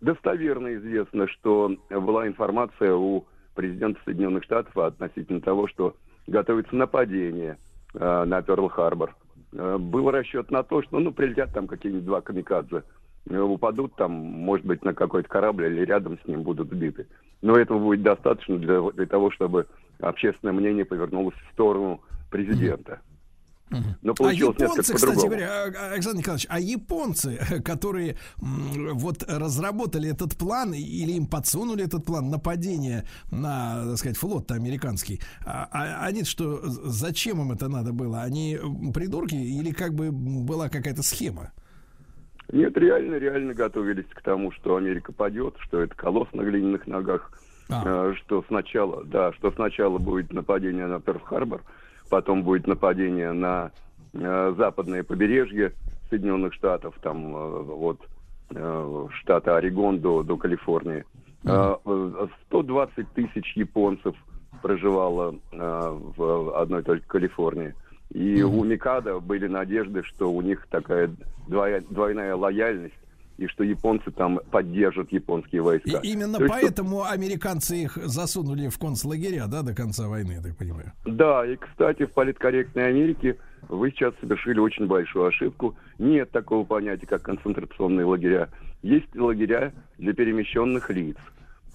Speaker 8: Достоверно известно, что была информация у президента Соединенных Штатов относительно того, что готовится нападение э, на Перл-Харбор. Э, был расчет на то, что ну, прилетят там какие-нибудь два камикадзе, э, упадут там, может быть, на какой-то корабль или рядом с ним будут сбиты. Но этого будет достаточно для, для того, чтобы общественное мнение повернулось в сторону президента. Но
Speaker 1: А
Speaker 8: получилось
Speaker 1: японцы,
Speaker 8: несколько
Speaker 1: кстати говоря, а, Александр Николаевич, а японцы, которые вот разработали этот план или им подсунули этот план нападения на, так сказать, флот американский, а, а они что, зачем им это надо было? Они придурки или как бы была какая-то схема?
Speaker 8: Нет, реально, реально готовились к тому, что Америка падет, что это колосс на глиняных ногах,
Speaker 1: А.
Speaker 8: что сначала, да, что сначала будет нападение на Перл-Харбор, потом будет нападение на э, западное побережье Соединенных Штатов, там э, от э, штата Орегон до, до Калифорнии. Э, э, 120 тысяч японцев проживало э, в одной только Калифорнии. И у Микада были надежды, что у них такая двоя- двойная лояльность, и что японцы там поддержат японские
Speaker 1: И
Speaker 8: войска.
Speaker 1: именно
Speaker 8: То есть, что-
Speaker 1: поэтому американцы их засунули в концлагеря, да, до конца войны, я так понимаю.
Speaker 8: Да, и, кстати, в политкорректной Америке вы сейчас совершили очень большую ошибку. Нет такого понятия, как концентрационные лагеря. Есть лагеря для перемещенных лиц.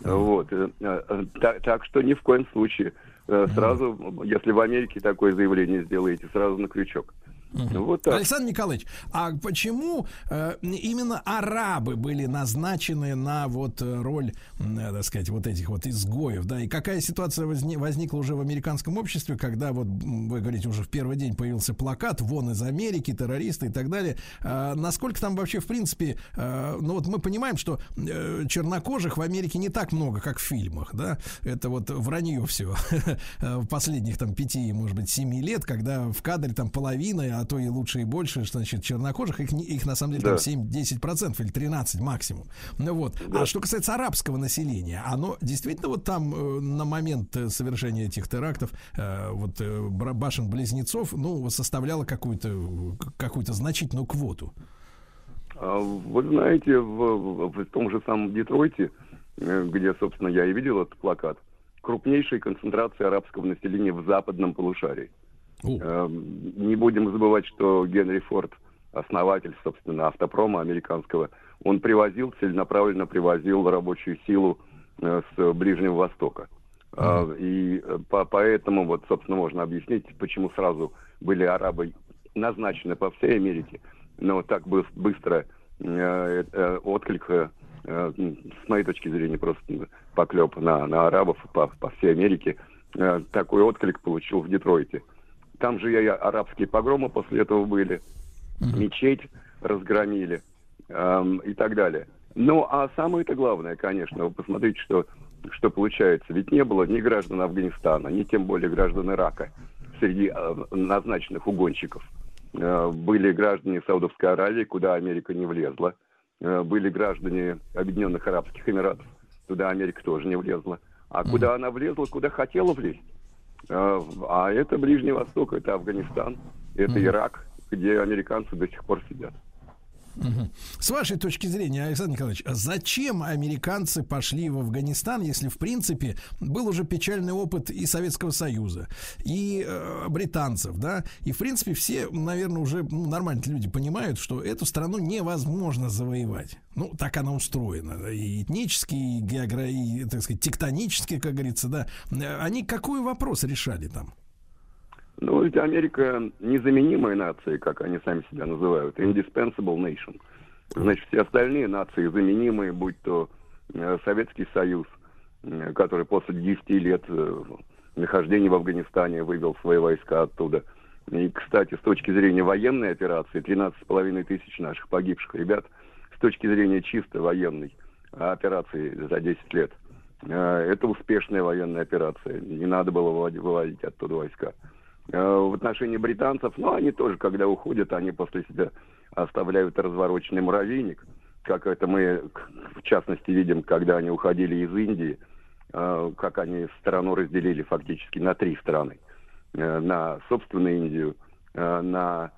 Speaker 8: Вот. э, э, та- Так, что ни в коем случае э, сразу, если в Америке такое заявление сделаете, сразу на крючок. Вот так.
Speaker 1: Александр Николаевич, а почему э, именно арабы были назначены на вот э, роль, э, так сказать, вот этих вот изгоев, да? И какая ситуация возни- возникла уже в американском обществе, когда вот вы говорите, уже в первый день появился плакат «Вон из Америки, террористы» и так далее. А насколько там вообще, в принципе, э, ну вот мы понимаем, что э, чернокожих в Америке не так много, как в фильмах, да? Это вот вранье все в последних там пяти, может быть, семи лет, когда в кадре там половина, а то и лучше и больше, что значит чернокожих, их, их на самом деле там
Speaker 8: Да.
Speaker 1: 7-10% или 13 максимум. Ну вот. А что касается арабского населения, оно действительно вот там э, на момент э, совершения этих терактов э, вот башен-близнецов, ну, составляло какую-то какую-то значительную квоту.
Speaker 8: А, Вы знаете, в, в- том же самом Детройте, где, собственно, я и видел этот плакат, крупнейшая концентрация арабского населения в западном полушарии. Эм, Не будем забывать, что Генри Форд, основатель, собственно, автопрома американского, он привозил, целенаправленно привозил рабочую силу э, с Ближнего Востока. А, И э, по- поэтому, вот, собственно, можно объяснить, почему сразу были арабы назначены по всей Америке, но так быс- быстро э, э, отклик, э, с моей точки зрения, просто поклеп на, на арабов по, по всей Америке, такой отклик получил в Детройте. Там же и арабские погромы после этого были, мечеть разгромили эм, и так далее. Ну, а самое-то главное, конечно, вы посмотрите, что, что получается. Ведь не было ни граждан Афганистана, ни тем более граждан Ирака среди э, назначенных угонщиков. Э, были граждане Саудовской Аравии, куда Америка не влезла. Э, были граждане Объединенных Арабских Эмиратов, туда Америка тоже не влезла. А куда она влезла, куда хотела влезть? Э, А это Ближний Восток, это Афганистан, это Ирак, где американцы до сих пор сидят.
Speaker 1: С вашей точки зрения, Александр Николаевич, зачем американцы пошли в Афганистан, если, в принципе, был уже печальный опыт и Советского Союза, и э, британцев, да, и, в принципе, все, наверное, уже ну, нормальные люди понимают, что эту страну невозможно завоевать. Ну, так она устроена. И этнически, и, геогра... и, так сказать, тектонически, как говорится, да. Э, Они какой вопрос решали там?
Speaker 8: Ну, ведь Америка незаменимая нация, как они сами себя называют, indispensable nation. Значит, все остальные нации заменимые, будь то э, Советский Союз, который после 10 лет э, нахождения в Афганистане вывел свои войска оттуда. И, кстати, с точки зрения военной операции, 13,5 тысяч наших погибших ребят, с точки зрения чисто военной операции за 10 лет, э, это успешная военная операция. Не надо было выводи- выводить оттуда войска. Э, В отношении британцев, ну, они тоже, когда уходят, они после себя оставляют развороченный муравейник, как это мы, в частности, видим, когда они уходили из Индии, э, как они страну разделили фактически на три страны. Э, На собственную Индию, на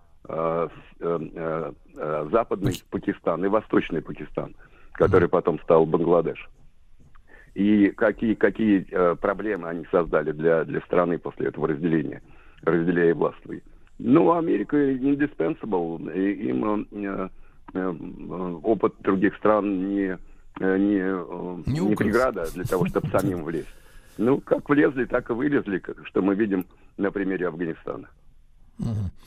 Speaker 8: западный Пакистан и восточный Пакистан, который потом стал Бангладеш. И какие, какие проблемы они создали для, для страны после этого разделения, разделяя и властвуя. Ну, Америка indispensable, и им э, э, опыт других стран не, э, не, э,
Speaker 1: Не
Speaker 8: не
Speaker 1: указ.
Speaker 8: преграда для того, чтобы самим влезть. Ну, как влезли, так и вылезли, что мы видим на примере Афганистана.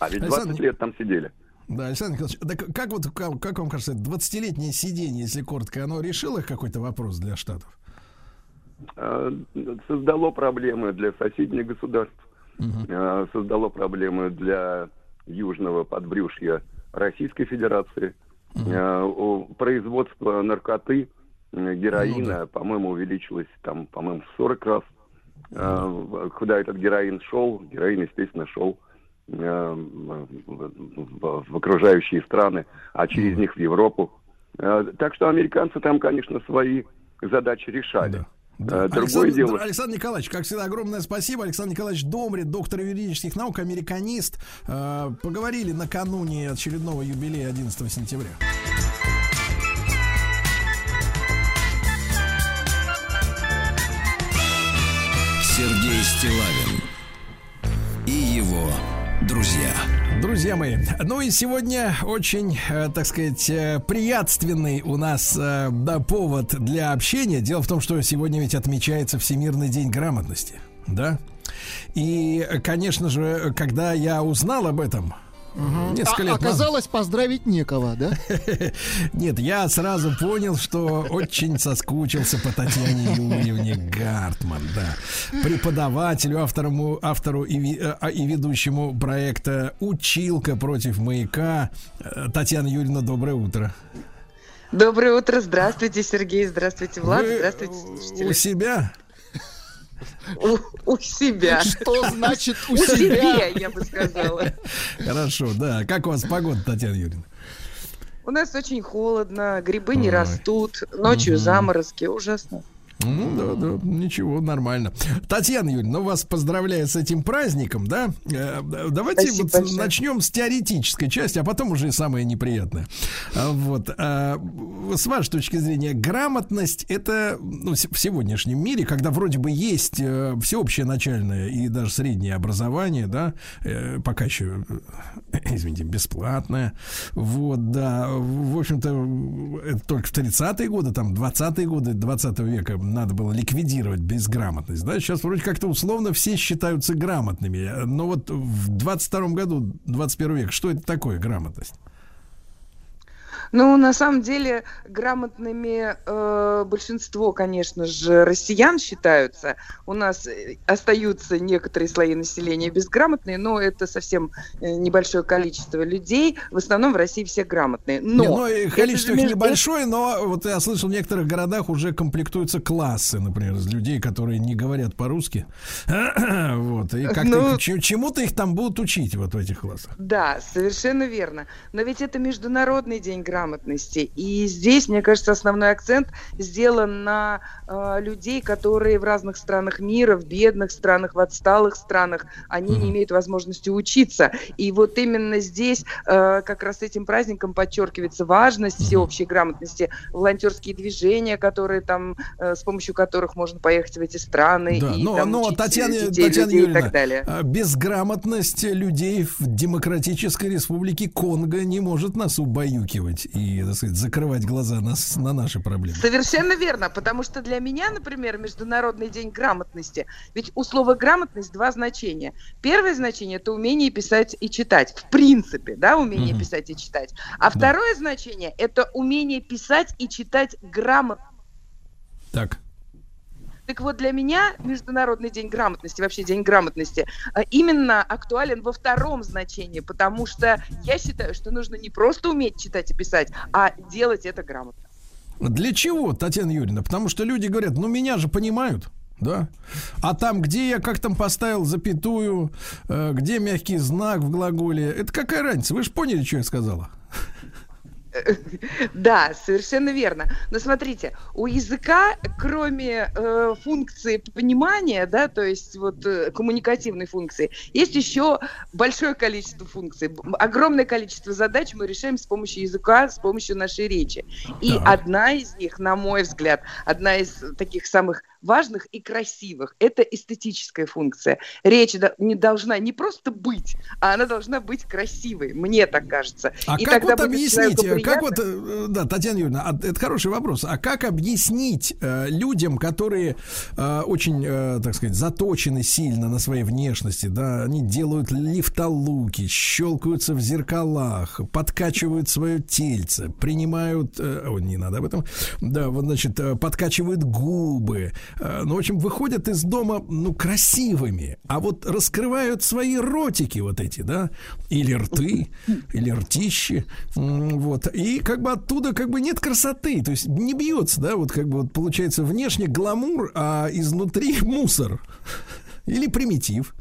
Speaker 8: А ведь 20
Speaker 1: Александр-
Speaker 8: лет там сидели.
Speaker 1: Да, Александр Николаевич, так как вот, как, как вам кажется, 20-летнее сидение, если коротко, оно решило какой-то вопрос для Штатов?
Speaker 8: э, создало проблемы для соседних государств, э, создало проблемы для южного подбрюшья Российской Федерации. Э, Производство наркоты, э, героина,
Speaker 1: Ну да.
Speaker 8: по-моему, увеличилось там, по-моему, в 40 раз. Куда этот героин шел, героин, естественно, шел в, окружающие страны, а через них в Европу. Так что американцы там, конечно, свои задачи решали.
Speaker 1: Да.
Speaker 8: Э, Другое
Speaker 1: Александр,
Speaker 8: дело,
Speaker 1: Александр Николаевич, как всегда, огромное спасибо. Александр Николаевич Домрин, доктор юридических наук, американист. Э, поговорили накануне очередного юбилея 11 сентября.
Speaker 3: Сергей Стилавин и его друзья.
Speaker 1: Друзья мои, ну и сегодня очень, э, так сказать, э, приятственный у нас э, да, повод для общения. Дело в том, что сегодня ведь отмечается Всемирный день грамотности, да? И, конечно же, когда я узнал об этом, несколько
Speaker 2: А-
Speaker 1: лет назад-
Speaker 2: оказалось, поздравить некого, да?
Speaker 1: Нет, я сразу понял, что очень соскучился по Татьяне Юрьевне Гартман, да. Преподавателю, автору, автору и, э, а, и ведущему проекта «Училка против маяка». Э, Татьяна Юрьевна, доброе утро.
Speaker 9: Доброе утро, здравствуйте, Сергей, здравствуйте, Влад,
Speaker 1: Вы
Speaker 9: здравствуйте,
Speaker 1: У
Speaker 9: слушатели.
Speaker 1: себя?
Speaker 9: У, у себя.
Speaker 2: Что значит у
Speaker 9: У
Speaker 2: себя?
Speaker 9: себя, я бы сказала.
Speaker 1: Хорошо, да. Как у вас погода, Татьяна Юрьевна?
Speaker 9: У нас очень холодно, грибы не
Speaker 1: Ой.
Speaker 9: растут, ночью
Speaker 1: Мгм.
Speaker 9: заморозки, ужасно.
Speaker 1: Ну да, да, ничего, нормально. Татьяна Юрьевна, ну вас поздравляю с этим праздником, да? Э, Давайте
Speaker 9: Спасибо
Speaker 1: вот
Speaker 9: большое.
Speaker 1: начнем с теоретической части, а потом уже самое неприятное. А, Вот. а, С вашей точки зрения, грамотность это ну, в сегодняшнем мире, когда вроде бы есть э, всеобщее начальное и даже среднее образование, да, э, пока еще, извините, бесплатное. Вот, да. В общем-то, это только в 30-е годы, там, 20-е годы 20 века надо было ликвидировать безграмотность. Да? Сейчас вроде как-то условно все считаются грамотными. Но вот в 22 году, 21 век, что это такое грамотность?
Speaker 9: Ну, на самом деле, грамотными э, большинство, конечно же, россиян считаются. У нас э, остаются некоторые слои населения безграмотные, но это совсем э, небольшое количество людей. В основном в России все грамотные. Но
Speaker 1: Не, ну, и количество их
Speaker 9: между-
Speaker 1: небольшое, но вот я слышал, в некоторых городах уже комплектуются классы, например, из людей, которые не говорят по-русски. Вот. И как-то
Speaker 9: Ну-
Speaker 1: чему-то их там будут учить вот в этих классах.
Speaker 9: Да, совершенно верно. Но ведь это Международный день грамотности. И здесь, мне кажется, основной акцент сделан на э, людей, которые в разных странах мира, в бедных странах, в отсталых странах, они не имеют возможности учиться. И вот именно здесь э, как раз этим праздником подчеркивается важность всеобщей грамотности, волонтерские движения, которые там, э, с помощью которых можно поехать в эти страны
Speaker 1: Да,
Speaker 9: и
Speaker 1: но,
Speaker 9: там
Speaker 1: но
Speaker 9: учить
Speaker 1: Татьяна,
Speaker 9: детей,
Speaker 1: Татьяна
Speaker 9: людей и
Speaker 1: Юрьевна,
Speaker 9: так далее.
Speaker 1: а, безграмотность людей в Демократической Республике Конго не может нас убаюкивать и, так сказать, закрывать глаза на, на наши проблемы.
Speaker 9: Совершенно верно, потому что для меня, например, Международный день грамотности, ведь у слова грамотность два значения. Первое значение это умение писать и читать, в принципе, да, умение
Speaker 1: Мгм.
Speaker 9: писать и читать. А второе значение это умение писать и читать грамотно.
Speaker 1: Так.
Speaker 9: Так вот, для меня Международный день грамотности, вообще День грамотности, э, именно актуален во втором значении, потому что я считаю, что нужно не просто уметь читать и писать, а делать это грамотно.
Speaker 1: Для чего, Татьяна Юрьевна? Потому что люди говорят, ну меня же понимают. Да. А там, где я как там поставил запятую, э, где мягкий знак в глаголе, это какая разница? Вы же поняли, что я сказала?
Speaker 9: Да, совершенно верно. Но смотрите, у языка, кроме э, функции понимания, да, то есть вот э, коммуникативной функции, есть еще большое количество функций. Огромное количество задач мы решаем с помощью языка, с помощью нашей речи. И
Speaker 1: Так.
Speaker 9: одна из них, на мой взгляд, одна из таких самых важных и красивых, это эстетическая функция. Речь не должна не просто быть, а она должна быть красивой, мне так кажется.
Speaker 1: А
Speaker 9: И
Speaker 1: как
Speaker 9: тогда
Speaker 1: вот объяснить, э, как вот, э, да, Татьяна Юрьевна, а, это хороший вопрос, а как объяснить э, людям, которые э, очень, э, так сказать, заточены сильно на своей внешности, да, они делают лифтолуки, щелкаются в зеркалах, подкачивают свое тельце, принимают, э, о, не надо об этом, да, вот, значит, э, подкачивают губы, э, ну, в общем, выходят из дома, ну, красивыми, а вот раскрывают свои ротики вот эти, да, или рты, или ртищи, вот, и как бы оттуда как бы нет красоты, то есть не бьется, да, вот как бы вот получается внешне гламур, а изнутри мусор или примитив.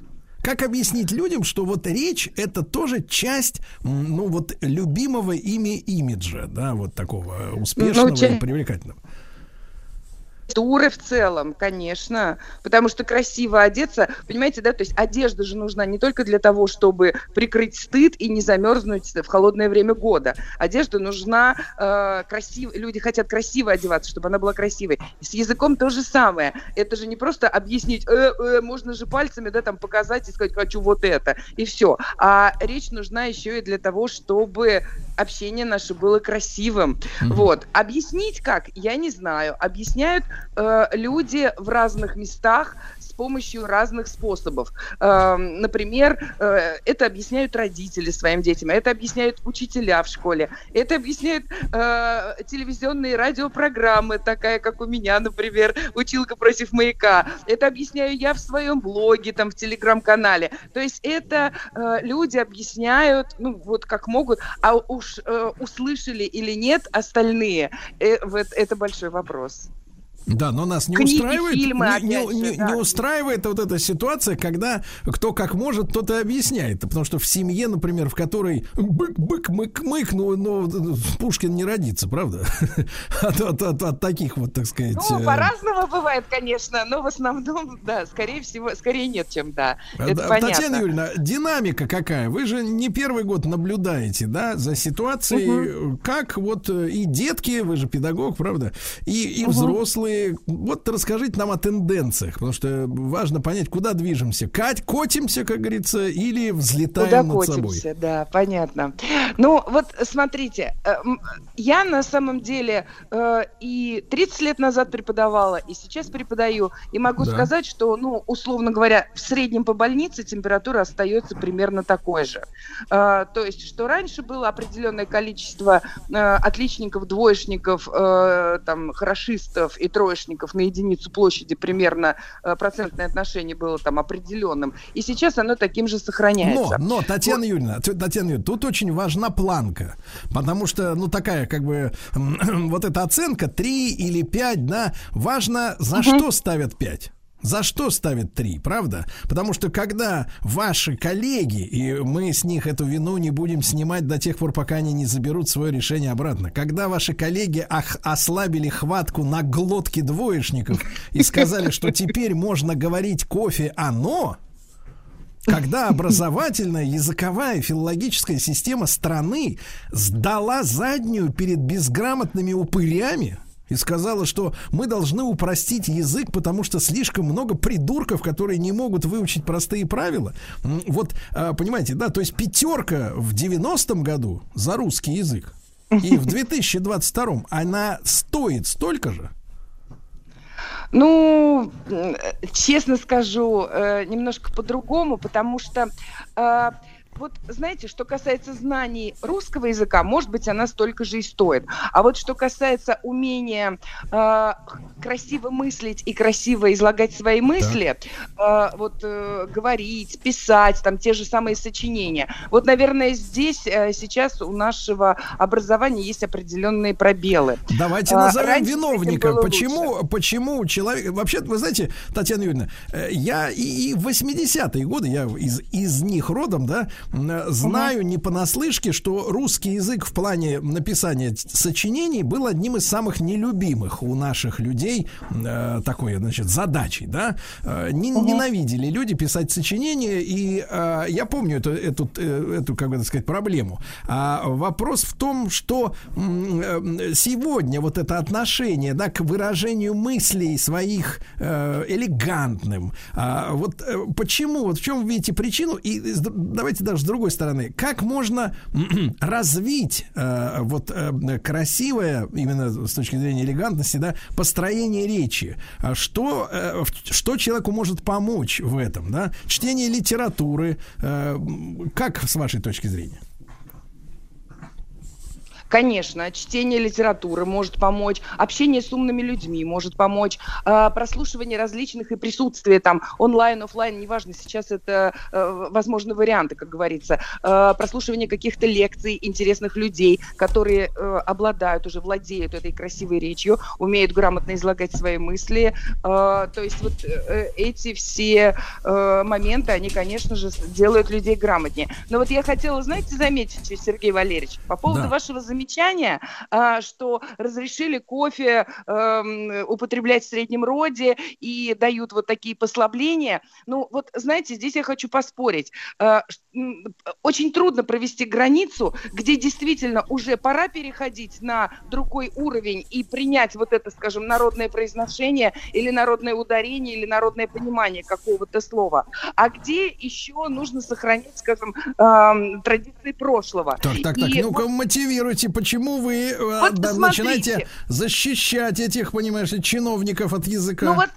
Speaker 1: Как объяснить людям, что вот речь это тоже часть, ну вот любимого ими имиджа, да, вот такого успешного
Speaker 9: Ну,
Speaker 1: и привлекательного.
Speaker 9: Культуры в целом, конечно, потому что красиво одеться, понимаете, да, то есть одежда же нужна не только для того, чтобы прикрыть стыд и не замерзнуть в холодное время года. Одежда нужна э, красиво, люди хотят красиво одеваться, чтобы она была красивой. С языком то же самое. Это же не просто объяснить, «Э, э, можно же пальцами, да, там показать и сказать, хочу вот это, и все. А речь нужна еще и для того, чтобы общение наше было красивым. Вот. Объяснить как, я не знаю. Объясняют э, люди в разных местах помощью разных способов. Э, например, э, это объясняют родители своим детям, это объясняют учителя в школе, это объясняют э, телевизионные радиопрограммы, такая как у меня, например, «Училка против маяка». Это объясняю я в своем блоге, там, в телеграм-канале. То есть это э, люди объясняют, ну, вот как могут, а уж услышали или нет остальные, это большой вопрос.
Speaker 1: Да, но нас не
Speaker 9: Книги,
Speaker 1: устраивает,
Speaker 9: фильмы,
Speaker 1: не, не-
Speaker 9: же,
Speaker 1: не-
Speaker 9: да.
Speaker 1: не устраивает вот эта ситуация, когда кто как может, тот и объясняет. Потому что в семье, например, в которой бык-бык, мык-мык, ну, ну, Пушкин не родится, правда? От, от- от- от таких вот, так сказать.
Speaker 9: Ну,
Speaker 1: э,
Speaker 9: по-разному бывает, конечно, но в основном, да, скорее всего, скорее нет, чем да. Это
Speaker 1: да,
Speaker 9: понятно.
Speaker 1: Татьяна Юрьевна, динамика какая? Вы же не первый год наблюдаете, да, за ситуацией, как вот э, и детки, вы же педагог, правда, и, и взрослые. Вот расскажите нам о тенденциях, потому что важно понять, куда движемся. Кать, котимся, как говорится, или взлетаем
Speaker 9: Куда
Speaker 1: над собой.
Speaker 9: котимся, да, понятно. Ну, вот смотрите, э, я на самом деле э, и 30 лет назад преподавала, и сейчас преподаю, и могу
Speaker 1: Да.
Speaker 9: сказать, что, ну, условно говоря, в среднем по больнице температура остается примерно такой же. Э, То есть, что раньше было определенное количество отличников, двоечников, там, хорошистов и троечников на единицу площади примерно э, процентное отношение было там определенным, и сейчас оно таким же
Speaker 1: Но,
Speaker 9: сохраняется.
Speaker 1: но, Татьяна Юрьевна, т- Татьяна Юрьевна, тут очень важна планка, потому что, ну, такая, как бы, вот эта оценка 3 или 5, да, важно, за что ставят 5. За что ставят 3, правда? Потому что когда ваши коллеги, и мы с них эту вину не будем снимать до тех пор, пока они не заберут свое решение обратно, когда ваши коллеги ох- ослабили хватку на глотке двоечников и сказали, что теперь можно говорить кофе оно, когда образовательная, языковая, филологическая система страны сдала заднюю перед безграмотными упырями и сказала, что мы должны упростить язык, потому что слишком много придурков, которые не могут выучить простые правила. Вот, а, понимаете, да, то есть пятерка в 90-м году за русский язык и в 2022 она стоит столько же.
Speaker 9: Ну, честно скажу, э, немножко по-другому, потому что э, вот знаете, что касается знаний русского языка, может быть, она столько же и стоит. А вот что касается умения э, красиво мыслить и красиво излагать свои мысли, э, вот э, говорить, писать, там те же самые сочинения. Вот, наверное, здесь э, сейчас у нашего образования есть определенные пробелы.
Speaker 1: Давайте
Speaker 9: А,
Speaker 1: назовем
Speaker 9: этим
Speaker 1: виновника. Почему, почему человек... Вообще, вы знаете, Татьяна Юрьевна, э, я и, и в 80-е годы, я из, из них родом, да, э, знаю не понаслышке, что русский язык в плане написания сочинений был одним из самых нелюбимых у наших людей э, такой, значит, задачей, да. Э, не- Ненавидели люди писать сочинения, и э, я помню эту, эту, э, эту, как бы так сказать, проблему. А вопрос в том, что э, сегодня вот это отношение, да, к выражению мыслей своих э, элегантным, а, вот э, почему, вот в чем вы видите причину, и давайте даже с другой стороны, как можно развить э, вот э, красивое, именно с точки зрения элегантности, да, построение речи, А что, э, что человеку может помочь в этом, да, чтение литературы, э, как с вашей точки зрения?
Speaker 9: Конечно, чтение литературы может помочь, общение с умными людьми может помочь, э, прослушивание различных и присутствие там онлайн, оффлайн, неважно, сейчас это э, возможны варианты, как говорится, э, прослушивание каких-то лекций интересных людей, которые э, обладают, уже владеют этой красивой речью, умеют грамотно излагать свои мысли. Э, то есть вот э, эти все э, моменты, они, конечно же, делают людей грамотнее. Но вот я хотела, знаете, заметить, Сергей Валерьевич, по поводу
Speaker 1: Да.
Speaker 9: вашего замечания, а, что разрешили кофе эм, употреблять в среднем роде и дают вот такие послабления. Ну, вот, знаете, здесь я хочу поспорить. Очень трудно провести границу, где действительно уже пора переходить на другой уровень и принять вот это, скажем, народное произношение или народное ударение или народное понимание какого-то слова. А где еще нужно сохранять, скажем, эм, традиции прошлого.
Speaker 1: Так, так, так,
Speaker 9: И
Speaker 1: ну-ка
Speaker 9: вот-
Speaker 1: мотивируйте, почему вы э,
Speaker 9: Вот
Speaker 1: да,
Speaker 9: посмотрите.
Speaker 1: начинаете защищать этих, понимаешь, чиновников от языка?
Speaker 9: Ну вот,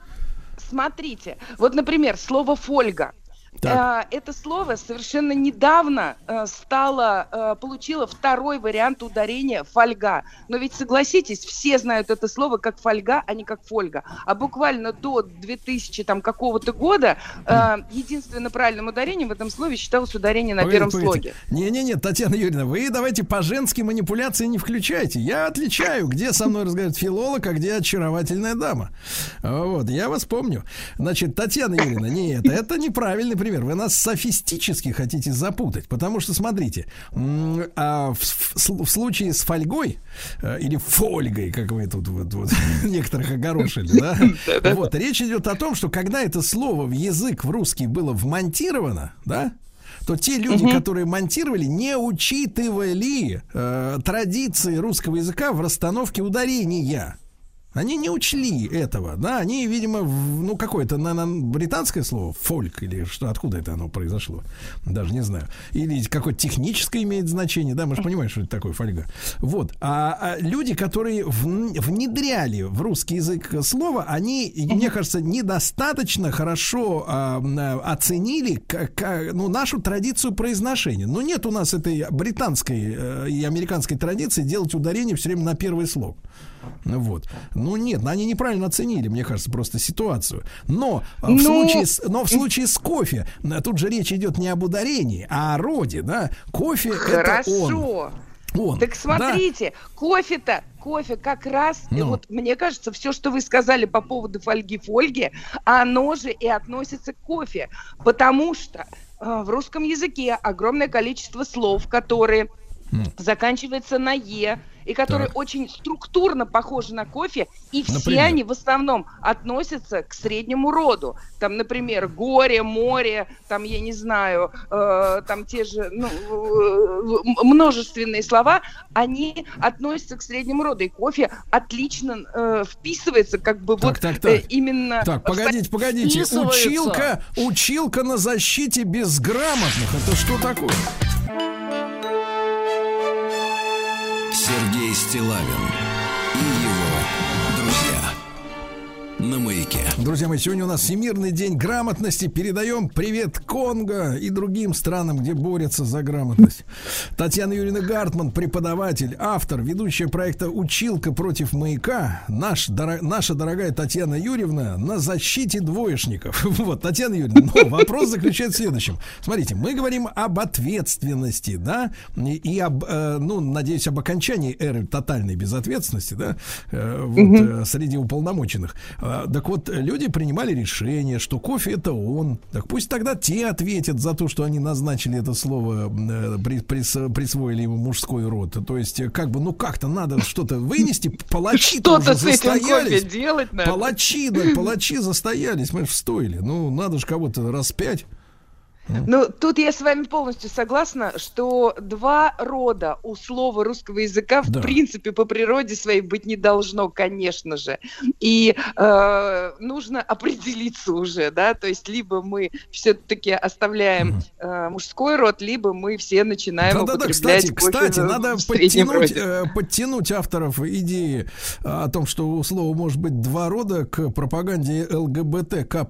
Speaker 9: смотрите, вот, например, слово «фольга».
Speaker 1: Так.
Speaker 9: Э, Это слово совершенно недавно э, стало, э, получило второй вариант ударения «фольга». Но ведь согласитесь, все знают это слово как «фольга», а не как «фольга». А буквально до 2000 там, какого-то года единственным правильным ударением в этом слове считалось ударение на
Speaker 1: Погодите,
Speaker 9: первом
Speaker 1: погодите.
Speaker 9: слоге.
Speaker 1: Не-не-не, Татьяна Юрьевна, вы давайте по-женски манипуляции не включайте. Я отличаю, где со мной разговаривает филолог, а где очаровательная дама. Вот, я вас помню. Значит, Татьяна Юрьевна, нет, это неправильный пример. Вы нас софистически хотите запутать. Потому что, смотрите, а в, в- в случае с фольгой, э, или фольгой, как вы тут вот, вот некоторых огорошили, да? Вот, речь идет о том, что когда это слово в язык в русский было вмонтировано, да, то те люди, которые монтировали, не учитывали э, традиции русского языка в расстановке ударения. Они не учли этого, да, они, видимо, в- ну, какое-то, наверное, британское слово, фольк, или что, откуда это оно произошло, даже не знаю. Или какое-то техническое имеет значение, да, мы же понимаем, что это такое фольга. Вот, а, а люди, которые вн- внедряли в русский язык слово, они, мне кажется, недостаточно хорошо а, оценили к- к- ну, нашу традицию произношения. Ну, нет у нас этой британской э, и американской традиции делать ударение все время на первый слог. Ну Вот. Ну нет, они неправильно оценили, мне кажется, просто ситуацию. Но э, в
Speaker 9: Ну-
Speaker 1: случае с, но в случае с кофе тут же речь идет не об ударении, а о роде, да? Кофе это он.
Speaker 9: Хорошо.
Speaker 1: Он.
Speaker 9: Так
Speaker 1: да?
Speaker 9: смотрите, кофе-то, кофе как раз, и
Speaker 1: Ну.
Speaker 9: вот мне кажется, все, что вы сказали по поводу фольги-фольги, оно же и относится к кофе, потому что э, в русском языке огромное количество слов, которые заканчиваются на «е», и которые
Speaker 1: Так.
Speaker 9: очень структурно похожи на кофе, и все
Speaker 1: Например?
Speaker 9: они в основном относятся к среднему роду. Там, например, горе, море, там, я не знаю, э, там те же ну, э, множественные слова, они относятся к среднему роду. И кофе отлично э, вписывается как бы вот
Speaker 1: так,
Speaker 9: э,
Speaker 1: так.
Speaker 9: именно...
Speaker 1: Так, погодите, погодите. Училка, училка на защите безграмотных. Это что такое?
Speaker 3: Стилавин На маяке.
Speaker 1: Друзья мои, сегодня у нас Всемирный день грамотности. Передаем привет Конго и другим странам, где борются за грамотность. Татьяна Юрьевна Гартман, преподаватель, автор, ведущая проекта «Училка против маяка». Наш, доро- наша дорогая Татьяна Юрьевна на защите двоечников. Вот, Татьяна Юрьевна, но вопрос заключается в следующем. Смотрите, мы говорим об ответственности, да, и, и об, э, ну, надеюсь, об окончании эры тотальной безответственности, да, э, вот, э, среди уполномоченных. А, Так вот, люди принимали решение, что кофе это он. Так пусть тогда те ответят за то, что они назначили это слово, э, при- прис- присвоили ему мужской род. То есть, э, как бы, ну как-то надо что-то вынести. Палачи
Speaker 9: Что-то с этим кофе делать надо.
Speaker 1: Палачи, да, палачи застоялись, мы в стоили. Ну, надо же кого-то распять.
Speaker 9: Ну, тут я с вами полностью согласна, что два рода у слова русского языка в
Speaker 1: Да.
Speaker 9: принципе по природе своей быть не должно, конечно же. И э, нужно определиться уже, да, то есть либо мы все-таки оставляем э, мужской род, либо мы все начинаем
Speaker 1: Да-да-да,
Speaker 9: употреблять
Speaker 1: кстати,
Speaker 9: кофе
Speaker 1: кстати,
Speaker 9: в-
Speaker 1: надо подтянуть, э, подтянуть авторов идеи э, о том, что у слова может быть два рода к пропаганде ЛГБТК+.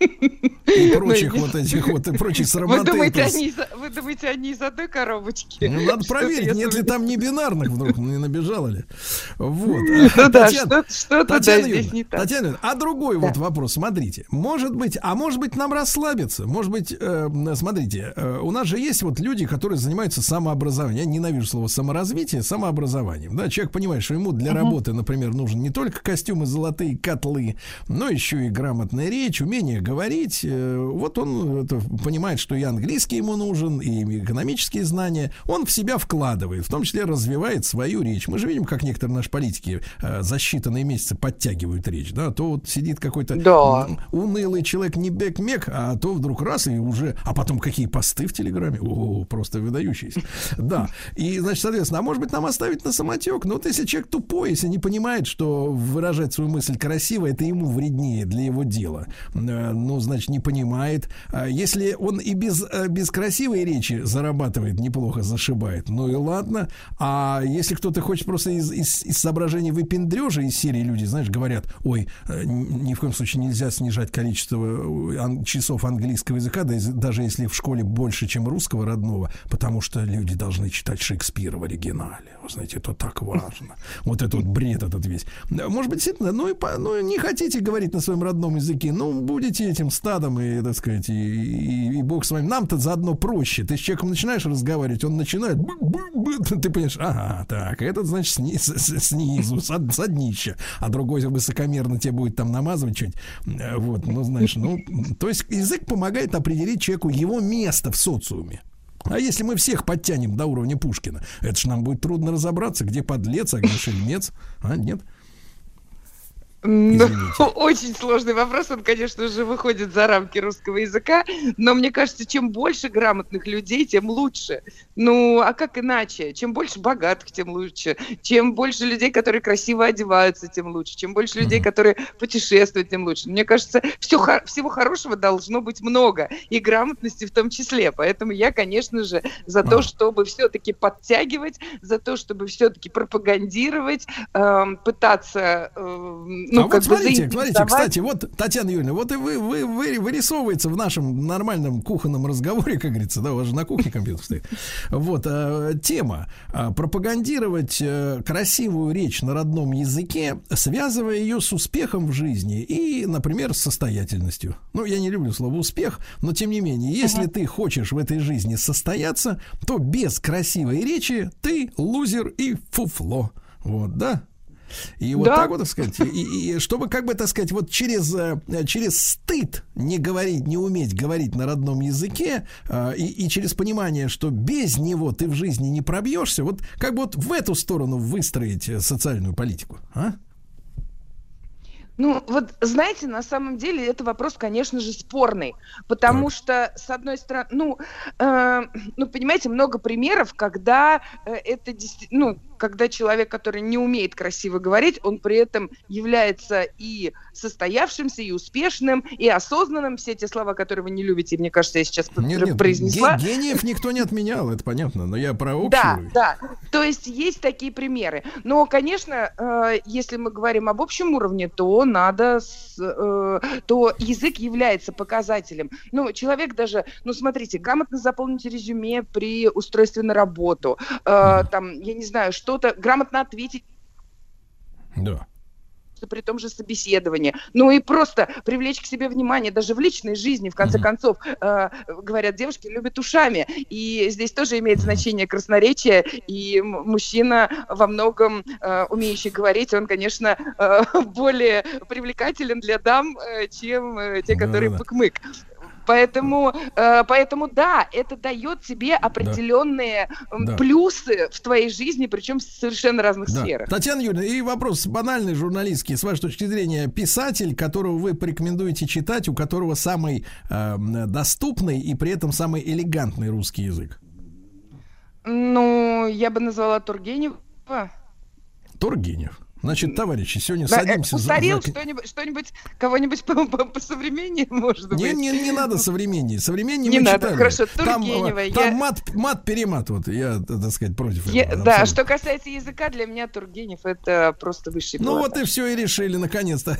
Speaker 1: И прочих вот этих вот, и прочих
Speaker 9: Ну, Вы думаете, они, из- вы думаете, они из одной коробочки?
Speaker 1: Ну, надо проверить, нет ли там не бинарных вдруг, не набежало ли. Вот.
Speaker 9: Ну да, что-то да, здесь не так.
Speaker 1: Татьяна а другой вот вопрос, смотрите, может быть, а может быть нам расслабиться, может быть, э, смотрите, э, у нас же есть вот люди, которые занимаются самообразованием, я ненавижу слово саморазвитие, самообразованием, да, человек понимает, что ему для работы, например, нужен не только костюмы, золотые котлы, но еще и грамотная речь, умение говорить, э, вот он понимает, что и английский ему нужен, и экономические знания, он в себя вкладывает, в том числе развивает свою речь. Мы же видим, как некоторые наши политики э, за считанные месяцы подтягивают речь, да, то вот сидит какой-то
Speaker 9: Да.
Speaker 1: унылый человек не бек-мек, а то вдруг раз и уже, а потом какие посты в Телеграме, о, просто выдающиеся. Да, и, значит, соответственно, а может быть нам оставить на самотек? Ну вот если человек тупой, если не понимает, что выражать свою мысль красиво, это ему вреднее для его дела, э, ну, значит, не понимает. А Если он и без, э, без красивой речи зарабатывает неплохо, зашибает, ну и ладно. А если кто-то хочет просто из, из, из соображений выпендрежа из серии люди, знаешь, говорят, ой, э, ни в коем случае нельзя снижать количество э, часов английского языка, даже если в школе больше, чем русского родного, потому что люди должны читать Шекспира в оригинале. Вы знаете, это так важно. Вот этот вот бред этот весь. Может быть, действительно, ну и по- ну, не хотите говорить на своем родном языке, ну, будете этим стадом, и, так сказать, и, и- и бог с вами. Нам-то заодно проще. Ты с человеком начинаешь разговаривать, он начинает, ты понимаешь, ага, так, этот, значит, сни- снизу, с, с днища, а другой высокомерно тебе будет там намазывать что-нибудь. Э, Вот, ну, знаешь, ну, то есть язык помогает определить человеку его место в социуме. А если мы всех подтянем до уровня Пушкина, это ж нам будет трудно разобраться, где подлец, а где шельмец. А, нет?
Speaker 9: Ну. Очень сложный вопрос, он, конечно же, выходит за рамки русского языка, но мне кажется, чем больше грамотных людей, тем лучше. Ну, а как иначе? Чем больше богатых, тем лучше. Чем больше людей, которые красиво одеваются, тем лучше. Чем больше людей, которые путешествуют, тем лучше. Мне кажется, все, всего хорошего должно быть много, и грамотности в том числе. Поэтому я, конечно же, за то,
Speaker 1: А.
Speaker 9: чтобы все-таки подтягивать, за то, чтобы все-таки пропагандировать, эм, пытаться эм, ну,
Speaker 1: а вот смотрите, смотрите, кстати, вот, Татьяна Юрьевна, вот и вы, вы, вы вырисовывается в нашем нормальном кухонном разговоре, как говорится, да, у вас же на кухне компьютер стоит. Вот, э, тема. э, пропагандировать э, красивую речь на родном языке, связывая ее с успехом в жизни и, например, с состоятельностью. Ну, я не люблю слово успех, но тем не менее, если ты хочешь в этой жизни состояться, то без красивой речи ты лузер и фуфло. Вот, да? И вот
Speaker 9: Да.
Speaker 1: так вот, так сказать, и, и чтобы, как бы, так сказать, вот через, э, через стыд не говорить, не уметь говорить на родном языке, э, и, и через понимание, что без него ты в жизни не пробьешься, вот как бы вот в эту сторону выстроить э, социальную политику, а?
Speaker 9: Ну, вот знаете, на самом деле это вопрос, конечно же, спорный, потому что, с одной стороны, ну, э, ну, понимаете, много примеров, когда это действительно, ну, когда человек, который не умеет красиво говорить, он при этом является и состоявшимся, и успешным, и осознанным. Все те слова, которые вы не любите, мне кажется, я сейчас
Speaker 1: Нет, нет,
Speaker 9: произнесла.
Speaker 1: ге- гениев никто не отменял, это понятно, но я про общую.
Speaker 9: Да, да. То есть есть такие примеры. Но, конечно, э, если мы говорим об общем уровне, то надо, с- э, то язык является показателем. Ну, человек даже, ну, смотрите, грамотно заполнить резюме при устройстве на работу, э, там, я не знаю, что-то, грамотно ответить
Speaker 1: Да.
Speaker 9: при том же собеседовании. Ну и просто привлечь к себе внимание даже в личной жизни, в конце
Speaker 1: Мгм.
Speaker 9: концов, э, говорят, девушки любят ушами. И здесь тоже имеет значение красноречие, и мужчина во многом э, умеющий говорить, он, конечно, э, более привлекателен для дам, э, чем э, те, которые
Speaker 1: Да-да-да.
Speaker 9: пык-мык. Поэтому, э, поэтому да, это дает тебе определенные
Speaker 1: Да.
Speaker 9: плюсы в твоей жизни, причем в совершенно разных
Speaker 1: Да.
Speaker 9: сферах.
Speaker 1: Татьяна Юрьевна, и вопрос банальный, журналистский. С вашей точки зрения, писатель, которого вы порекомендуете читать, у которого самый э, доступный и при этом самый элегантный русский язык?
Speaker 9: Ну, я бы назвала Тургенева.
Speaker 1: Тургенев. Значит, товарищи, сегодня
Speaker 9: Да, э,
Speaker 1: садимся за-
Speaker 9: что-нибудь, что-нибудь, кого-нибудь по, по, по современнее, может быть?
Speaker 1: Не, не, не надо современнее. Современнее
Speaker 9: Не
Speaker 1: мы
Speaker 9: надо,
Speaker 1: читали.
Speaker 9: хорошо,
Speaker 1: Там, э,
Speaker 9: Тургенева,
Speaker 1: там
Speaker 9: я-
Speaker 1: мат, мат, перемат. Вот я, так сказать, против
Speaker 9: Я-
Speaker 1: этого.
Speaker 9: да,
Speaker 1: абсолютно.
Speaker 9: что касается языка, для меня Тургенев это просто высший
Speaker 1: Ну вот и все, и решили, наконец-то.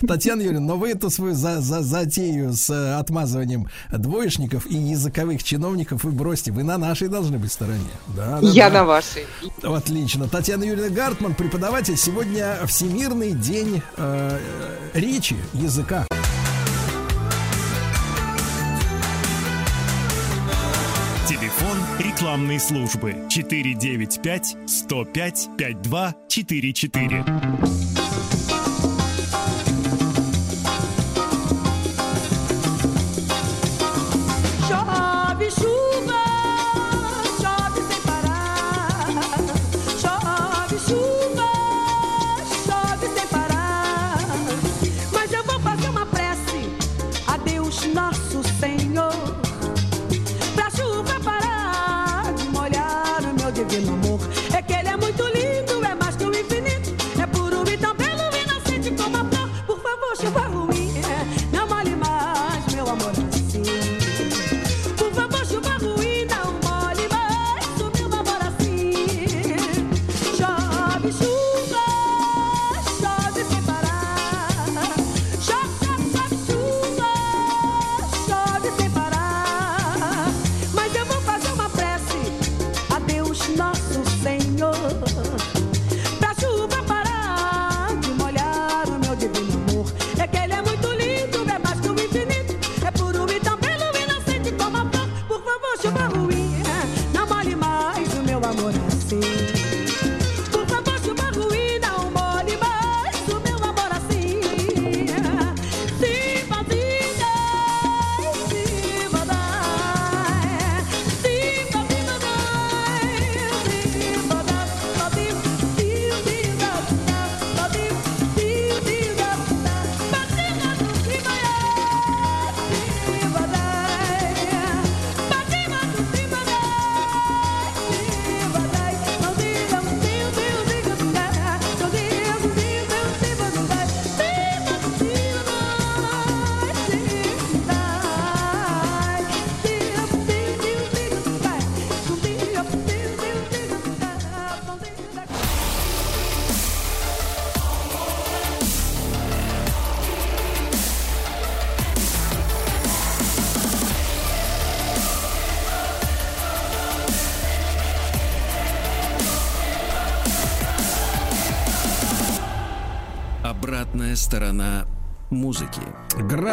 Speaker 1: Татьяна Юрьевна, но вы эту свою за, за, затею с э, отмазыванием двоечников и языковых чиновников вы бросьте. Вы на нашей должны быть стороне. Да, да,
Speaker 9: Я
Speaker 1: да.
Speaker 9: на вашей.
Speaker 1: Отлично. Татьяна Юрьевна Гартман, преподаватель. Сегодня Всемирный день э, э, речи, языка.
Speaker 10: Телефон рекламной службы 495 105 5244.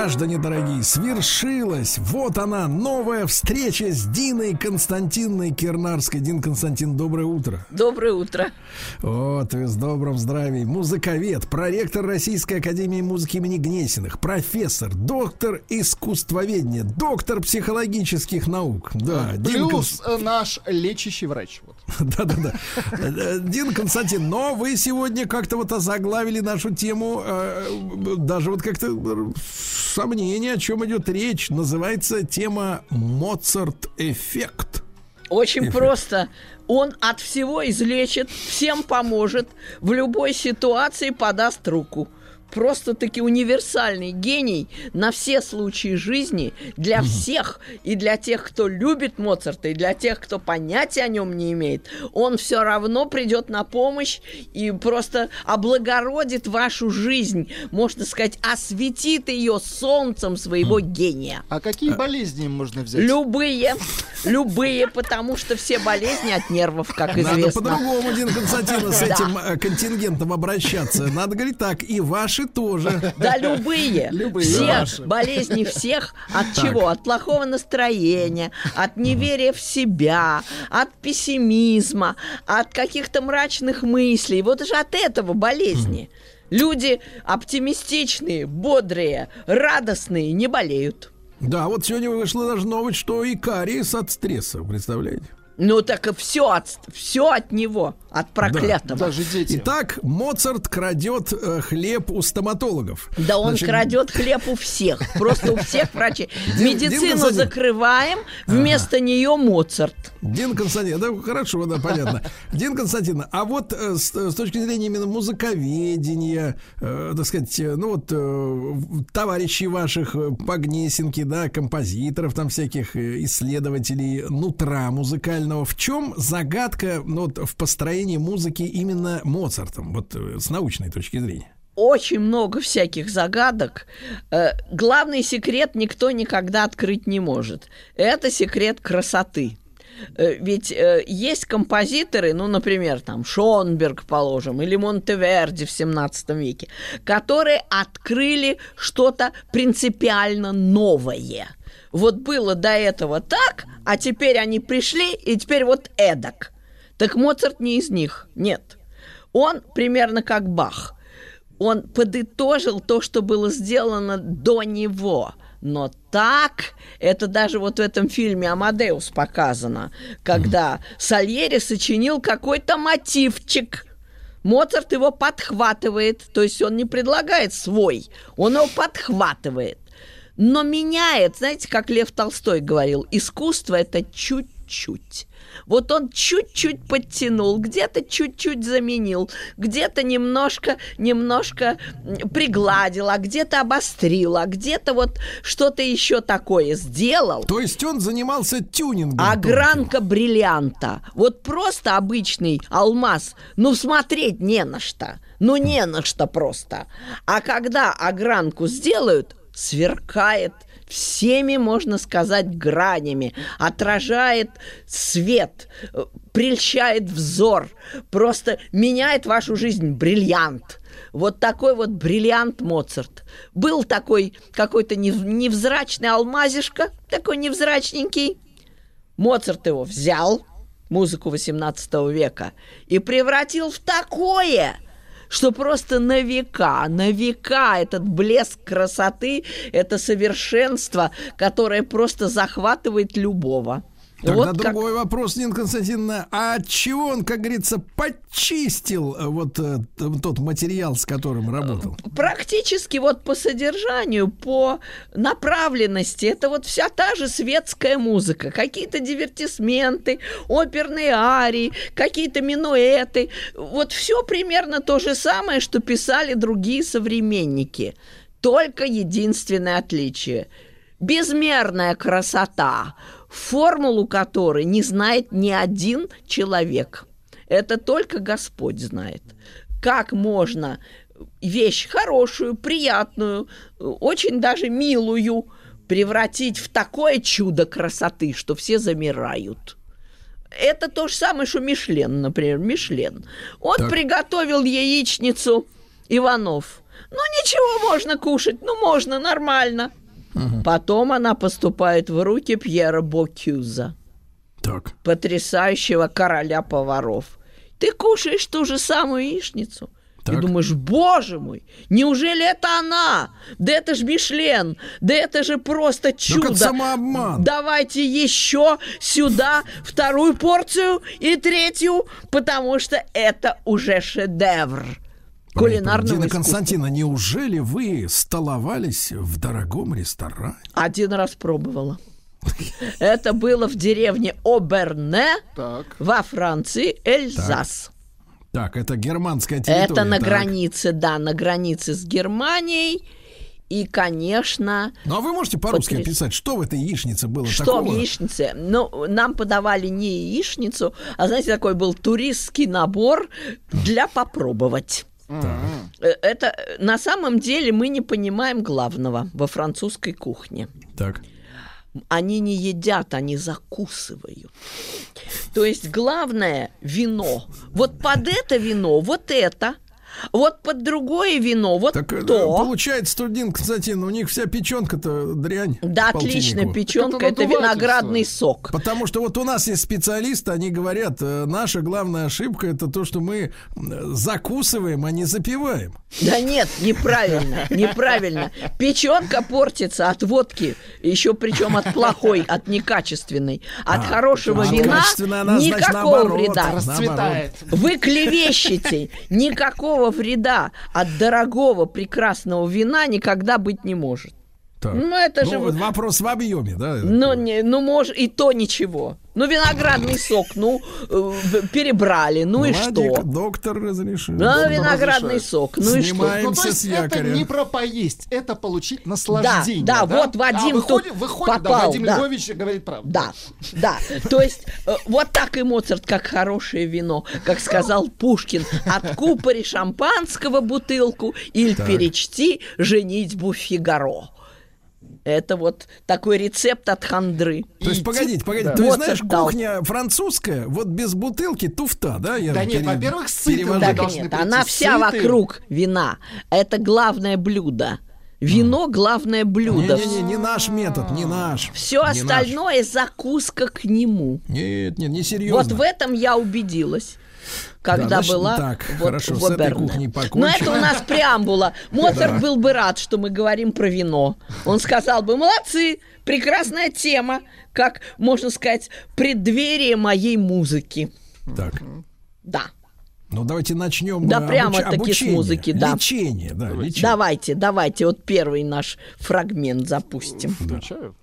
Speaker 1: Граждане дорогие, свершилась! Вот она, новая встреча с Диной Константиновной Кернарской. Дин Константин, доброе утро.
Speaker 11: Доброе утро.
Speaker 1: Вот, и с добрым здравием. Музыковед, проректор Российской Академии Музыки имени Гнесиных, профессор, доктор искусствоведения, доктор психологических наук. Да, Дин
Speaker 2: Плюс э, наш лечащий врач. Вот.
Speaker 1: Да-да-да. Э, Дин Константин, но вы сегодня как-то вот озаглавили нашу тему, э, даже вот как-то сомнение, о чем идет речь. Называется тема Моцарт-эффект.
Speaker 11: Очень
Speaker 1: Эффект.
Speaker 11: просто. Он от всего излечит, всем поможет, в любой ситуации подаст руку. Просто-таки универсальный гений на все случаи жизни для всех и для тех, кто любит Моцарта, и для тех, кто понятия о нем не имеет. Он все равно придет на помощь и просто облагородит вашу жизнь, можно сказать, осветит ее солнцем своего гения.
Speaker 2: А какие болезни можно взять?
Speaker 11: Любые, любые, потому что все болезни от нервов, как
Speaker 1: Надо
Speaker 11: известно.
Speaker 1: по-другому, Дин Константин, с этим э, контингентом обращаться. Надо говорить так, и ваши тоже.
Speaker 11: Да, любые.
Speaker 2: Любые.
Speaker 11: Все
Speaker 2: Ваши.
Speaker 11: болезни всех. От
Speaker 1: Так.
Speaker 11: чего? От плохого настроения, от неверия в себя, от пессимизма, от каких-то мрачных мыслей. Вот же от этого болезни. Люди оптимистичные, бодрые, радостные не болеют.
Speaker 1: Да, вот сегодня вышла даже новость, что и кариес от стресса, представляете?
Speaker 11: Ну так и все от, все от него, от проклятого.
Speaker 2: Даже дети.
Speaker 1: Итак, Моцарт крадет э, хлеб у стоматологов.
Speaker 11: Да он
Speaker 1: Значит,
Speaker 11: крадет хлеб у всех, просто у всех врачей. Медицину закрываем, вместо нее Моцарт.
Speaker 1: Дин Константин, да, хорошо, да, понятно. Дин Константин, а вот э, с, с точки зрения именно музыковедения, э, так сказать, э, ну вот э, товарищей ваших э, по Гнесинке, да, композиторов там всяких, э, исследователей нутра музыкального, в чем загадка ну, вот, в построении музыки именно Моцартом, вот э, с научной точки зрения?
Speaker 11: Очень много всяких загадок. Э, Главный секрет никто никогда открыть не может. Это секрет красоты. Э, Ведь есть композиторы, ну, например, там Шонберг, положим, или Монтеверди в 17 веке, которые открыли что-то принципиально новое. Вот было до этого так, а теперь они пришли, и теперь вот эдак. Так Моцарт не из них, нет. Он примерно как Бах. Он подытожил то, что было сделано до него. Но так, это даже вот в этом фильме «Амадеус» показано, когда Сальери сочинил какой-то мотивчик. Моцарт его подхватывает, то есть он не предлагает свой, он его подхватывает. Но меняет, знаете, как Лев Толстой говорил, искусство это чуть-чуть. Вот он чуть-чуть подтянул, где-то чуть-чуть заменил, где-то немножко, немножко пригладил, а где-то обострил, а где-то вот что-то еще такое сделал.
Speaker 1: То есть он занимался тюнингом.
Speaker 11: Огранка бриллианта. Вот просто обычный алмаз. Ну, смотреть не на что. Ну, не на что просто. А когда огранку сделают, сверкает всеми, можно сказать, гранями, отражает свет, э, прельщает взор, просто меняет вашу жизнь бриллиант. Вот такой вот бриллиант Моцарт. Был такой какой-то нев- невзрачный алмазишка, такой невзрачненький, Моцарт его взял, музыку 18 века, и превратил в такое, что просто на века, на века этот блеск красоты, это совершенство, которое просто захватывает любого.
Speaker 1: Тогда
Speaker 11: Вот как-
Speaker 1: другой вопрос, Нина Константиновна. А от чего он, как говорится, почистил э, вот э, тот материал, с которым работал?
Speaker 11: Практически вот по содержанию, по направленности, это вот вся та же светская музыка. Какие-то дивертисменты, оперные арии, какие-то минуэты. Вот все примерно то же самое, что писали другие современники. Только единственное отличие. Безмерная красота, формулу которой не знает ни один человек. Это только Господь знает. Как можно вещь хорошую, приятную, очень даже милую превратить в такое чудо красоты, что все замирают. Это то же самое, что Мишлен, например, Мишлен. Он
Speaker 1: Так.
Speaker 11: приготовил яичницу Иванов. Ну, ничего, можно кушать, ну, можно, нормально. Потом она поступает в руки Пьера Бокюза,
Speaker 1: Так.
Speaker 11: потрясающего короля поваров. Ты кушаешь ту же самую яичницу. И
Speaker 1: Так.
Speaker 11: думаешь, боже мой, неужели это она? Да это же Мишлен, да это же просто чудо.
Speaker 1: это самообман.
Speaker 11: Давайте еще сюда вторую порцию и третью, потому что это уже шедевр кулинарного
Speaker 1: Дина
Speaker 11: искусства.
Speaker 1: Константина, неужели вы столовались в дорогом ресторане?
Speaker 11: Один раз пробовала. Это было в деревне Оберне
Speaker 2: Так.
Speaker 11: во Франции, Эльзас.
Speaker 1: Так, это германская территория.
Speaker 11: Это на
Speaker 1: так.
Speaker 11: границе, да, на границе с Германией. И, конечно,
Speaker 1: Ну а вы можете по-русски
Speaker 11: Потряс-
Speaker 1: описать, что в этой яичнице было
Speaker 11: что
Speaker 1: такого?
Speaker 11: в яичнице? Ну, нам подавали не яичницу, а, знаете, такой был туристский набор для попробовать. Э, Это на самом деле мы не понимаем главного во французской кухне.
Speaker 1: Так.
Speaker 11: Они не едят, они закусывают. То есть главное вино. Вот под это вино, вот это, Вот под другое вино, вот
Speaker 1: Так э,
Speaker 11: то.
Speaker 1: получается, студент Константин, у них вся печенка-то дрянь.
Speaker 11: Да, отлично, печенка
Speaker 2: Это
Speaker 11: это виноградный сок.
Speaker 1: Потому что вот у нас есть специалисты, они говорят, э, наша главная ошибка это то, что мы э, закусываем, а не запиваем.
Speaker 11: Да нет, неправильно, неправильно. Печенка портится от водки, еще причем от плохой, от некачественной. От
Speaker 1: А,
Speaker 11: хорошего
Speaker 1: от
Speaker 11: вина
Speaker 1: она, значит,
Speaker 11: никакого
Speaker 1: наоборот,
Speaker 11: вреда.
Speaker 2: Расцветает.
Speaker 11: Вы клевещете. Никакого вреда от дорогого прекрасного вина никогда быть не может.
Speaker 1: Так.
Speaker 11: Ну, это же
Speaker 1: Ну,
Speaker 11: вот-
Speaker 1: вопрос в объеме, да?
Speaker 11: Ну, не, ну, может, и то ничего. Ну, виноградный сок, ну, э, перебрали, ну и
Speaker 1: Владик,
Speaker 11: что?
Speaker 1: Доктор разрешил.
Speaker 11: Ну, виноградный
Speaker 2: разрешает.
Speaker 11: сок, ну и что?
Speaker 2: Ну, то есть
Speaker 1: с
Speaker 2: это
Speaker 1: якоря.
Speaker 2: не про поесть, это получить наслаждение.
Speaker 11: да, вот Вадим
Speaker 2: а выходит,
Speaker 11: тут
Speaker 2: выходит, да,
Speaker 11: попал,
Speaker 2: Вадим
Speaker 11: да.
Speaker 2: Львович говорит правду.
Speaker 11: Да, да. То есть э, вот так и Моцарт, как хорошее вино, как сказал Пушкин, откупори шампанского бутылку или перечти женитьбу Фигаро. Это вот такой рецепт от хандры.
Speaker 1: То есть, погодите, погодите,
Speaker 2: да.
Speaker 1: есть,
Speaker 11: Моцарт
Speaker 1: знаешь,
Speaker 11: дал.
Speaker 1: кухня французская, вот без бутылки туфта, да? Я
Speaker 2: Да нет,
Speaker 1: пере-
Speaker 2: во-первых, сытым
Speaker 11: Так
Speaker 2: должны
Speaker 11: нет, она вся
Speaker 2: сытым.
Speaker 11: вокруг вина. Это главное блюдо. Вино главное блюдо.
Speaker 1: Не-не-не, не наш метод, не наш.
Speaker 11: Все
Speaker 1: Не
Speaker 11: остальное закуска к нему.
Speaker 1: Нет, нет, не серьезно.
Speaker 11: Вот в этом я убедилась. Когда
Speaker 1: значит,
Speaker 11: была
Speaker 1: так,
Speaker 11: вот
Speaker 1: хорошо,
Speaker 11: в Оберне. Но это у нас преамбула. Моцарт был бы рад, что мы говорим про вино. Он сказал бы, молодцы, прекрасная тема, как, можно сказать, преддверие моей музыки.
Speaker 1: Так,
Speaker 11: Да.
Speaker 1: ну давайте начнем.
Speaker 11: Да
Speaker 1: э,
Speaker 11: прямо-таки с
Speaker 1: обучение.
Speaker 11: музыки, да.
Speaker 1: Лечение, да, лечение.
Speaker 11: Давайте, давайте, вот первый наш фрагмент запустим.
Speaker 2: Включаю.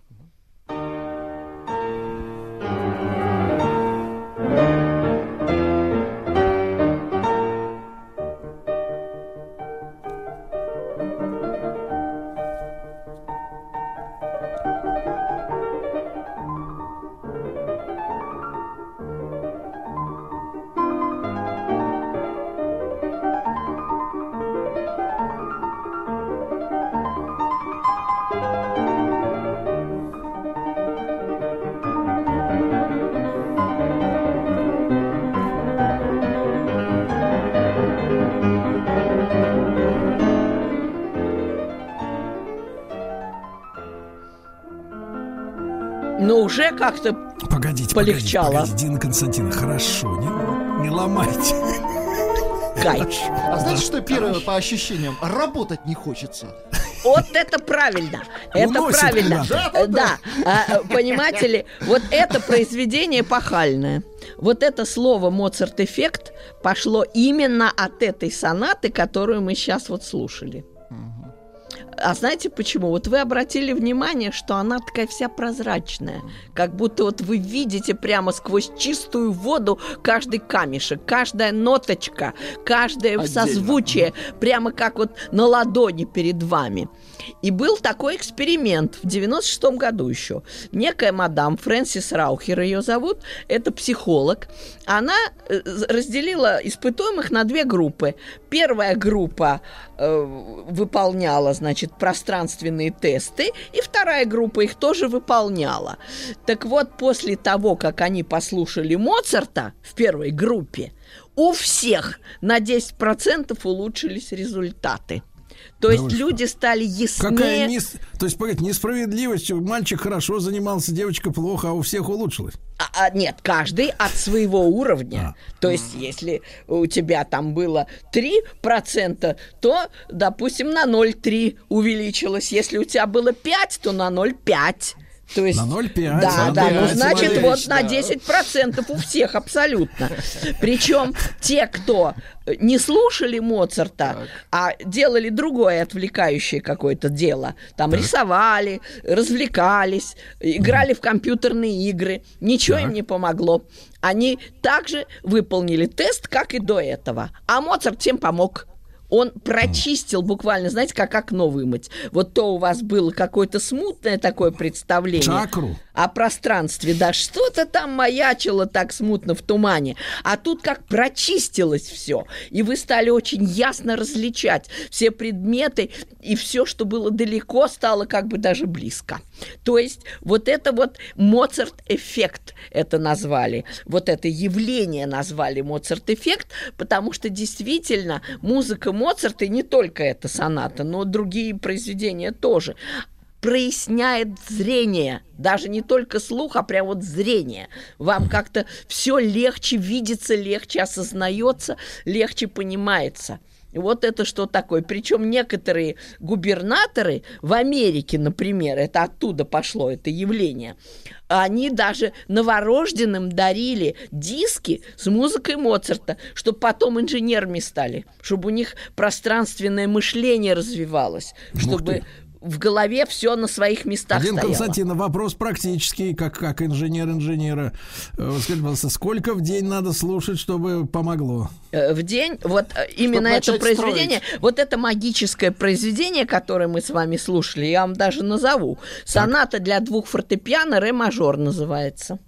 Speaker 11: Но уже как-то
Speaker 1: Погодите,
Speaker 11: Полегчало.
Speaker 1: погодите, погодите, Дина Константиновна, хорошо, не, не ломайте.
Speaker 11: кайф.
Speaker 2: А знаете, что первое по ощущениям? Работать не хочется.
Speaker 11: Вот это правильно. Это
Speaker 1: Уносит
Speaker 11: правильно.
Speaker 1: куда-то.
Speaker 11: Да. А, э, Понимаете ли, вот это произведение пахальное. Вот это слово Моцарт-эффект пошло именно от этой сонаты, которую мы сейчас вот слушали. А знаете почему? Вот вы обратили внимание, что она такая вся прозрачная. Как будто вот вы видите прямо сквозь чистую воду каждый камешек, каждая ноточка, каждое
Speaker 2: Отдельно.
Speaker 11: созвучие, прямо как вот на ладони перед вами. И был такой эксперимент в 96 году еще. Некая мадам Фрэнсис Раухер ее зовут, это психолог. Она э, разделила испытуемых на две группы. Первая группа э, выполняла, значит, пространственные тесты, и вторая группа их тоже выполняла. Так вот, после того, как они послушали Моцарта в первой группе, у всех на 10% улучшились результаты. То
Speaker 1: Да
Speaker 11: есть
Speaker 1: что?
Speaker 11: люди стали
Speaker 1: Какая
Speaker 11: яснее.
Speaker 1: нес- То есть, погодите, несправедливость. Мальчик хорошо занимался, девочка плохо, а у всех улучшилось.
Speaker 11: А, а, нет, каждый от своего уровня.
Speaker 1: А.
Speaker 11: То есть, если у тебя там было 3%, то, допустим, на 0,3 увеличилось. Если у тебя было 5, то на 0,5. То есть,
Speaker 1: На 0,5,
Speaker 11: Да,
Speaker 1: на
Speaker 11: да, ну
Speaker 1: 0,5
Speaker 11: значит, вот на
Speaker 2: да.
Speaker 11: 10% у всех абсолютно. Причем те, кто не слушали Моцарта, а делали другое отвлекающее какое-то дело, там рисовали, развлекались, играли в компьютерные игры, ничего им
Speaker 1: Так.
Speaker 11: не помогло. Они также выполнили тест, как и до этого. А Моцарт всем помог. Он прочистил буквально, знаете, как окно вымыть. Вот то у вас было какое-то смутное такое представление
Speaker 1: Чакру.
Speaker 11: О пространстве, да, что-то там маячило так смутно в тумане, а тут как прочистилось все, и вы стали очень ясно различать все предметы, и все, что было далеко, стало как бы даже близко. То есть вот это вот Моцарт-эффект это назвали, вот это явление назвали Моцарт-эффект, потому что действительно музыка Моцарта, и не только эта соната, но другие произведения тоже, проясняет зрение, даже не только слух, а прям вот зрение. Вам как-то все легче видится, легче осознается, легче понимается. И Вот это что такое. Причем некоторые губернаторы в Америке, например, это оттуда пошло это явление, они даже новорожденным дарили диски с музыкой Моцарта, чтобы потом инженерами стали, чтобы у них пространственное мышление развивалось, чтобы в голове все на своих местах
Speaker 1: Один
Speaker 11: стояло.
Speaker 1: Константин, вопрос практический, как, как инженер инженера. Э, Скажите, пожалуйста, сколько в день надо слушать, чтобы помогло?
Speaker 11: Э, в день, вот э, именно это
Speaker 2: начать
Speaker 11: произведение, вот это магическое произведение, которое мы с вами слушали, я вам даже назову. Соната для двух фортепиано, ре мажор называется.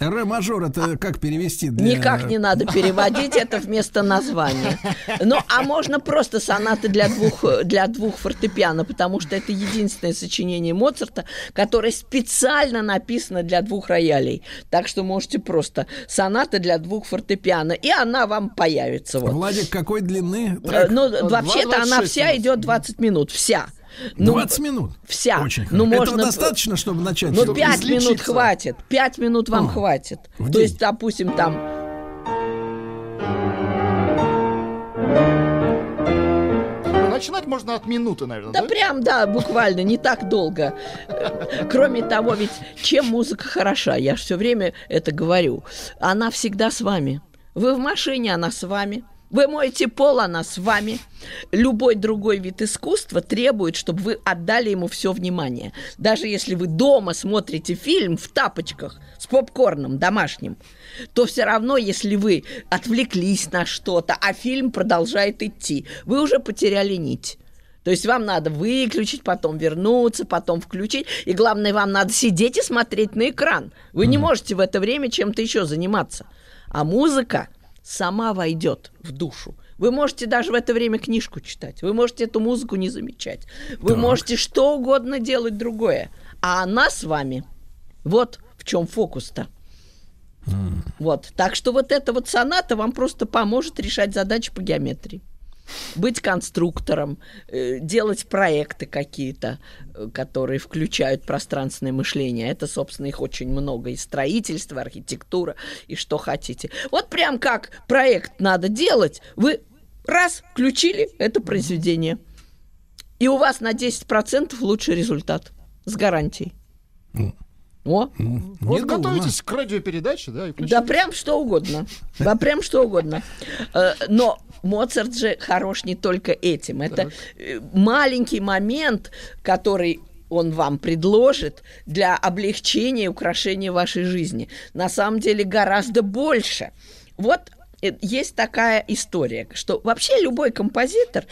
Speaker 1: Ре мажор это как перевести? для-
Speaker 11: Никак не надо переводить это вместо названия. Ну, а можно просто сонаты для двух, для двух фортепиано, потому что это единственное сочинение Моцарта, которое специально написано для двух роялей. Так что можете просто соната для двух фортепиано, и она вам появится. Вот.
Speaker 1: Владик, какой длины?
Speaker 11: Э,
Speaker 1: трек?
Speaker 11: Ну,
Speaker 2: Два-
Speaker 11: вообще-то она
Speaker 2: 26
Speaker 11: вся идет 20 минут, вся. Ну,
Speaker 1: 20 минут?
Speaker 11: Вся.
Speaker 1: Очень
Speaker 11: ну,
Speaker 1: хорошо.
Speaker 11: можно...
Speaker 1: Этого достаточно, чтобы начать?
Speaker 11: Ну,
Speaker 1: Чтобы
Speaker 11: 5 минут хватит. 5 минут вам
Speaker 1: О,
Speaker 11: хватит.
Speaker 1: в
Speaker 11: То
Speaker 1: день.
Speaker 11: есть, допустим, там
Speaker 2: Начинать можно от минуты, наверное,
Speaker 11: Да
Speaker 2: да?
Speaker 11: прям, да, буквально, не так долго. Кроме того, ведь чем музыка хороша, я же все время это говорю, она всегда с вами. Вы в машине, она с вами. Вы моете пол, она с вами. Любой другой вид искусства требует, чтобы вы отдали ему все внимание. Даже если вы дома смотрите фильм в тапочках с попкорном домашним, то все равно, если вы отвлеклись на что-то, а фильм продолжает идти, вы уже потеряли нить. То есть вам надо выключить, потом вернуться, потом включить. И главное, вам надо сидеть и смотреть на экран. Вы не можете в это время чем-то еще заниматься. А музыка сама войдет в душу. Вы можете даже в это время книжку читать. Вы можете эту музыку не замечать. Вы
Speaker 1: Так.
Speaker 11: можете что угодно делать другое. А она с вами. Вот в чем фокус-то. Вот. Так что вот эта вот соната вам просто поможет решать задачи по геометрии. Быть конструктором, э, делать проекты какие-то, э, которые включают пространственное мышление. Это, собственно, их очень много. И строительство, архитектура, и что хотите. Вот прям как проект надо делать, вы раз включили это произведение. И у вас на 10% лучший результат. С гарантией. О,
Speaker 2: Вот готовитесь к радиопередаче, да, и
Speaker 11: да прям что угодно. Да прям что угодно. Э, Но Моцарт же хорош не только этим. Это э, маленький момент, который он вам предложит для облегчения и украшения вашей жизни. На самом деле гораздо больше. Вот э, есть такая история, что вообще любой композитор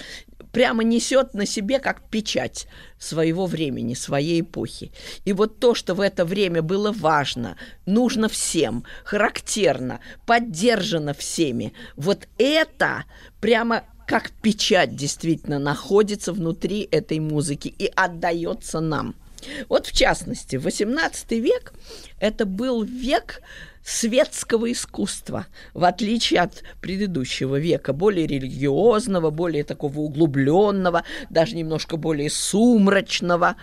Speaker 11: прямо несет на себе как печать своего времени, своей эпохи. И вот то, что в это время было важно, нужно всем, характерно, поддержано всеми, вот это прямо как печать действительно находится внутри этой музыки и отдается нам. Вот в частности, 18 век это был век светского искусства, в отличие от предыдущего века, более религиозного, более такого углубленного, даже немножко более сумрачного.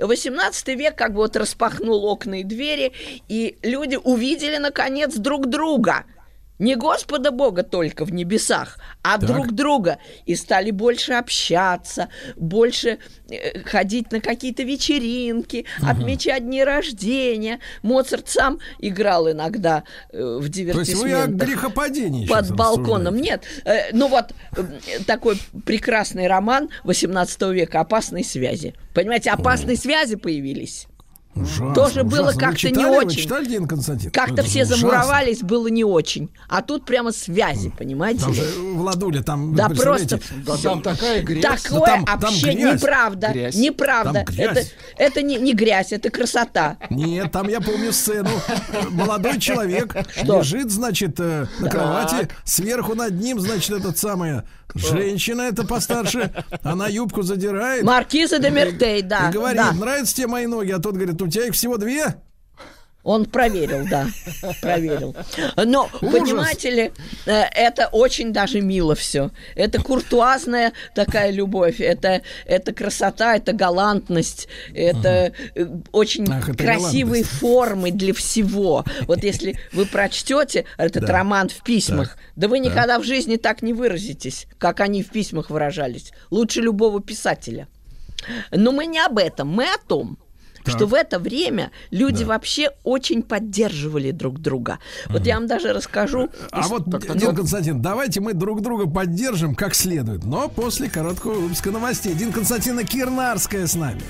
Speaker 11: 18 век как бы вот распахнул окна и двери, и люди увидели, наконец, друг друга – не Господа Бога только в небесах, а
Speaker 1: Так.
Speaker 11: друг друга. И стали больше общаться, больше э, ходить на какие-то вечеринки, отмечать дни рождения. Моцарт сам играл иногда э, в
Speaker 1: То есть вы о
Speaker 11: под балконом. Нет, э, ну вот э, такой прекрасный роман 18 века «Опасные связи». Понимаете, опасные связи появились.
Speaker 1: Ужасно,
Speaker 11: Тоже было
Speaker 1: ужасно. Вы
Speaker 11: как-то не очень.
Speaker 1: читали, Дин Константин?
Speaker 11: Как-то все
Speaker 1: ужасно.
Speaker 11: замуровались, было не очень. А тут прямо связи, понимаете?
Speaker 1: Там же Владуля, там,
Speaker 11: Да просто
Speaker 2: Да там такая грязь.
Speaker 11: Такое
Speaker 1: Да там- там
Speaker 11: общение
Speaker 1: грязь.
Speaker 11: неправда,
Speaker 2: Грязь.
Speaker 11: неправда.
Speaker 1: Там грязь.
Speaker 11: Это, это не, не грязь, это красота.
Speaker 1: Нет, там я помню сцену. Молодой человек
Speaker 11: Что?
Speaker 1: лежит, значит, э, на кровати. Сверху над ним, значит, этот самая женщина, это постарше. Она юбку задирает.
Speaker 11: Маркиза де Мертей, да.
Speaker 1: и говорит,
Speaker 11: да.
Speaker 1: нравятся тебе мои ноги? А тот говорит, у тебя их всего две?
Speaker 11: Он проверил, да, проверил. Но,
Speaker 1: Ужас.
Speaker 11: понимаете ли, э, это очень даже мило все. Это куртуазная такая любовь, это, это красота, это галантность, это э, очень
Speaker 1: Ах, это
Speaker 11: красивые формы для всего. Вот если вы прочтете этот
Speaker 1: Да.
Speaker 11: роман в письмах, да вы никогда в жизни так не выразитесь, как они в письмах выражались. Лучше любого писателя. Но мы не об этом, мы о том, что в это время люди вообще очень поддерживали друг друга. Вот я вам даже расскажу.
Speaker 1: А вот,
Speaker 2: так, так,
Speaker 1: Дин
Speaker 2: так.
Speaker 1: Константин, давайте мы друг друга поддержим как следует, но после короткого выпуска новостей. Дин Константина Кирнарская с нами.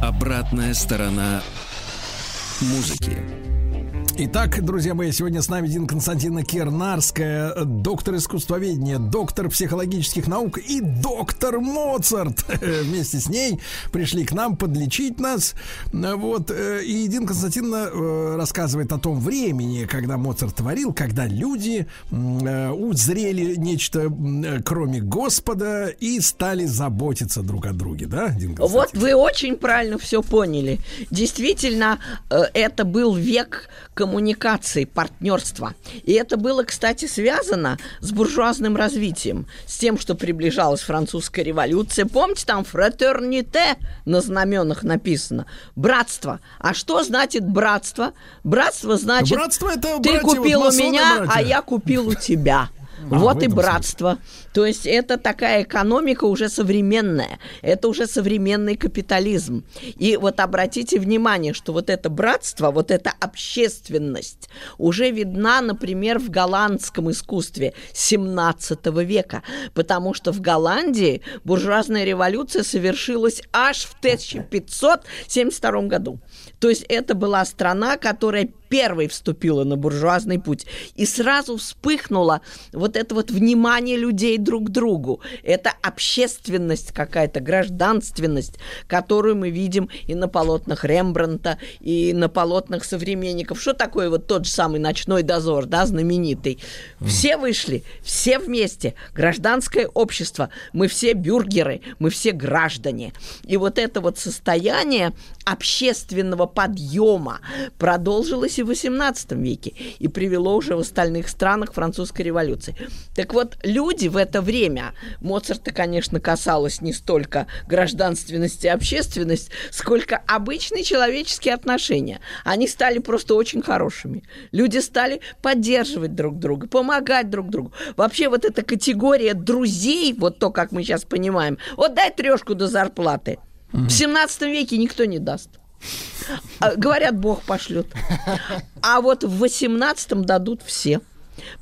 Speaker 3: Обратная сторона музыки.
Speaker 1: Итак, друзья мои, сегодня с нами Дин Константина Кернарская, доктор искусствоведения, доктор психологических наук и доктор Моцарт. Вместе с ней пришли к нам подлечить нас. Вот. э, И Дин Константиновна э, рассказывает о том времени, когда Моцарт творил, когда люди э, узрели нечто кроме Господа и стали заботиться друг о друге, да, Дин Константин?
Speaker 11: Вот вы очень правильно все поняли. Действительно, это был век коммуникации, партнерства. И это было, кстати, связано с буржуазным развитием, с тем, что приближалась французская революция. Помните, там фратерните на знаменах написано. Братство. А что значит братство? Братство значит,
Speaker 1: Братство это
Speaker 11: ты
Speaker 1: братья, вот
Speaker 11: купил у меня,
Speaker 1: братья.
Speaker 11: а я купил у тебя.
Speaker 1: А,
Speaker 11: Вот и братство. То есть это такая экономика уже современная. Это уже современный капитализм. И вот обратите внимание, что вот это братство, вот эта общественность уже видна, например, в голландском искусстве 17 века. Потому что в Голландии буржуазная революция совершилась аж в 1572 году. То есть это была страна, которая первой вступила на буржуазный путь. И сразу вспыхнуло вот это вот внимание людей друг к другу. Это общественность какая-то, гражданственность, которую мы видим и на полотнах Рембранта, и на полотнах современников. Что такое вот тот же самый «Ночной дозор», да, знаменитый? Все вышли, все вместе, гражданское общество, мы все бюргеры, мы все граждане. И вот это вот состояние общественного подъема продолжилось и в XVIII веке и привело уже в остальных странах французской революции. Так вот, люди в это время, Моцарта, конечно, касалось не столько гражданственности и общественности, сколько обычные человеческие отношения. Они стали просто очень хорошими. Люди стали поддерживать друг друга, помогать друг другу. Вообще вот эта категория друзей, вот то, как мы сейчас понимаем, вот дай трешку до зарплаты. В 17 веке никто не даст. А, Говорят, Бог пошлет. А вот в 18-м дадут все.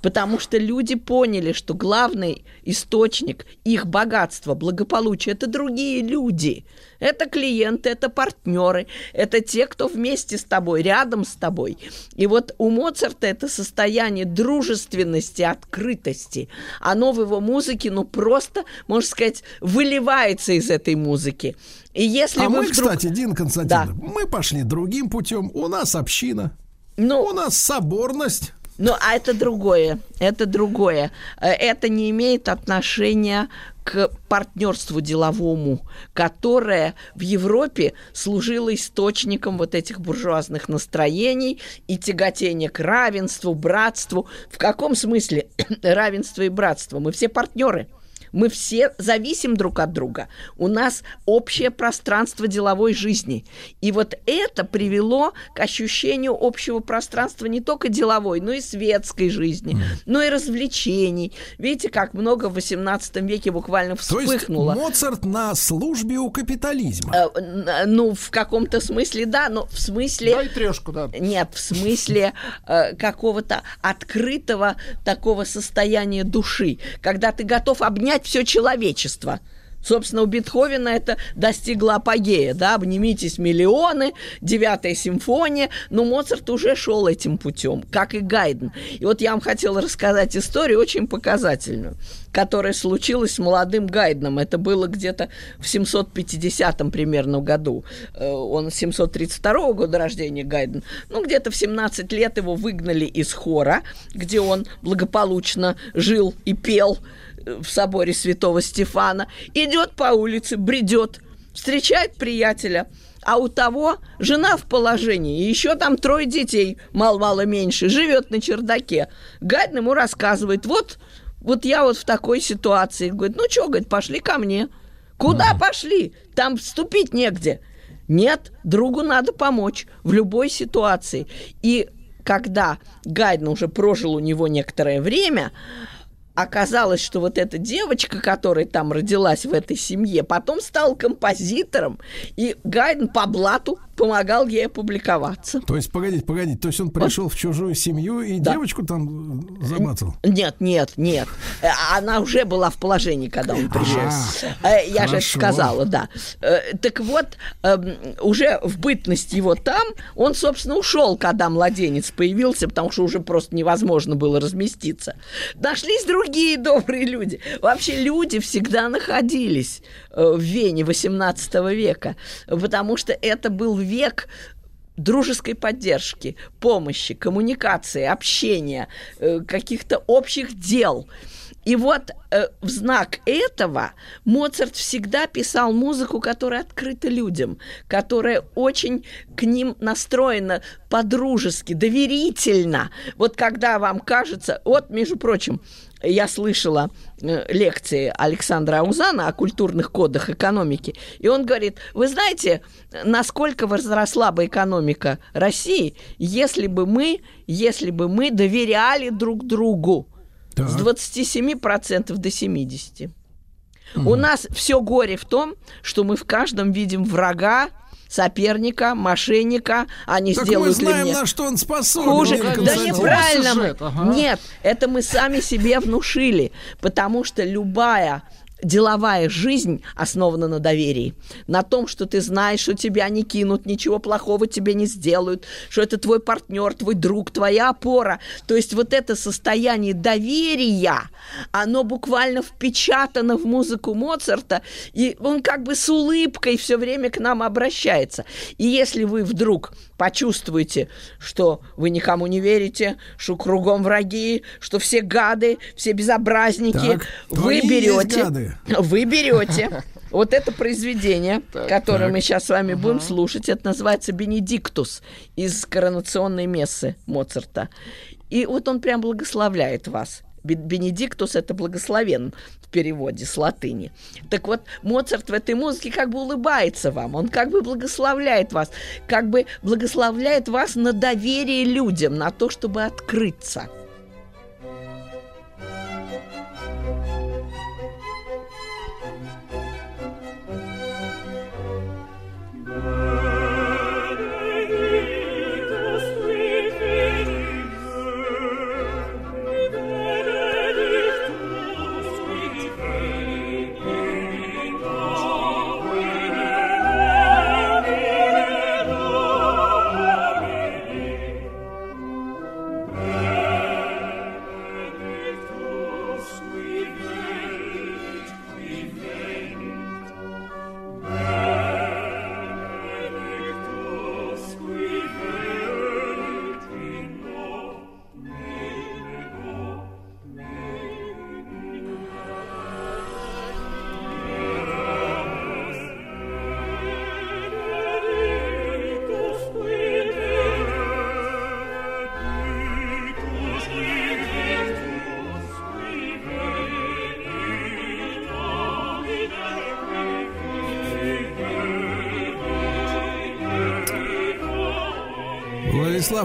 Speaker 11: Потому что люди поняли, что главный источник их богатства, благополучия – это другие люди. Это клиенты, это партнеры, это те, кто вместе с тобой, рядом с тобой. И вот у Моцарта это состояние дружественности, открытости. Оно в его музыке, ну, просто, можно сказать, выливается из этой музыки. И если
Speaker 1: а
Speaker 11: вы
Speaker 1: мы,
Speaker 11: вдруг...
Speaker 1: кстати, Дин Константинов, мы пошли другим путем. У нас община,
Speaker 11: Ну,
Speaker 1: у нас соборность.
Speaker 11: Ну, а это другое. Это другое. Э, Это не имеет отношения к партнерству деловому, которое в Европе служило источником вот этих буржуазных настроений и тяготения к равенству, братству. В каком смысле равенство и братство? Мы все партнеры. Мы все зависим друг от друга. У нас общее пространство деловой жизни. И вот это привело к ощущению общего пространства не только деловой, но и светской жизни, но и развлечений. Видите, как много в 18 веке буквально
Speaker 1: То есть
Speaker 11: вспыхнуло.
Speaker 1: Моцарт на службе у капитализма.
Speaker 11: Э, н- Ну, в каком-то смысле, да, но в смысле...
Speaker 2: Дай трешку, да.
Speaker 11: Нет, в смысле э, какого-то открытого такого состояния души, когда ты готов обнять все человечество. Собственно, у Бетховена это достигло апогея, да, обнимитесь миллионы, девятая симфония, но Моцарт уже шел этим путем, как и Гайден. И вот я вам хотела рассказать историю очень показательную, которая случилась с молодым Гайденом. Это было где-то в 750 примерно году. Э, Он 732 года рождения Гайден. Ну, где-то в 17 лет его выгнали из хора, где он благополучно жил и пел в соборе святого Стефана. Идет по улице, бредет, встречает приятеля, а у того жена в положении, еще там трое детей, мало-мало меньше, живет на чердаке. Гайден ему рассказывает, вот, вот я вот в такой ситуации. Говорит, ну что, говорит, пошли ко мне. Куда пошли? Там вступить негде. Нет, другу надо помочь в любой ситуации. И когда Гайден уже прожил у него некоторое время, оказалось, что вот эта девочка, которая там родилась в этой семье, потом стала композитором, и Гайден по блату помогал ей опубликоваться.
Speaker 1: То есть, погодите, погодите, то есть он пришел в чужую семью и
Speaker 11: Да.
Speaker 1: девочку там замацал?
Speaker 11: Нет, нет, нет. Она уже была в положении, когда он пришел. Э, Я же это
Speaker 1: хорошо.
Speaker 11: сказала, да. Э, Так вот, эм, уже в бытность его там, он, собственно, ушел, когда младенец появился, потому что уже просто невозможно было разместиться. Нашлись другие добрые люди. Вообще люди всегда находились в Вене 18 века, потому что это был век дружеской поддержки, помощи, коммуникации, общения, э, каких-то общих дел. И вот э, в знак этого Моцарт всегда писал музыку, которая открыта людям, которая очень к ним настроена по-дружески, доверительно. Вот когда вам кажется, вот, между прочим, я слышала э, лекции Александра Аузана о культурных кодах экономики, и он говорит, вы знаете, насколько возросла бы экономика России, если бы мы, если бы мы доверяли друг другу
Speaker 1: Так.
Speaker 11: с 27% до 70%. У нас все горе в том, что мы в каждом видим врага, соперника, мошенника, они
Speaker 1: Так мы
Speaker 11: сделают ли
Speaker 1: знаем,
Speaker 11: мне
Speaker 1: на что он способен.
Speaker 11: хуже. Да неправильно. мы-
Speaker 2: Сюжет, ага.
Speaker 11: Нет, это мы сами себе внушили, потому что любая деловая жизнь основана на доверии, на том, что ты знаешь, что тебя не кинут, ничего плохого тебе не сделают, что это твой партнер, твой друг, твоя опора. То есть вот это состояние доверия, оно буквально впечатано в музыку Моцарта, и он как бы с улыбкой все время к нам обращается. И если вы вдруг почувствуете, что вы никому не верите, что кругом враги, что все гады, все безобразники,
Speaker 1: Так,
Speaker 11: вы берете,
Speaker 1: гады.
Speaker 11: вы берете вот это произведение, которое
Speaker 1: Так.
Speaker 11: мы сейчас с вами будем слушать, это называется «Бенедиктус» из коронационной мессы Моцарта. И вот он прям благословляет вас. Бе- Бенедиктус – это благословен переводе с латыни. Так вот, Моцарт в этой музыке как бы улыбается вам, он как бы благословляет вас, как бы благословляет вас на доверие людям, на то, чтобы открыться.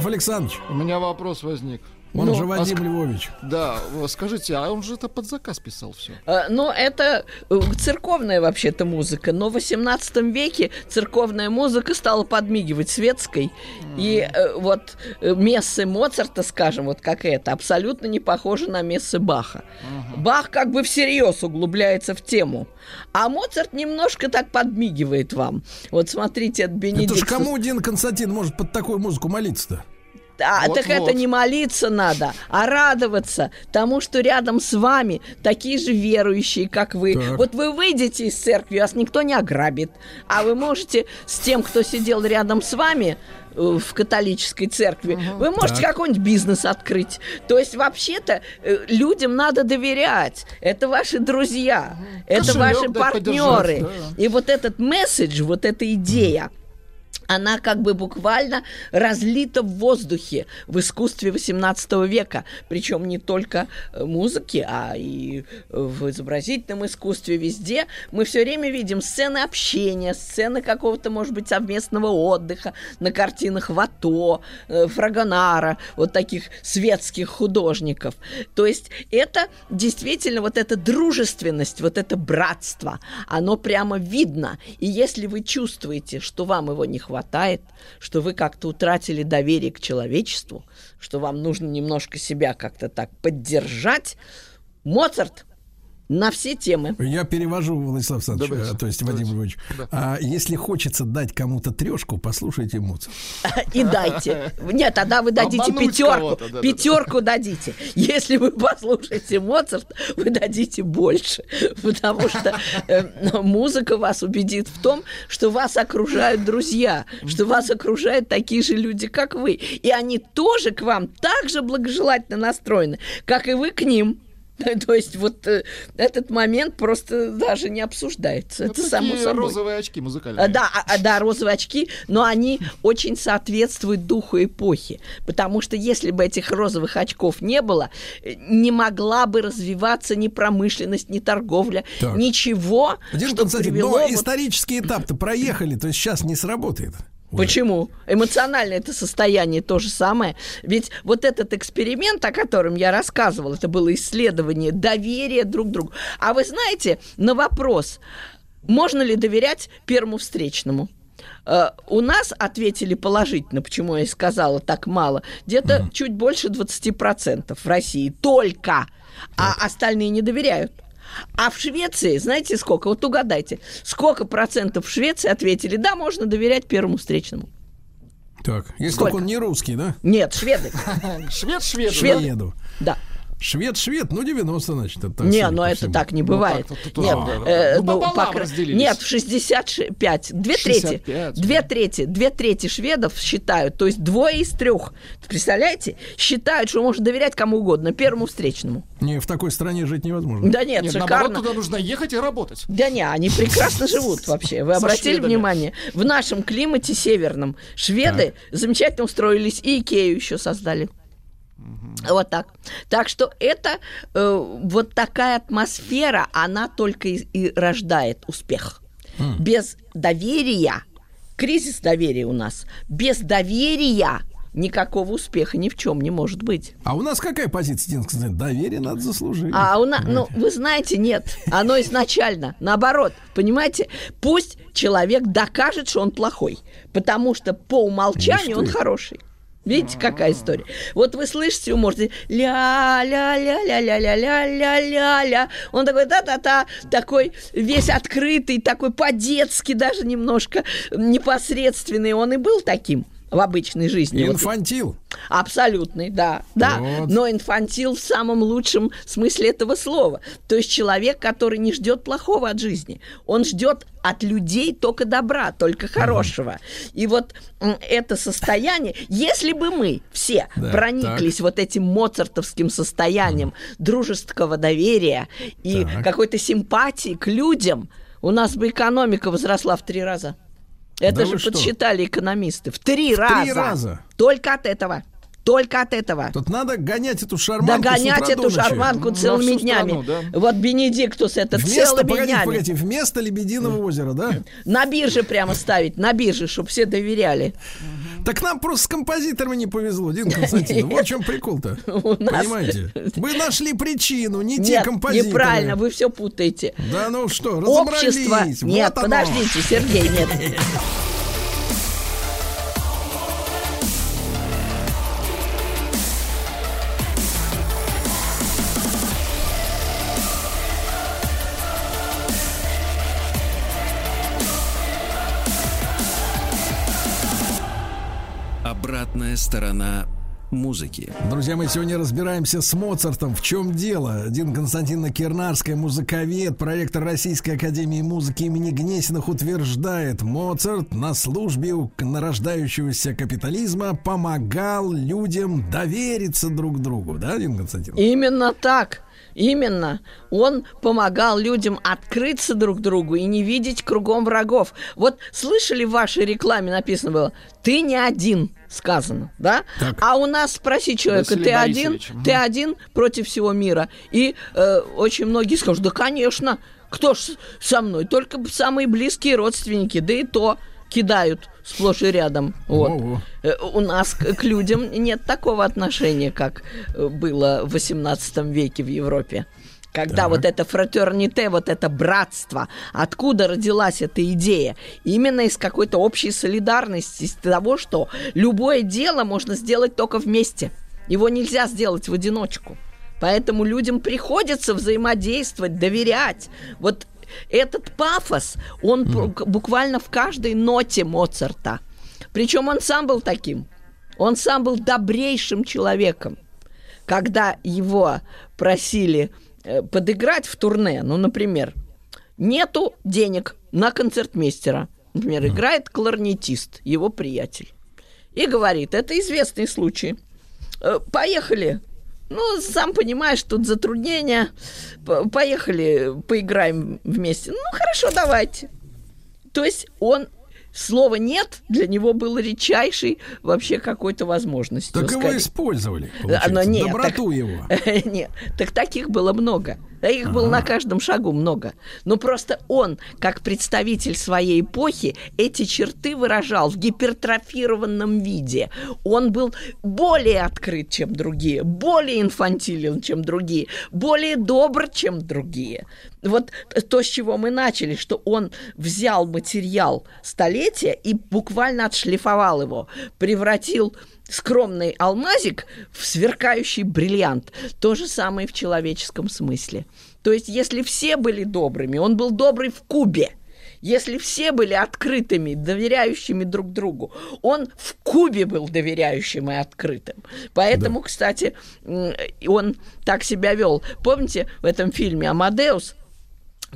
Speaker 1: Александрович,
Speaker 2: У меня вопрос возник.
Speaker 1: он
Speaker 11: Ну,
Speaker 1: же
Speaker 11: а
Speaker 1: Вадим
Speaker 11: ск-
Speaker 1: Львович.
Speaker 2: Да, скажите, а он же это под заказ писал все.
Speaker 11: Э, Ну, это э, церковная вообще-то музыка, но в 18 веке церковная музыка стала подмигивать светской, и э, вот э, мессы Моцарта, скажем, вот как это, абсолютно не похожи на мессы Баха. Бах как бы всерьез углубляется в тему, а Моцарт немножко так подмигивает вам. Вот смотрите, от Бенедикт...
Speaker 1: Это ж кому один Константин может под такую музыку молиться-то?
Speaker 11: А,
Speaker 2: Вот,
Speaker 11: так это
Speaker 2: вот.
Speaker 11: не молиться надо, а радоваться тому, что рядом с вами такие же верующие, как вы.
Speaker 1: Так.
Speaker 11: Вот вы выйдете из церкви, вас никто не ограбит, а вы можете с тем, кто сидел рядом с вами э, в католической церкви, вы можете какой-нибудь бизнес открыть. То есть вообще-то э, людям надо доверять. Это ваши друзья, это
Speaker 2: Кошелек
Speaker 11: ваши партнеры.
Speaker 2: подержать,
Speaker 11: И вот этот месседж, вот эта идея, она как бы буквально разлита в воздухе в искусстве 18 века. Причем не только э, музыки, а и в изобразительном искусстве везде. Мы все время видим сцены общения, сцены какого-то, может быть, совместного отдыха на картинах Вато, э, Фрагонара, вот таких светских художников. То есть это действительно вот эта дружественность, вот это братство, оно прямо видно. И если вы чувствуете, что вам его не хватает, что вы как-то утратили доверие к человечеству, что вам нужно немножко себя как-то так поддержать, Моцарт на все темы.
Speaker 1: Я перевожу, Владислав Александрович,
Speaker 2: Давайте,
Speaker 1: э, то есть Вадим Львович. А если хочется дать кому-то трешку, послушайте Моцарт.
Speaker 11: И дайте. Нет, тогда вы дадите
Speaker 2: Обмануть
Speaker 11: пятерку. Пятерку дадите. Если вы послушаете Моцарт, вы дадите больше. Потому что э, музыка вас убедит в том, что вас окружают друзья, что вас окружают такие же люди, как вы. И они тоже к вам так же благожелательно настроены, как и вы к ним. То есть вот э, этот момент просто даже не обсуждается.
Speaker 2: Ну,
Speaker 11: Это само собой.
Speaker 2: розовые очки музыкальные.
Speaker 11: А, Да, а- а, да, розовые очки, но они очень соответствуют духу эпохи. Потому что если бы этих розовых очков не было, э, не могла бы развиваться ни промышленность, ни торговля,
Speaker 1: Так.
Speaker 11: ничего,
Speaker 1: Один
Speaker 11: что
Speaker 1: Константин,
Speaker 11: привело...
Speaker 1: но
Speaker 11: вот-
Speaker 1: исторический этап-то проехали, то есть сейчас не сработает.
Speaker 11: Почему? Эмоциональное это состояние то же самое. Ведь вот этот эксперимент, о котором я рассказывал, это было исследование доверия друг к другу. А вы знаете, на вопрос, можно ли доверять первому встречному? Э, У нас ответили положительно, почему я и сказала так мало. Где-то чуть больше 20% в России только, а остальные не доверяют. А в Швеции, знаете сколько? Вот угадайте, сколько процентов в Швеции ответили, да, можно доверять первому встречному.
Speaker 1: Так, если
Speaker 11: Сколько?
Speaker 1: только он не русский, да?
Speaker 11: Нет, шведы.
Speaker 2: Швед, швед.
Speaker 11: Швед.
Speaker 1: Шведу.
Speaker 11: Да.
Speaker 1: Швед, швед, ну 90, значит. Это так,
Speaker 11: не, но
Speaker 1: по
Speaker 11: это
Speaker 1: всему.
Speaker 11: так не бывает.
Speaker 2: так-то тут
Speaker 11: Нет,
Speaker 2: да.
Speaker 11: э,
Speaker 2: Ну,
Speaker 11: ну, по нет, 65, две трети,
Speaker 2: 65,
Speaker 11: две трети, две трети шведов считают, то есть двое из трех, представляете, считают, что можно доверять кому угодно, первому встречному.
Speaker 1: Не, в такой стране жить невозможно.
Speaker 11: Да нет,
Speaker 2: Нет,
Speaker 11: шикарно.
Speaker 2: наоборот, туда нужно ехать и работать.
Speaker 11: Да не, они прекрасно живут вообще. Вы обратили внимание? В нашем климате северном шведы замечательно устроились и Икею еще создали. Вот так. Так что это э, вот такая атмосфера, она только и, и рождает успех. Без доверия, кризис доверия у нас, без доверия никакого успеха ни в чем не может быть.
Speaker 1: А у нас какая позиция, Дин Константин? Доверие надо заслужить.
Speaker 11: А у нас, ну, вы знаете, нет, оно изначально, наоборот, понимаете, пусть человек докажет, что он плохой, потому что по умолчанию
Speaker 1: Ну,
Speaker 11: он хороший. Видите, какая история? Вот вы слышите, вы можете ля ля ля ля ля ля ля ля ля ля Он такой да-да-да, такой весь открытый, такой по-детски даже немножко непосредственный. Он и был таким в обычной жизни. Вот
Speaker 1: Инфантил.
Speaker 11: Абсолютный, да, да.
Speaker 1: Вот.
Speaker 11: Но инфантил в самом лучшем смысле этого слова. То есть человек, который не ждет плохого от жизни. Он ждет от людей только добра, только хорошего. И вот это состояние, если бы мы все
Speaker 1: Да,
Speaker 11: прониклись вот этим моцартовским состоянием дружеского доверия и
Speaker 1: Так.
Speaker 11: какой-то симпатии к людям, у нас бы экономика возросла в три раза. Это
Speaker 1: Да
Speaker 11: же
Speaker 1: вы что?
Speaker 11: подсчитали экономисты. В три раза.
Speaker 1: раза?
Speaker 11: Только от этого. Только от этого.
Speaker 1: Тут надо гонять эту шарманку
Speaker 11: Догонять
Speaker 1: с утра
Speaker 11: эту шарманку целыми днями.
Speaker 2: страну, да.
Speaker 11: Вот Бенедиктус это
Speaker 1: Вместо,
Speaker 11: целыми
Speaker 1: погодите,
Speaker 11: днями.
Speaker 1: погодите, вместо Лебединого озера, да?
Speaker 11: На бирже прямо ставить, на бирже, чтобы все доверяли.
Speaker 1: Так нам просто с композиторами не повезло, Дин Константин. Вот в чем прикол-то. Понимаете? Вы нашли причину, не те композиторы.
Speaker 11: неправильно, вы все путаете.
Speaker 1: Да ну что,
Speaker 11: Общество...
Speaker 1: разобрались.
Speaker 11: Нет, подождите, Сергей, нет.
Speaker 3: сторона музыки.
Speaker 1: Друзья, мы сегодня разбираемся с Моцартом. В чем дело? Дин Константиновна Кирнарская, музыковед, проректор Российской Академии Музыки имени Гнесиных утверждает, Моцарт на службе у нарождающегося капитализма помогал людям довериться друг другу. Да, Дин Константиновна?
Speaker 11: Именно так. Именно. Он помогал людям открыться друг другу и не видеть кругом врагов. Вот слышали в вашей рекламе написано было «Ты не один», сказано, да? А у нас спроси человека,
Speaker 2: Василий
Speaker 11: ты один,
Speaker 2: мгм.
Speaker 11: ты один против всего мира. И э, очень многие скажут, да, конечно, кто ж со мной? Только самые близкие родственники, да и то кидают сплошь и рядом. Вот. Э, У нас к, людям нет такого отношения, как э, было в XVIII веке в Европе. Когда
Speaker 1: Так.
Speaker 11: вот это фратерните, вот это братство, откуда родилась эта идея? Именно из какой-то общей солидарности, из того, что любое дело можно сделать только вместе. Его нельзя сделать в одиночку. Поэтому людям приходится взаимодействовать, доверять. Вот этот пафос, он бу- буквально в каждой ноте Моцарта. Причем он сам был таким. Он сам был добрейшим человеком. Когда его просили подыграть в турне, ну, например, нету денег на концертмейстера. Например, играет кларнетист, его приятель. И говорит, это известный случай. Э, Поехали. Ну, сам понимаешь, тут затруднения. Поехали, поиграем вместе. Ну, хорошо, давайте. То есть он слово нет для него было редчайшей вообще какой-то возможностью.
Speaker 1: Так его
Speaker 11: скорее.
Speaker 1: использовали,
Speaker 11: А, но
Speaker 1: получается,
Speaker 11: нет,
Speaker 1: доброту
Speaker 11: так-
Speaker 1: его.
Speaker 11: Нет, так таких было много. Да их было на каждом шагу много. Но просто он, как представитель своей эпохи, эти черты выражал в гипертрофированном виде. Он был более открыт, чем другие, более инфантилен, чем другие, более добр, чем другие. Вот то, с чего мы начали, что он взял материал столетия и буквально отшлифовал его, превратил скромный алмазик в сверкающий бриллиант. То же самое в человеческом смысле. То есть, если все были добрыми, он был добрый в кубе. Если все были открытыми, доверяющими друг другу, он в Кубе был доверяющим и открытым. Поэтому, кстати, м, он так себя вел. Помните в этом фильме Амадеус?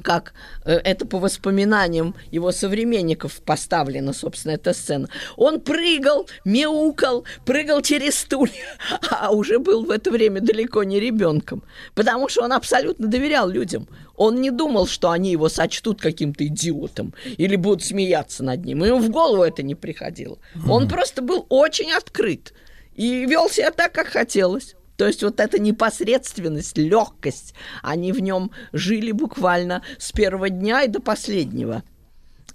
Speaker 11: Как э, это по воспоминаниям его современников поставлена, собственно, эта сцена. Он прыгал, мяукал, прыгал через стулья, а уже был в это время далеко не ребенком, потому что он абсолютно доверял людям. Он не думал, что они его сочтут каким-то идиотом или будут смеяться над ним. Ему в голову это не приходило. Он просто был очень открыт и вел себя так, как хотелось. То есть вот эта непосредственность, легкость, они в нем жили буквально с первого дня и до последнего.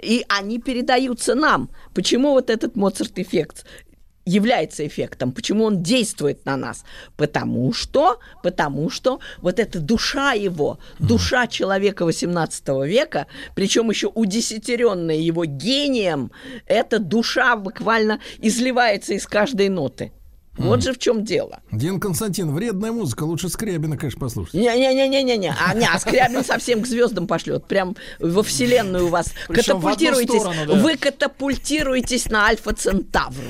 Speaker 11: И они передаются нам. Почему вот этот Моцарт-эффект является эффектом? Почему он действует на нас? Потому что, потому что вот эта душа его, душа человека XVIII века, причем еще удесятеренная его гением, эта душа буквально изливается из каждой ноты. Вот же в чем дело.
Speaker 1: Дин Константин, вредная музыка, лучше Скрябина, конечно, послушать.
Speaker 11: Не-не-не-не-не. А, не, а Скрябин совсем к звездам пошлет. Прям во вселенную у вас
Speaker 2: Причем
Speaker 11: катапультируетесь.
Speaker 2: сторону, да.
Speaker 11: Вы катапультируетесь на Альфа Центавру.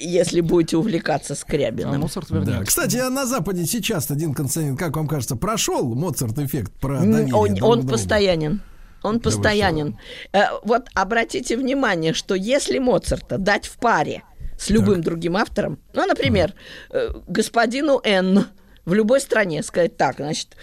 Speaker 11: Если будете увлекаться
Speaker 2: А
Speaker 11: Скрябиным.
Speaker 2: Моцарт
Speaker 1: Да. Кстати, а на Западе сейчас, Дин Константин, как вам кажется, прошел Моцарт-эффект про доверие
Speaker 11: Он,
Speaker 1: друг
Speaker 11: он
Speaker 1: другу?
Speaker 11: постоянен. Он постоянен. Э, Вот обратите внимание, что если Моцарта дать в паре с любым другим автором, ну, например, э, господину Н в любой стране сказать так, значит,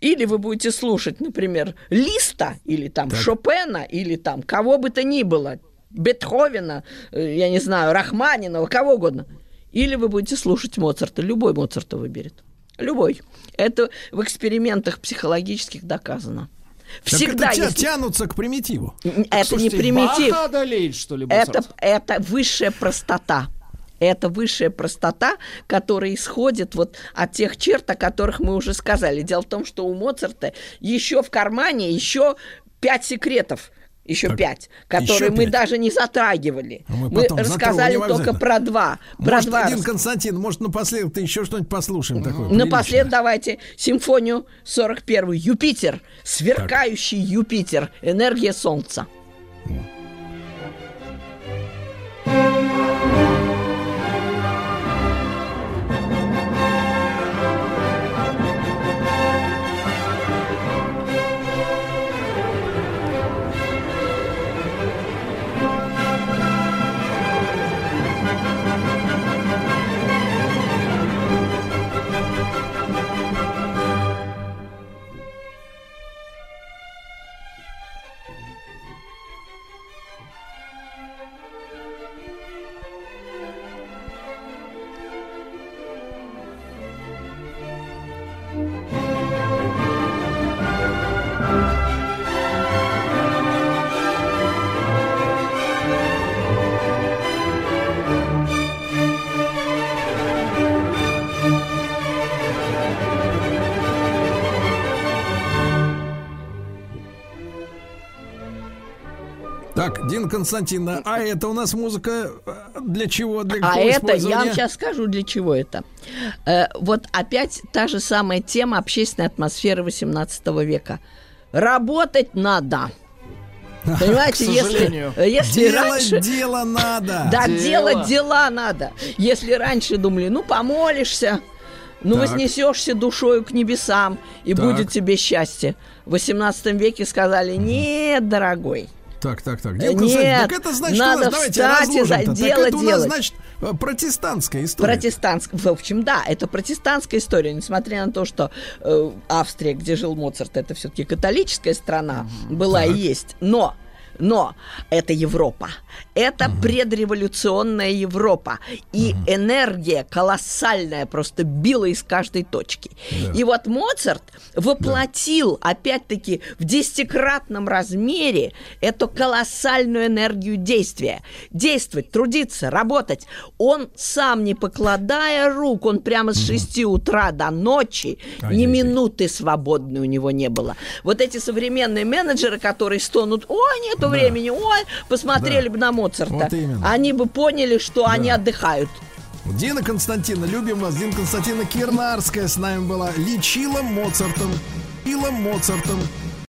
Speaker 11: или вы будете слушать, например, Листа, или там Шопена, или там кого бы то ни было, Бетховена, э, я не знаю, Рахманинова, кого угодно. Или вы будете слушать Моцарта, любой Моцарта выберет. Любой. Это в экспериментах психологических доказано.
Speaker 1: Так
Speaker 11: Всегда
Speaker 1: это тя-
Speaker 11: если-
Speaker 1: тянутся к примитиву.
Speaker 11: Это
Speaker 2: Слушайте,
Speaker 11: не примитив.
Speaker 2: Одолеет, что ли,
Speaker 11: Это, это высшая простота. Это высшая простота, которая исходит вот от тех черт, о которых мы уже сказали. Дело в том, что у Моцарта еще в кармане еще пять секретов. Еще
Speaker 1: Так,
Speaker 11: пять, которые
Speaker 1: еще
Speaker 11: мы
Speaker 1: пять.
Speaker 11: даже не затрагивали.
Speaker 1: Мы
Speaker 11: Мы,
Speaker 1: потом
Speaker 11: рассказали только про два. Про
Speaker 1: Может,
Speaker 11: два
Speaker 1: один Константин, может, напоследок ты еще что-нибудь послушаем такое?
Speaker 11: Напоследок давайте симфонию 41 Юпитер, сверкающий Юпитер, энергия Солнца.
Speaker 1: Так, Дин Константиновна, а это у нас музыка э, для чего? Для
Speaker 11: А это, я вам сейчас скажу, для чего это. Э, вот опять та же самая тема общественной атмосферы 18 века. Работать надо. Понимаете,
Speaker 2: К сожалению.
Speaker 11: если, если
Speaker 1: Делать
Speaker 11: раньше...
Speaker 1: дело надо.
Speaker 11: Да,
Speaker 2: Дело.
Speaker 11: делать дела надо. Если раньше думали, ну, помолишься, ну,
Speaker 1: Так.
Speaker 11: вознесешься душою к небесам, и
Speaker 1: Так.
Speaker 11: будет тебе счастье. В 18 веке сказали, нет, дорогой,
Speaker 1: Так, так, так. Константин,
Speaker 11: нет,
Speaker 1: так это значит,
Speaker 11: надо
Speaker 1: у нас, давайте
Speaker 11: встать и за-
Speaker 1: разложим-то. Так
Speaker 11: дело
Speaker 1: это у нас,
Speaker 11: делать.
Speaker 1: значит, э, протестантская история.
Speaker 11: Протестантская, в общем, да, это протестантская история, несмотря на то, что э, Австрия, где жил Моцарт, это все-таки католическая страна была и есть, но но это Европа. Это предреволюционная Европа. И энергия колоссальная просто била из каждой точки. И вот Моцарт воплотил, опять-таки, в десятикратном размере эту колоссальную энергию действия. Действовать, трудиться, работать. Он сам, не покладая рук, он прямо с 6 утра до ночи, ни
Speaker 1: Ай-яй-яй.
Speaker 11: минуты свободной у него не было. Вот эти современные менеджеры, которые стонут, ой, нету времени, ой, посмотрели
Speaker 1: Да.
Speaker 11: бы на Моцарта.
Speaker 1: Вот именно.
Speaker 11: Они бы поняли, что они отдыхают.
Speaker 1: Дина Константиновна, любим вас. Дина Константиновна Кирнарская с нами была. Лечила Моцартом. Пила Моцартом.